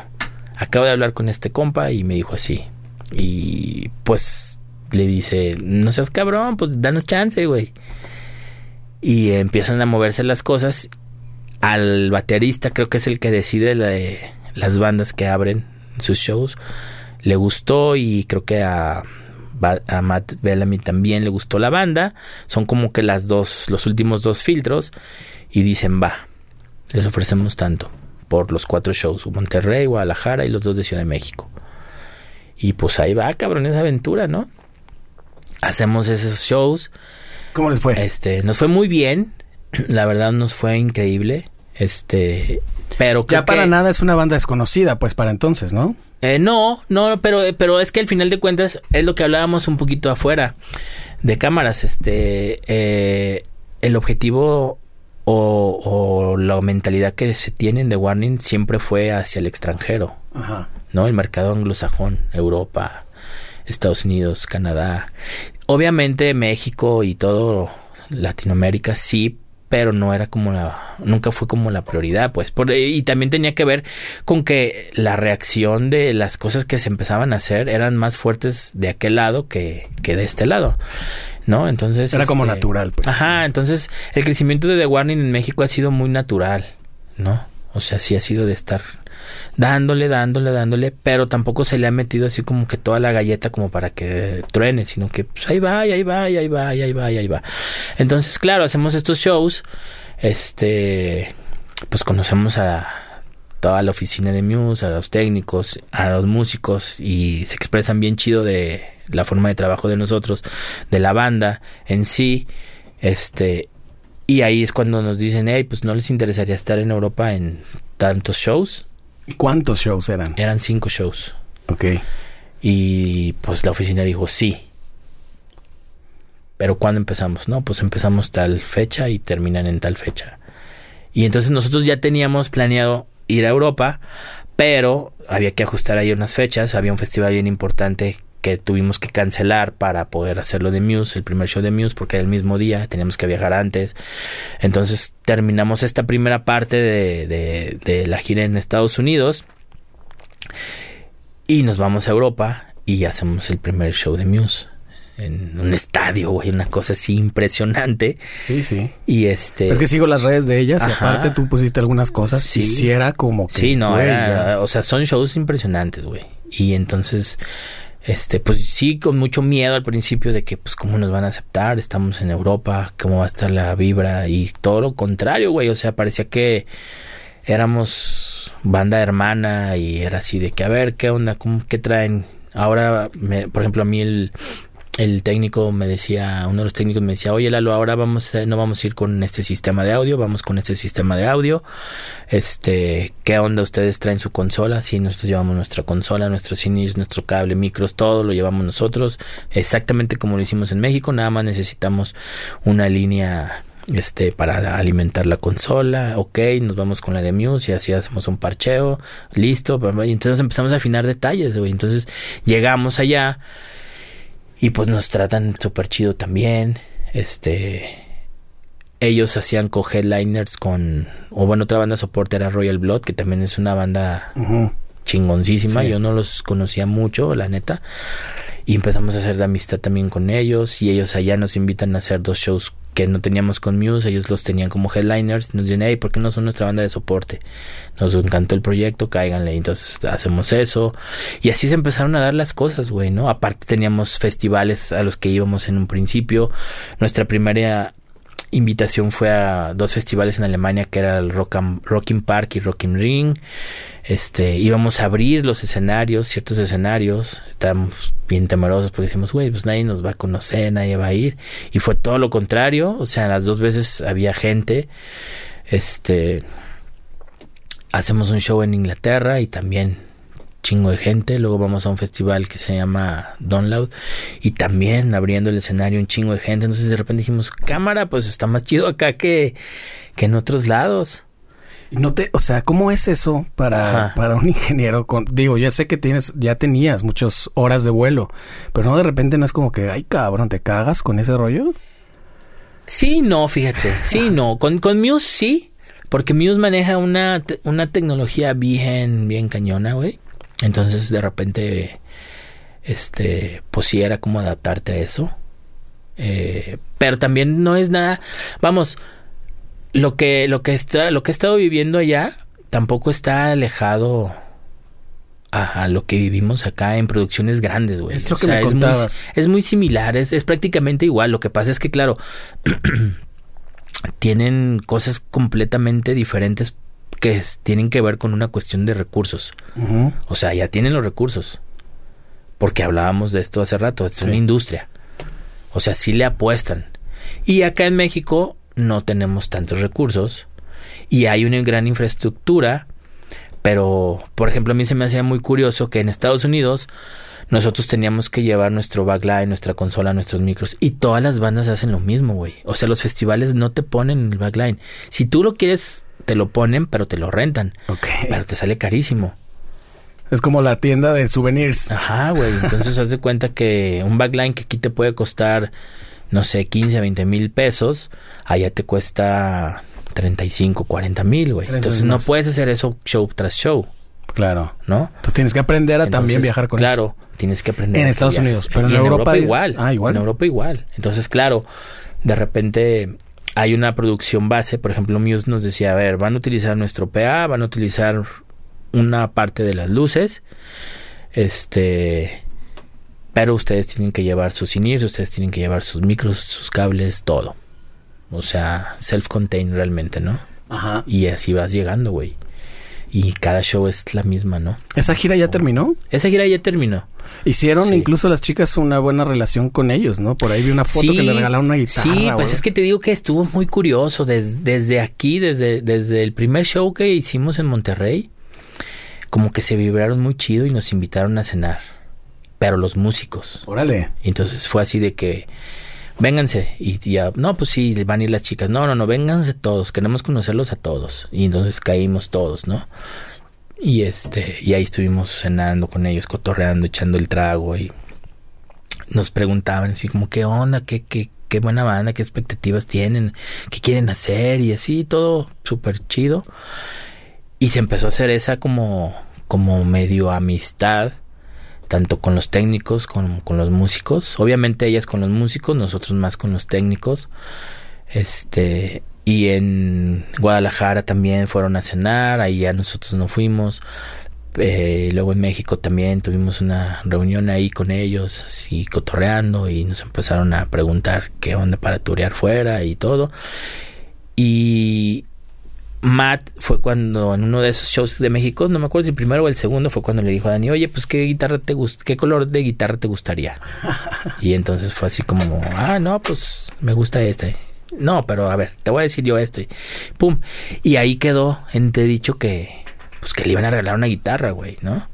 Acabo de hablar con este compa y me dijo así. Y pues le dice, no seas cabrón, pues danos chance, güey. Y empiezan a moverse las cosas. Al baterista, creo que es el que decide la- las bandas que abren sus shows. Le gustó y creo que a a Matt Bellamy también le gustó la banda. Son como que las dos, los últimos dos filtros. Y dicen, va, les ofrecemos tanto por los cuatro shows. Monterrey, Guadalajara y los dos de Ciudad de México. Y pues ahí va, cabrón, esa aventura, ¿no? Hacemos esos shows. ¿Cómo les fue? Este, nos fue muy bien. [clears throat] La verdad nos fue increíble. Este, pero creo ya para que- nada es una banda desconocida, pues para entonces, ¿no? eh, no, no, pero, pero es que al final de cuentas es lo que hablábamos un poquito afuera de cámaras. Este, eh, el objetivo o, o la mentalidad que se tiene en The Warning siempre fue hacia el extranjero, Ajá. ¿no? El mercado anglosajón, Europa, Estados Unidos, Canadá. obviamente México y todo Latinoamérica sí, pero no era como la, nunca fue como la prioridad, pues, por, y también tenía que ver con que la reacción de las cosas que se empezaban a hacer eran más fuertes de aquel lado que, que de este lado, ¿no? Entonces... Era como este, natural, pues. Ajá, entonces el crecimiento de The Warning en México ha sido muy natural, ¿no? O sea, sí ha sido de estar dándole, dándole, dándole, pero tampoco se le ha metido así como que toda la galleta como para que truene, sino que pues, ahí va, ahí va, ahí va, ahí va, ahí va. Entonces, claro, hacemos estos shows, este, pues conocemos a toda la oficina de Muse, a los técnicos, a los músicos y se expresan bien chido de la forma de trabajo de nosotros, de la banda en sí, este, y ahí es cuando nos dicen, hey, pues no les interesaría estar en Europa en tantos shows. ¿Y cuántos shows eran? Eran cinco shows. Ok. Y pues la oficina dijo sí. Pero ¿cuándo empezamos? No, pues empezamos tal fecha y terminan en tal fecha. Y entonces nosotros ya teníamos planeado ir a Europa, pero había que ajustar ahí unas fechas. Había un festival bien importante que tuvimos que cancelar para poder hacerlo de Muse, el primer show de Muse, porque era el mismo día, teníamos que viajar antes. Entonces terminamos esta primera parte de, de, de la gira en Estados Unidos y nos vamos a Europa y hacemos el primer show de Muse en un estadio, güey, una cosa así impresionante. Sí, sí. Y este... Es que sigo las redes de ellas y aparte tú pusiste algunas cosas Sí. y sí era como que... Sí, no, güey, era- o sea, son shows impresionantes, güey. Y entonces, este, pues sí, con mucho miedo al principio de que, pues, cómo nos van a aceptar, estamos en Europa, cómo va a estar la vibra y todo lo contrario, güey. O sea, parecía que éramos banda hermana y era así de que, a ver, ¿qué onda? ¿Cómo, ¿Qué traen? Ahora, me, por ejemplo, a mí el, el técnico me decía, uno de los técnicos me decía, oye Lalo, ahora vamos a- no vamos a ir con este sistema de audio, vamos con este sistema de audio. Este, ¿qué onda ustedes traen su consola? Sí, nosotros llevamos nuestra consola, nuestros CDs, nuestro cable, micros, todo lo llevamos nosotros, exactamente como lo hicimos en México, nada más necesitamos una línea este para alimentar la consola, ok, nos vamos con la de Muse y así hacemos un parcheo, listo, y entonces empezamos a afinar detalles, entonces llegamos allá y pues nos tratan súper chido también. Este. Ellos hacían co-headliners con. O bueno, otra banda de soporte era Royal Blood, que también es una banda Ujú. chingoncísima. Sí. Yo no los conocía mucho, la neta. Y empezamos a hacer de amistad también con ellos. Y ellos allá nos invitan a hacer dos shows que no teníamos con Muse. Ellos los tenían como headliners. Nos dicen, hey, ¿por qué no son nuestra banda de soporte? Nos encantó el proyecto, cáiganle. Entonces hacemos eso. Y así se empezaron a dar las cosas, güey, ¿no? Aparte teníamos festivales a los que íbamos en un principio. Nuestra primera invitación fue a dos festivales en Alemania que era el Rock Rocking Park y Rocking Ring. Este, íbamos a abrir los escenarios, ciertos escenarios. Estábamos bien temerosos porque decimos, güey, pues nadie nos va a conocer, nadie va a ir. Y fue todo lo contrario. O sea, las dos veces había gente. Este, hacemos un show en Inglaterra y también chingo de gente. Luego vamos a un festival que se llama Download y también abriendo el escenario un chingo de gente. Entonces de repente dijimos, cámara, pues está más chido acá que, que en otros lados. No te, o sea, ¿cómo es eso para, Ajá. para un ingeniero? Con, digo, ya sé que tienes, ya tenías muchas horas de vuelo, pero no de repente no es como que, ay cabrón, te cagas con ese rollo. Sí, no, fíjate. Sí, no. Con, con Muse sí. Porque Muse maneja una, una tecnología bien, bien cañona, güey. Entonces, de repente, este, pues sí era como adaptarte a eso. Eh, pero también no es nada. Vamos, lo que, lo que está, lo que he estado viviendo allá tampoco está alejado a, a lo que vivimos acá en producciones grandes, güey. Es lo O que sea, me muy- contabas. es muy similar, es, es prácticamente igual. Lo que pasa es que, claro, [clears throat] tienen cosas completamente diferentes que es- tienen que ver con una cuestión de recursos. O sea, ya tienen los recursos. Porque hablábamos de esto hace rato, es Sí. una industria. O sea, sí le apuestan. Y acá en México no tenemos tantos recursos y hay una gran infraestructura, pero por ejemplo a mí se me hacía muy curioso que en Estados Unidos nosotros teníamos que llevar nuestro backline, nuestra consola, nuestros micros y todas las bandas hacen lo mismo, güey. O sea, los festivales no te ponen el backline. Si tú lo quieres, te lo ponen, pero te lo rentan, Ok. pero te sale carísimo. Es como la tienda de souvenirs. Ajá, güey. Entonces haz de cuenta que un backline que aquí te puede costar, no sé, 15, 20 mil pesos, allá te cuesta 35, 40 mil, güey. Entonces no puedes hacer eso show tras show, Claro. ¿no? Entonces tienes que aprender a también viajar con claro, tienes que aprender. En Estados viajes. Unidos, pero en Y Europa es- igual. Ah, igual. En Europa igual. Entonces, claro, de repente hay una producción base. Por ejemplo, Muse nos decía, a ver, van a utilizar nuestro PA, van a utilizar una parte de las luces. Este... Pero ustedes tienen que llevar sus in ustedes tienen que llevar sus micros, sus cables, todo. O sea, self-contained realmente, ¿no? Ajá. Y así vas llegando, güey. Y cada show es la misma, ¿no? ¿Esa gira ya terminó? Esa gira ya terminó. Hicieron Sí. incluso las chicas una buena relación con ellos, ¿no? Por ahí vi una foto que le regalaron una guitarra. Sí, pues es que te digo que estuvo muy curioso. Des- desde aquí, desde, desde el primer show que hicimos en Monterrey, como que se vibraron muy chido y nos invitaron a cenar. Pero los músicos. Órale. Entonces fue así de que, vénganse. Y ya, no, pues sí, van a ir las chicas. No, no, no, vénganse todos. Queremos conocerlos a todos. Y entonces caímos todos, ¿no? Y este, y ahí estuvimos cenando con ellos, cotorreando, echando el trago y nos preguntaban así como qué onda, qué, qué, qué buena banda, qué expectativas tienen, qué quieren hacer y así, todo súper chido. Y se empezó a hacer esa como, como medio amistad, tanto con los técnicos como con los músicos. Obviamente ellas con los músicos, nosotros más con los técnicos. Este, y en Guadalajara también fueron a cenar, ahí ya nosotros no fuimos. Eh, luego en México también tuvimos una reunión ahí con ellos, así cotorreando, y nos empezaron a preguntar qué onda para turear fuera y todo. Y Matt fue cuando en uno de esos shows de México, no me acuerdo si el primero o el segundo, fue cuando le dijo a Dani, oye, pues qué guitarra te gust qué color de guitarra te gustaría. [laughs] y entonces fue así como, ah, no, pues me gusta este. No, pero a ver, te voy a decir yo esto. Y pum. Y ahí quedó entredicho que, pues que le iban a regalar una guitarra, güey, ¿no?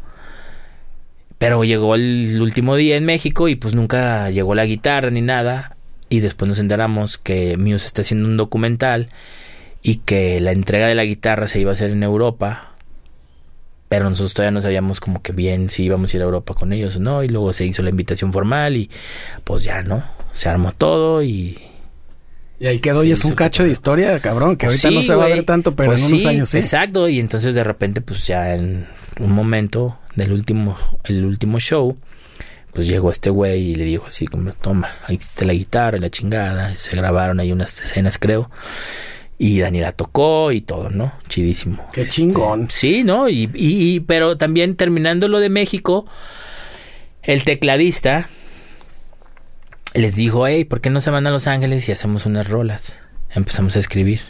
Pero llegó el último día en México y pues nunca llegó la guitarra ni nada. Y después nos enteramos que Muse está haciendo un documental y que la entrega de la guitarra se iba a hacer en Europa. Pero nosotros todavía no sabíamos como que bien si íbamos a ir a Europa con ellos o no. Y luego se hizo la invitación formal y pues ya, ¿no? Se armó todo y... Y ahí quedó y es un cacho de historia, cabrón, que Pues ahorita sí, no se va a ver tanto, pero Pues en unos sí, años sí. Exacto, y entonces de repente, pues ya en un momento del último, el último show, pues llegó este güey y le dijo así como, toma, ahí está la guitarra, y la chingada, se grabaron ahí unas escenas, creo. Y Dani la tocó y todo, ¿no? Chidísimo. Qué chingón. Sí, ¿no? Y, y, y- pero también terminando lo de México, el tecladista les dijo, hey, ¿por qué no se van a Los Ángeles y hacemos unas rolas? Empezamos a escribir.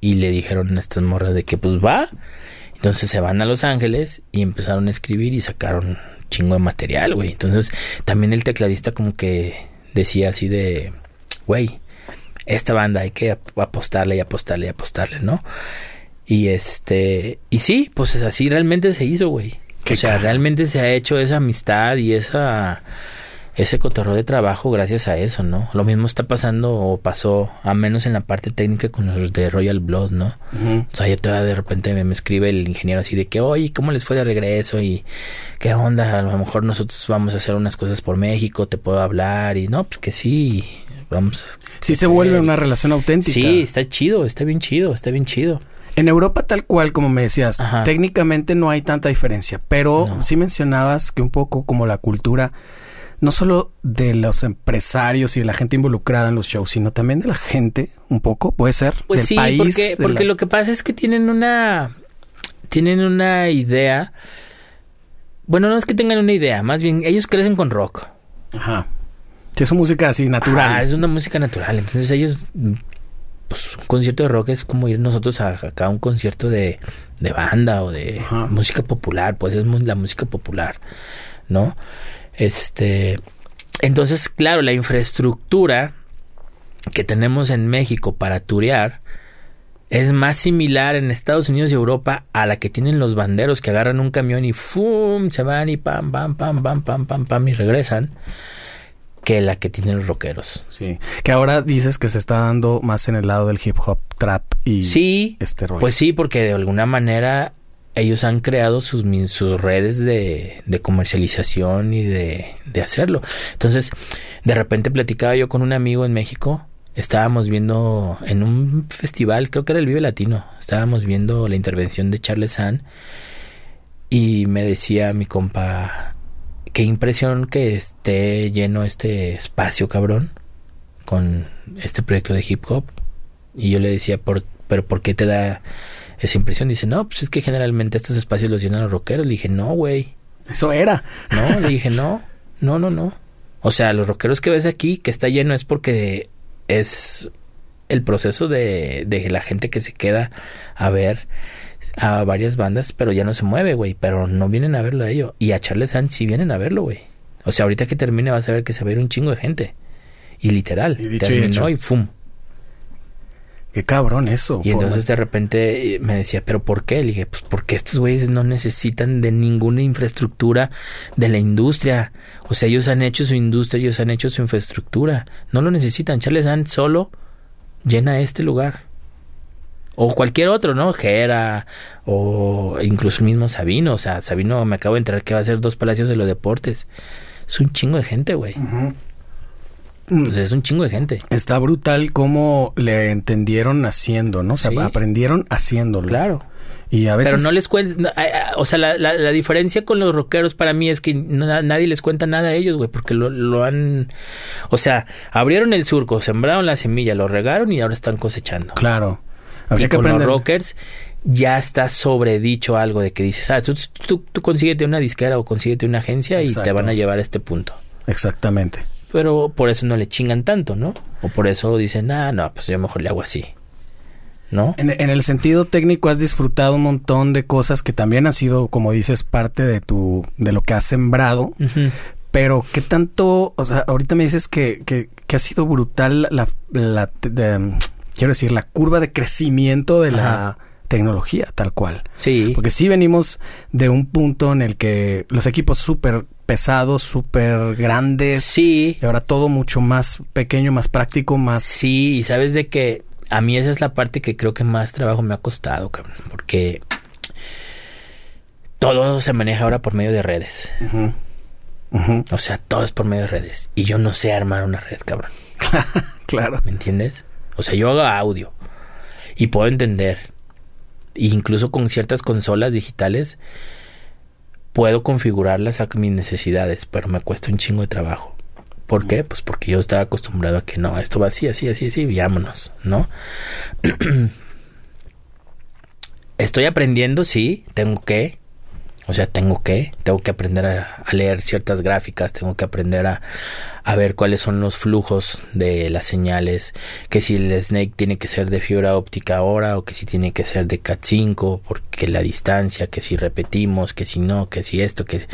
Y le dijeron a estas morras de que pues va. Entonces se van a Los Ángeles y empezaron a escribir y sacaron chingo de material, güey. Entonces también el tecladista como que decía así de, güey, esta banda hay que ap- apostarle y apostarle y apostarle, ¿no? Y este, y sí, pues así realmente se hizo, güey. O sea, realmente se ha hecho esa amistad y esa ese cotorreo de trabajo gracias a eso, ¿no? Lo mismo está pasando o pasó, a menos en la parte técnica con los de Royal Blood, ¿no? Ujú. O sea, ya todavía de repente me, me escribe el ingeniero así de que, oye, ¿cómo les fue de regreso? Y qué onda, a lo mejor nosotros vamos a hacer unas cosas por México, te puedo hablar. Y no, pues que sí, vamos. Sí se vuelve una relación auténtica. Sí, está chido, está bien chido, está bien chido. En Europa tal cual, como me decías, Ajá. técnicamente no hay tanta diferencia, pero No. sí mencionabas que un poco como la cultura, no solo de los empresarios y de la gente involucrada en los shows, sino también de la gente, un poco, puede ser, Pues del sí, país. porque, de porque la- lo que pasa es que tienen una. Tienen una idea. Bueno, no es que tengan una idea, más bien ellos crecen con rock. Ajá. Sí, es una música así natural. Ah, es una música natural. Entonces ellos, pues un concierto de rock es como ir nosotros a acá a un concierto de, de banda o de Ajá. música popular. Pues es la música popular, ¿no? Este, entonces, claro, la infraestructura que tenemos en México para turear es más similar en Estados Unidos y Europa a la que tienen los banderos que agarran un camión y ¡fum! se van y pam, pam, pam, pam, pam, pam, pam y regresan que la que tienen los rockeros. Sí. Que ahora dices que se está dando más en el lado del hip hop, trap y Sí, este rollo. pues sí, porque de alguna manera ellos han creado sus, sus redes de, de comercialización y de, de hacerlo. Entonces, de repente platicaba yo con un amigo en México, estábamos viendo en un festival, creo que era el Vive Latino, estábamos viendo la intervención de Charles Sand y me decía mi compa, qué impresión que esté lleno este espacio, cabrón, con este proyecto de hip hop. Y yo le decía, ¿por, pero ¿por qué te da esa impresión? Dice, no, pues es que generalmente estos espacios los llenan los rockeros. Le dije, no, güey. Eso era. No, le [laughs] dije, no, no, no, no. O sea, los rockeros que ves aquí, que está lleno, es porque es el proceso de, de la gente que se queda a ver a varias bandas, pero ya no se mueve, güey. Pero no vienen a verlo a ellos. Y a Charles Sands sí vienen a verlo, güey. O sea, ahorita que termine vas a ver que se va a ir un chingo de gente. Y literal, Y terminó y ¡fum! Qué cabrón eso. Y Forma. entonces de repente eh, me decía, ¿pero por qué? Le dije, pues porque estos güeyes no necesitan de ninguna infraestructura de la industria. O sea, ellos han hecho su industria, ellos han hecho su infraestructura. No lo necesitan. Charles Sand solo llena este lugar. O cualquier otro, ¿no? Gera, o incluso el mismo Sabino. O sea, Sabino me acabo de enterar que va a ser dos palacios de los deportes. Es un chingo de gente, güey. Pues es un chingo de gente. Está brutal cómo le entendieron haciendo, ¿no? O sea, Sí. aprendieron haciéndolo. Claro. Y a veces... Pero no les cuenta, o sea, la, la, la diferencia con los rockeros para mí es que na- nadie les cuenta nada a ellos, güey, porque lo, lo han, o sea, abrieron el surco, sembraron la semilla, lo regaron y ahora están cosechando. Claro. Y que con los aprender. rockers ya está sobredicho algo de que dices, ah, tú, tú, tú consíguete una disquera o consíguete una agencia y te van a llevar a este punto. Exactamente. Pero por eso no le chingan tanto, ¿no? O por eso dicen, ah, no, pues yo mejor le hago así. ¿No? En, en el sentido técnico has disfrutado un montón de cosas que también han sido, como dices, parte de tu, de lo que has sembrado. Pero qué tanto, o sea, ahorita me dices que, que, que ha sido brutal la, la- de- quiero decir, la curva de crecimiento de la tecnología, tal cual. Sí. Porque sí venimos de un punto en el que los equipos súper pesados, súper grandes, Sí. y ahora todo mucho más pequeño, más práctico, más... Sí, y sabes de que a mí esa es la parte que creo que más trabajo me ha costado, cabrón, porque todo se maneja ahora por medio de redes. Ujú. Ujú. O sea, todo es por medio de redes. Y yo no sé armar una red, cabrón. [laughs] claro. ¿Me entiendes? O sea, yo hago audio y puedo entender. E incluso con ciertas consolas digitales puedo configurarlas a mis necesidades, pero me cuesta un chingo de trabajo. ¿Por qué? Pues porque yo estaba acostumbrado a que no, esto va así, así, así, así, vámonos, ¿no? [clears throat] Estoy aprendiendo, sí, tengo que. O sea, tengo que, tengo que aprender a, a leer ciertas gráficas, tengo que aprender a, a ver cuáles son los flujos de las señales, que si el Snake tiene que ser de fibra óptica ahora o que si tiene que ser de Cat5, porque la distancia, que si repetimos, que si no, que si esto, que...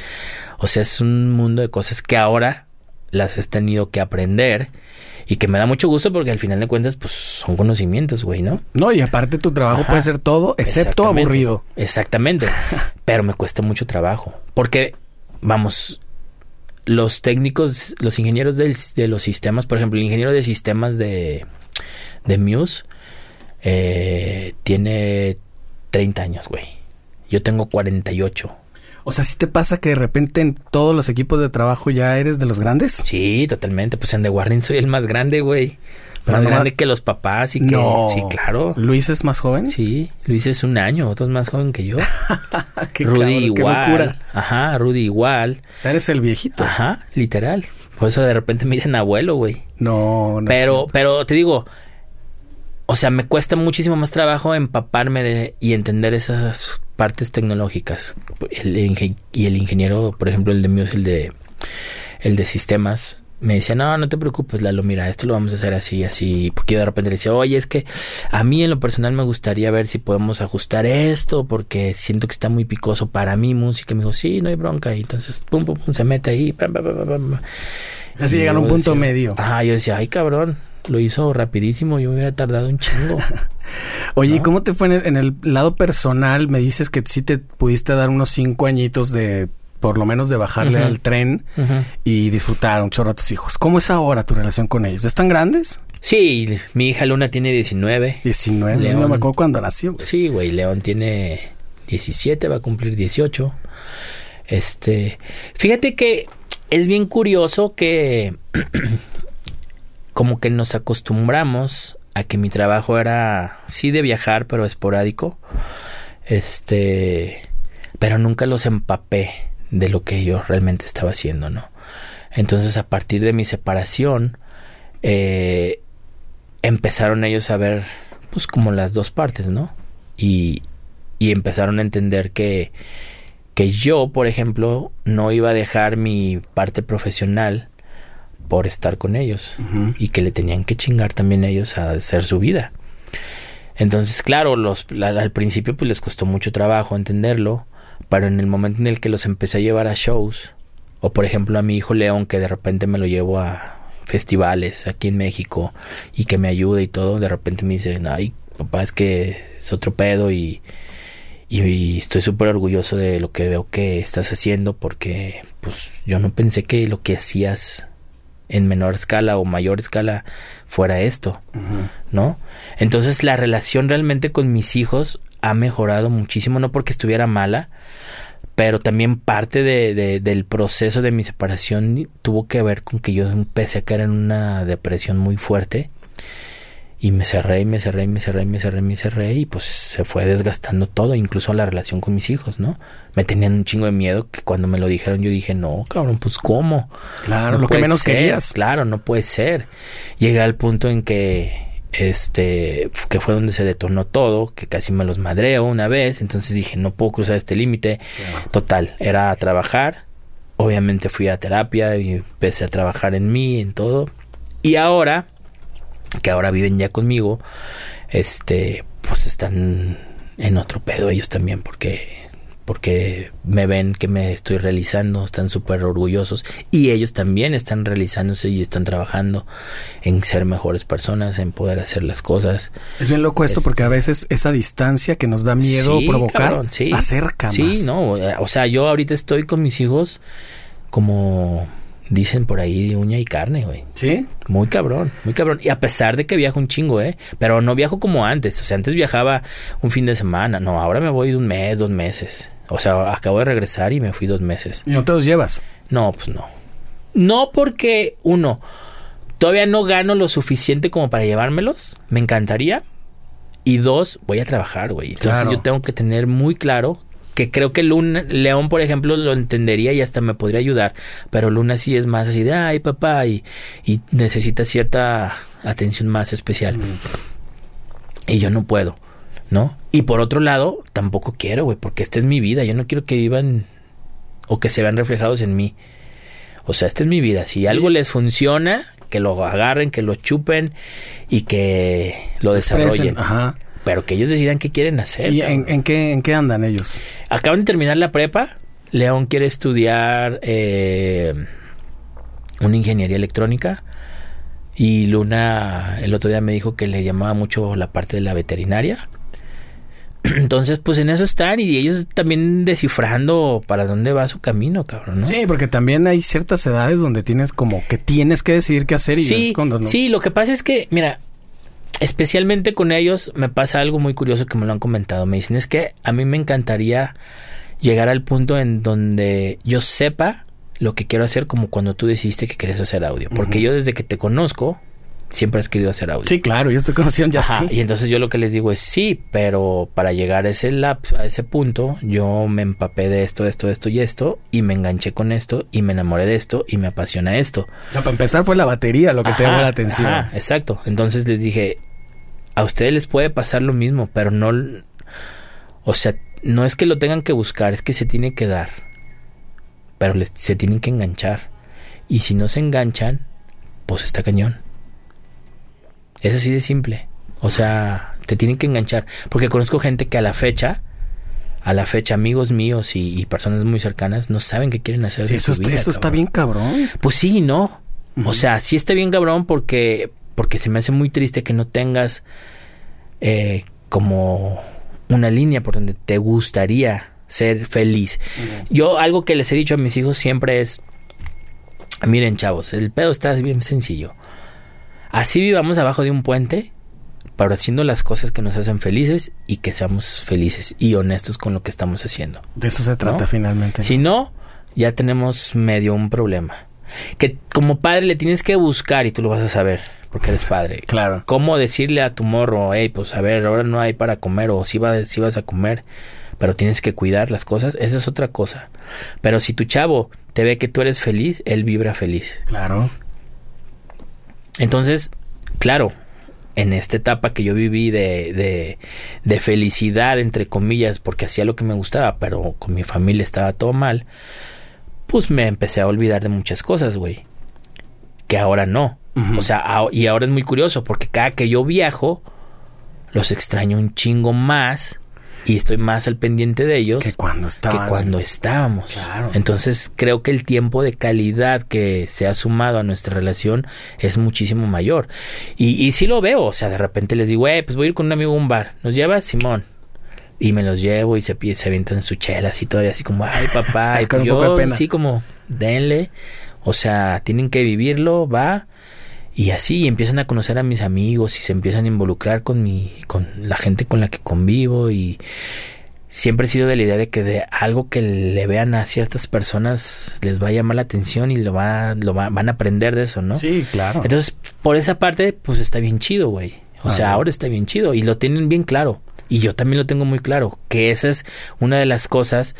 O sea, es un mundo de cosas que ahora las has tenido que aprender y que me da mucho gusto porque al final de cuentas, pues son conocimientos, güey, ¿no? No, y aparte tu trabajo Ajá. puede ser todo, excepto Exactamente. aburrido. Exactamente. [laughs] Pero me cuesta mucho trabajo. Porque, vamos, los técnicos, los ingenieros del- de los sistemas, por ejemplo, el ingeniero de sistemas de, de Muse eh, tiene 30 años, güey. Yo tengo 48. O sea, si te pasa que de repente en todos los equipos de trabajo ya eres de los grandes? Sí, totalmente. Pues en The Warning soy el más grande, güey. Pero Más grande que los papás y que... No. Sí, claro. ¿Luis es más joven? Sí, Luis es un año, otro es más joven que yo. [laughs] Qué Rudy cabrón, qué igual. locura. Ajá, Rudy igual. O sea, eres el viejito. Ajá, literal. Por eso de repente me dicen abuelo, güey. No, no. Pero, es pero te digo, o sea, me cuesta muchísimo más trabajo empaparme de y entender esas partes tecnológicas. El inge- y el ingeniero, por ejemplo, el de Muse, el de el de sistemas, me decía, no, no te preocupes, Lalo, mira, esto lo vamos a hacer así, así. Porque yo de repente le decía, oye, es que a mí en lo personal me gustaría ver si podemos ajustar esto, porque siento que está muy picoso para mi música. Me dijo, sí, no hay bronca. Y entonces, pum, pum, pum, se mete ahí. pam, pam, pam, pam, pam. Así llegan a un punto decía, medio. Ajá, yo decía, ay, cabrón, lo hizo rapidísimo, yo me hubiera tardado un chingo. [laughs] Oye, ¿y ¿no? cómo te fue en el, en el lado personal? Me dices que sí te pudiste dar unos cinco añitos de, por lo menos de bajarle al tren y disfrutar un chorro a tus hijos. ¿Cómo es ahora tu relación con ellos? ¿Están grandes? Sí, mi hija Luna tiene 19. 19. León. No me acuerdo cuándo nació. güey. Sí, güey, León tiene 17, va a cumplir 18. Este, fíjate que es bien curioso que [clears throat] como que nos acostumbramos a que mi trabajo era sí de viajar, pero esporádico. Este, pero nunca los empapé de lo que yo realmente estaba haciendo, ¿no? Entonces, a partir de mi separación, eh, empezaron ellos a ver, pues, como las dos partes, ¿no? Y, y empezaron a entender que, que yo, por ejemplo, no iba a dejar mi parte profesional por estar con ellos y que le tenían que chingar también ellos a hacer su vida. Entonces, claro, los, al principio pues les costó mucho trabajo entenderlo, pero en el momento en el que los empecé a llevar a shows, o por ejemplo a mi hijo León que de repente me lo llevo a festivales aquí en México y que me ayude y todo, de repente me dicen, ay, papá, es que es otro pedo y, y, estoy súper orgulloso de lo que veo que estás haciendo porque pues yo no pensé que lo que hacías en menor escala o mayor escala fuera esto, ¿no? Entonces la relación realmente con mis hijos ha mejorado muchísimo, no porque estuviera mala, pero también parte de, del proceso de mi separación tuvo que ver con que yo empecé a caer en una depresión muy fuerte y me cerré y me cerré y me cerré y me cerré y me cerré y pues se fue desgastando todo, incluso la relación con mis hijos, ¿no? Me tenían un chingo de miedo que cuando me lo dijeron yo dije, no, cabrón, pues ¿cómo? Claro, lo que menos querías. Claro, no puede ser. Llegué al punto en que este que fue donde se detonó todo, que casi me los madreo una vez, entonces dije, no puedo cruzar este límite. Total, era trabajar. Obviamente fui a terapia y empecé a trabajar en mí, en todo. Y ahora que ahora viven ya conmigo, este, pues están en otro pedo ellos también porque porque me ven que me estoy realizando, están súper orgullosos y ellos también están realizándose y están trabajando en ser mejores personas, en poder hacer las cosas. Es bien loco esto porque a veces esa distancia que nos da miedo provocar acerca más. Sí, no, o sea, yo ahorita estoy con mis hijos como dicen por ahí de uña y carne, güey. ¿Sí? Muy cabrón, muy cabrón. Y a pesar de que viajo un chingo, ¿eh? Pero no viajo como antes. O sea, antes viajaba un fin de semana. No, ahora me voy de un mes, dos meses. O sea, acabo de regresar y me fui dos meses. ¿Y no te los llevas? No, pues no. No porque, uno, todavía no gano lo suficiente como para llevármelos. Me encantaría. Y dos, voy a trabajar, güey. Entonces yo tengo que tener muy claro que creo que Luna, León, por ejemplo, lo entendería y hasta me podría ayudar, pero Luna sí es más así de, ay, papá, y, y necesita cierta atención más especial. Y yo no puedo, ¿no? Y por otro lado, tampoco quiero, güey, porque esta es mi vida, yo no quiero que vivan o que se vean reflejados en mí. O sea, esta es mi vida, si algo les funciona, que lo agarren, que lo chupen y que lo desarrollen. Ajá pero que ellos decidan qué quieren hacer. ¿Y en, qué, en qué andan ellos? Acaban de terminar la prepa. León quiere estudiar eh, una ingeniería electrónica. Y Luna el otro día me dijo que le llamaba mucho la parte de la veterinaria. [clears throat] Entonces, pues en eso están y ellos también descifrando para dónde va su camino, cabrón, ¿no? Sí, porque también hay ciertas edades donde tienes como que tienes que decidir qué hacer y sí, cuando no. Sí, lo que pasa es que, mira, especialmente con ellos me pasa algo muy curioso que me lo han comentado. Me dicen, es que a mí me encantaría llegar al punto en donde yo sepa lo que quiero hacer como cuando tú decidiste que querías hacer audio. Porque yo desde que te conozco, siempre has querido hacer audio. Sí, claro, yo estoy conociendo ya sí. Y entonces yo lo que les digo es sí, pero para llegar a ese lap, a ese punto, yo me empapé de esto, esto, esto y esto, y me enganché con esto, y me enamoré de esto, y me apasiona esto. Ya, para empezar fue la batería lo que te llamó la atención. exacto. Entonces les dije, a ustedes les puede pasar lo mismo, pero no, o sea, no es que lo tengan que buscar, es que se tiene que dar, pero les, se tienen que enganchar. Y si no se enganchan, pues está cañón. Es así de simple. O sea, te tienen que enganchar. Porque conozco gente que a la fecha, a la fecha, amigos míos y, personas muy cercanas, no saben qué quieren hacer. eso, está, eso está bien cabrón. Pues sí, no. O sea, sí está bien cabrón porque porque se me hace muy triste que no tengas eh, como una línea por donde te gustaría ser feliz. Yo algo que les he dicho a mis hijos siempre es, miren chavos, el pedo está bien sencillo. Así vivamos abajo de un puente, pero haciendo las cosas que nos hacen felices y que seamos felices y honestos con lo que estamos haciendo. De eso se trata ¿No? finalmente. Si no, ya tenemos medio un problema. Que como padre le tienes que buscar y tú lo vas a saber, porque eres padre. Claro. ¿Cómo decirle a tu morro, hey, pues a ver, ahora no hay para comer o si, va, si vas a comer, pero tienes que cuidar las cosas? Esa es otra cosa. Pero si tu chavo te ve que tú eres feliz, él vibra feliz. Claro. Entonces, claro, en esta etapa que yo viví de, de, de felicidad, entre comillas, porque hacía lo que me gustaba, pero con mi familia estaba todo mal, pues me empecé a olvidar de muchas cosas, güey. Que ahora no. O sea, y ahora es muy curioso, porque cada que yo viajo, los extraño un chingo más y estoy más al pendiente de ellos Que cuando que estaba. cuando estábamos. Claro. Entonces creo que el tiempo de calidad que se ha sumado a nuestra relación es muchísimo mayor. Y, y sí lo veo, o sea, de repente les digo, eh, pues voy a ir con un amigo a un bar, ¿nos llevas Simón? Y me los llevo y se, se avientan su chela así todavía así como, ay papá, [laughs] y Con pues un poco de yo pena. sí como, denle, o sea, tienen que vivirlo, va. Y así empiezan a conocer a mis amigos y se empiezan a involucrar con mi, con la gente con la que convivo y siempre he sido de la idea de que de algo que le vean a ciertas personas les va a llamar la atención y lo va, lo va- van a aprender de eso, ¿no? Sí, claro. Entonces, por esa parte, pues está bien chido, güey. O sea, ahora está bien chido y lo tienen bien claro. Y yo también lo tengo muy claro, que esa es una de las cosas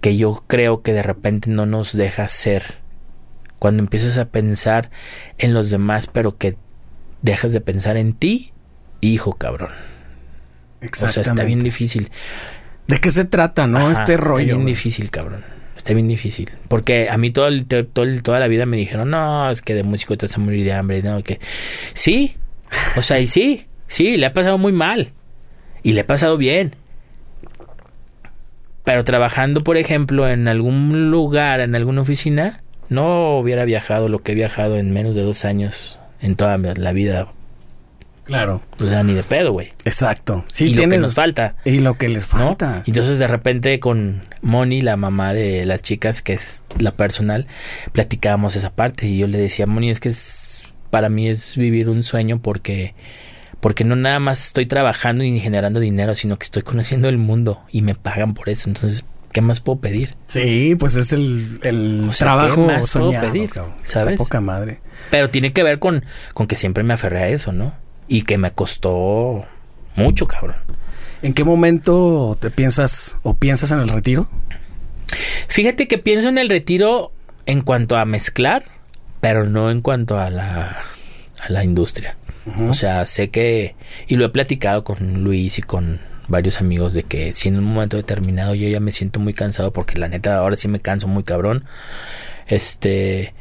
que yo creo que de repente no nos deja ser. Cuando empiezas a pensar en los demás, pero que dejas de pensar en ti, hijo cabrón. O sea, está Exactamente. bien difícil. ¿De qué se trata, no? Ajá, este rollo. Está bien difícil, cabrón. Está bien difícil. Porque a mí todo el- to- todo el- toda la vida me dijeron, no, es que de músico te vas a morir de hambre. No, que... Sí. O sea, y sí. Sí, le ha pasado muy mal. Y le ha pasado bien. Pero trabajando, por ejemplo, en algún lugar, en alguna oficina, no hubiera viajado lo que he viajado en menos de dos años en toda la vida. Claro. O sea, ni de pedo, güey. Exacto. Sí, y lo que nos falta. Y lo que les falta. Entonces de repente con Moni, la mamá de las chicas, que es la personal, platicábamos esa parte y yo le decía, Moni, es que es- para mí es vivir un sueño porque porque no nada más estoy trabajando y generando dinero, sino que estoy conociendo el mundo y me pagan por eso. Entonces, ¿qué más puedo pedir? Sí, pues es el, el O sea, trabajo ¿qué más puedo pedir? cabrón. ¿Sabes? Poca madre. Pero tiene que ver con, con que siempre me aferré a eso, ¿no? Y que me costó mucho, cabrón. ¿En qué momento te piensas o piensas en el retiro? Fíjate que pienso en el retiro en cuanto a mezclar, pero no en cuanto a la, a la industria. O sea, sé que, y lo he platicado con Luis y con varios amigos, de que si en un momento determinado yo ya me siento muy cansado, porque la neta ahora sí me canso muy cabrón, este,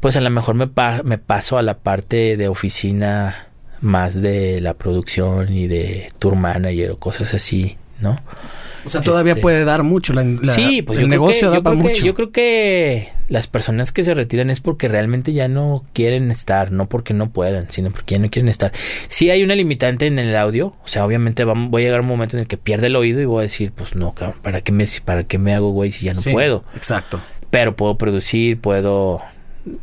pues a lo mejor me, pa- me paso a la parte de oficina más de la producción y de tour manager o cosas así, ¿no? O sea, todavía Este- puede dar mucho. La, la- sí, pues el yo negocio creo que, da para que- mucho. yo creo que las personas que se retiran es porque realmente ya no quieren estar, no porque no puedan, sino porque ya no quieren estar. Sí hay una limitante en el audio, o sea, obviamente vamos, voy a llegar a un momento en el que pierde el oído y voy a decir, pues no, cabrón, ¿para qué me, para qué me hago güey si ya no Sí, puedo? Exacto. Pero puedo producir, puedo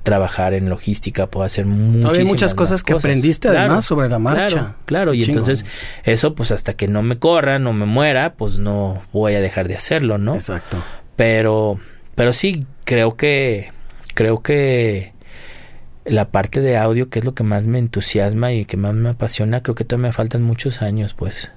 trabajar en logística, puedo hacer muchísimas hay muchas cosas que aprendiste Claro, además sobre la marcha. Claro, claro. y entonces eso pues hasta que no me corran o me muera, pues no voy a dejar de hacerlo, ¿no? Exacto. Pero, pero sí, creo que, creo que la parte de audio, que es lo que más me entusiasma y que más me apasiona, creo que todavía me faltan muchos años, pues.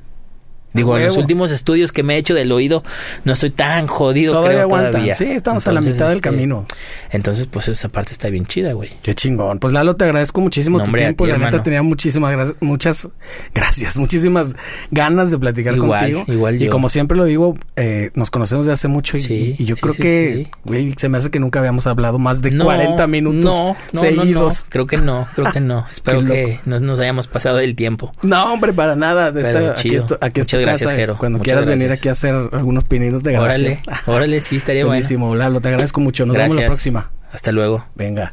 Digo, en los últimos estudios que me he hecho del oído, no estoy tan jodido, Todavía creo, aguantan. todavía. Sí, estamos a la mitad del este, camino. Entonces, pues esa parte está bien chida, güey. Qué chingón. Pues Lalo, te agradezco muchísimo No, tu hombre, tiempo. ti, la neta tenía muchísimas gra- muchas gracias, muchísimas ganas de platicar Igual, contigo. igual y yo. como siempre lo digo, eh, nos conocemos de hace mucho y, Sí, y yo sí, creo sí, que, güey, se me hace que nunca habíamos hablado más de No, 40 minutos no, no, seguidos. No, no. Creo que no, creo que no. [laughs] Espero que no nos hayamos pasado del tiempo. No, hombre, para nada. Pero esta- aquí, chido. esto- aquí gracias. Jero. Cuando Muchas quieras venir aquí a hacer algunos pininos de grabación. Órale, órale, sí, estaría [laughs] bueno. Buenísimo, Lalo. Te agradezco mucho. Nos vemos la próxima. Hasta luego. Venga.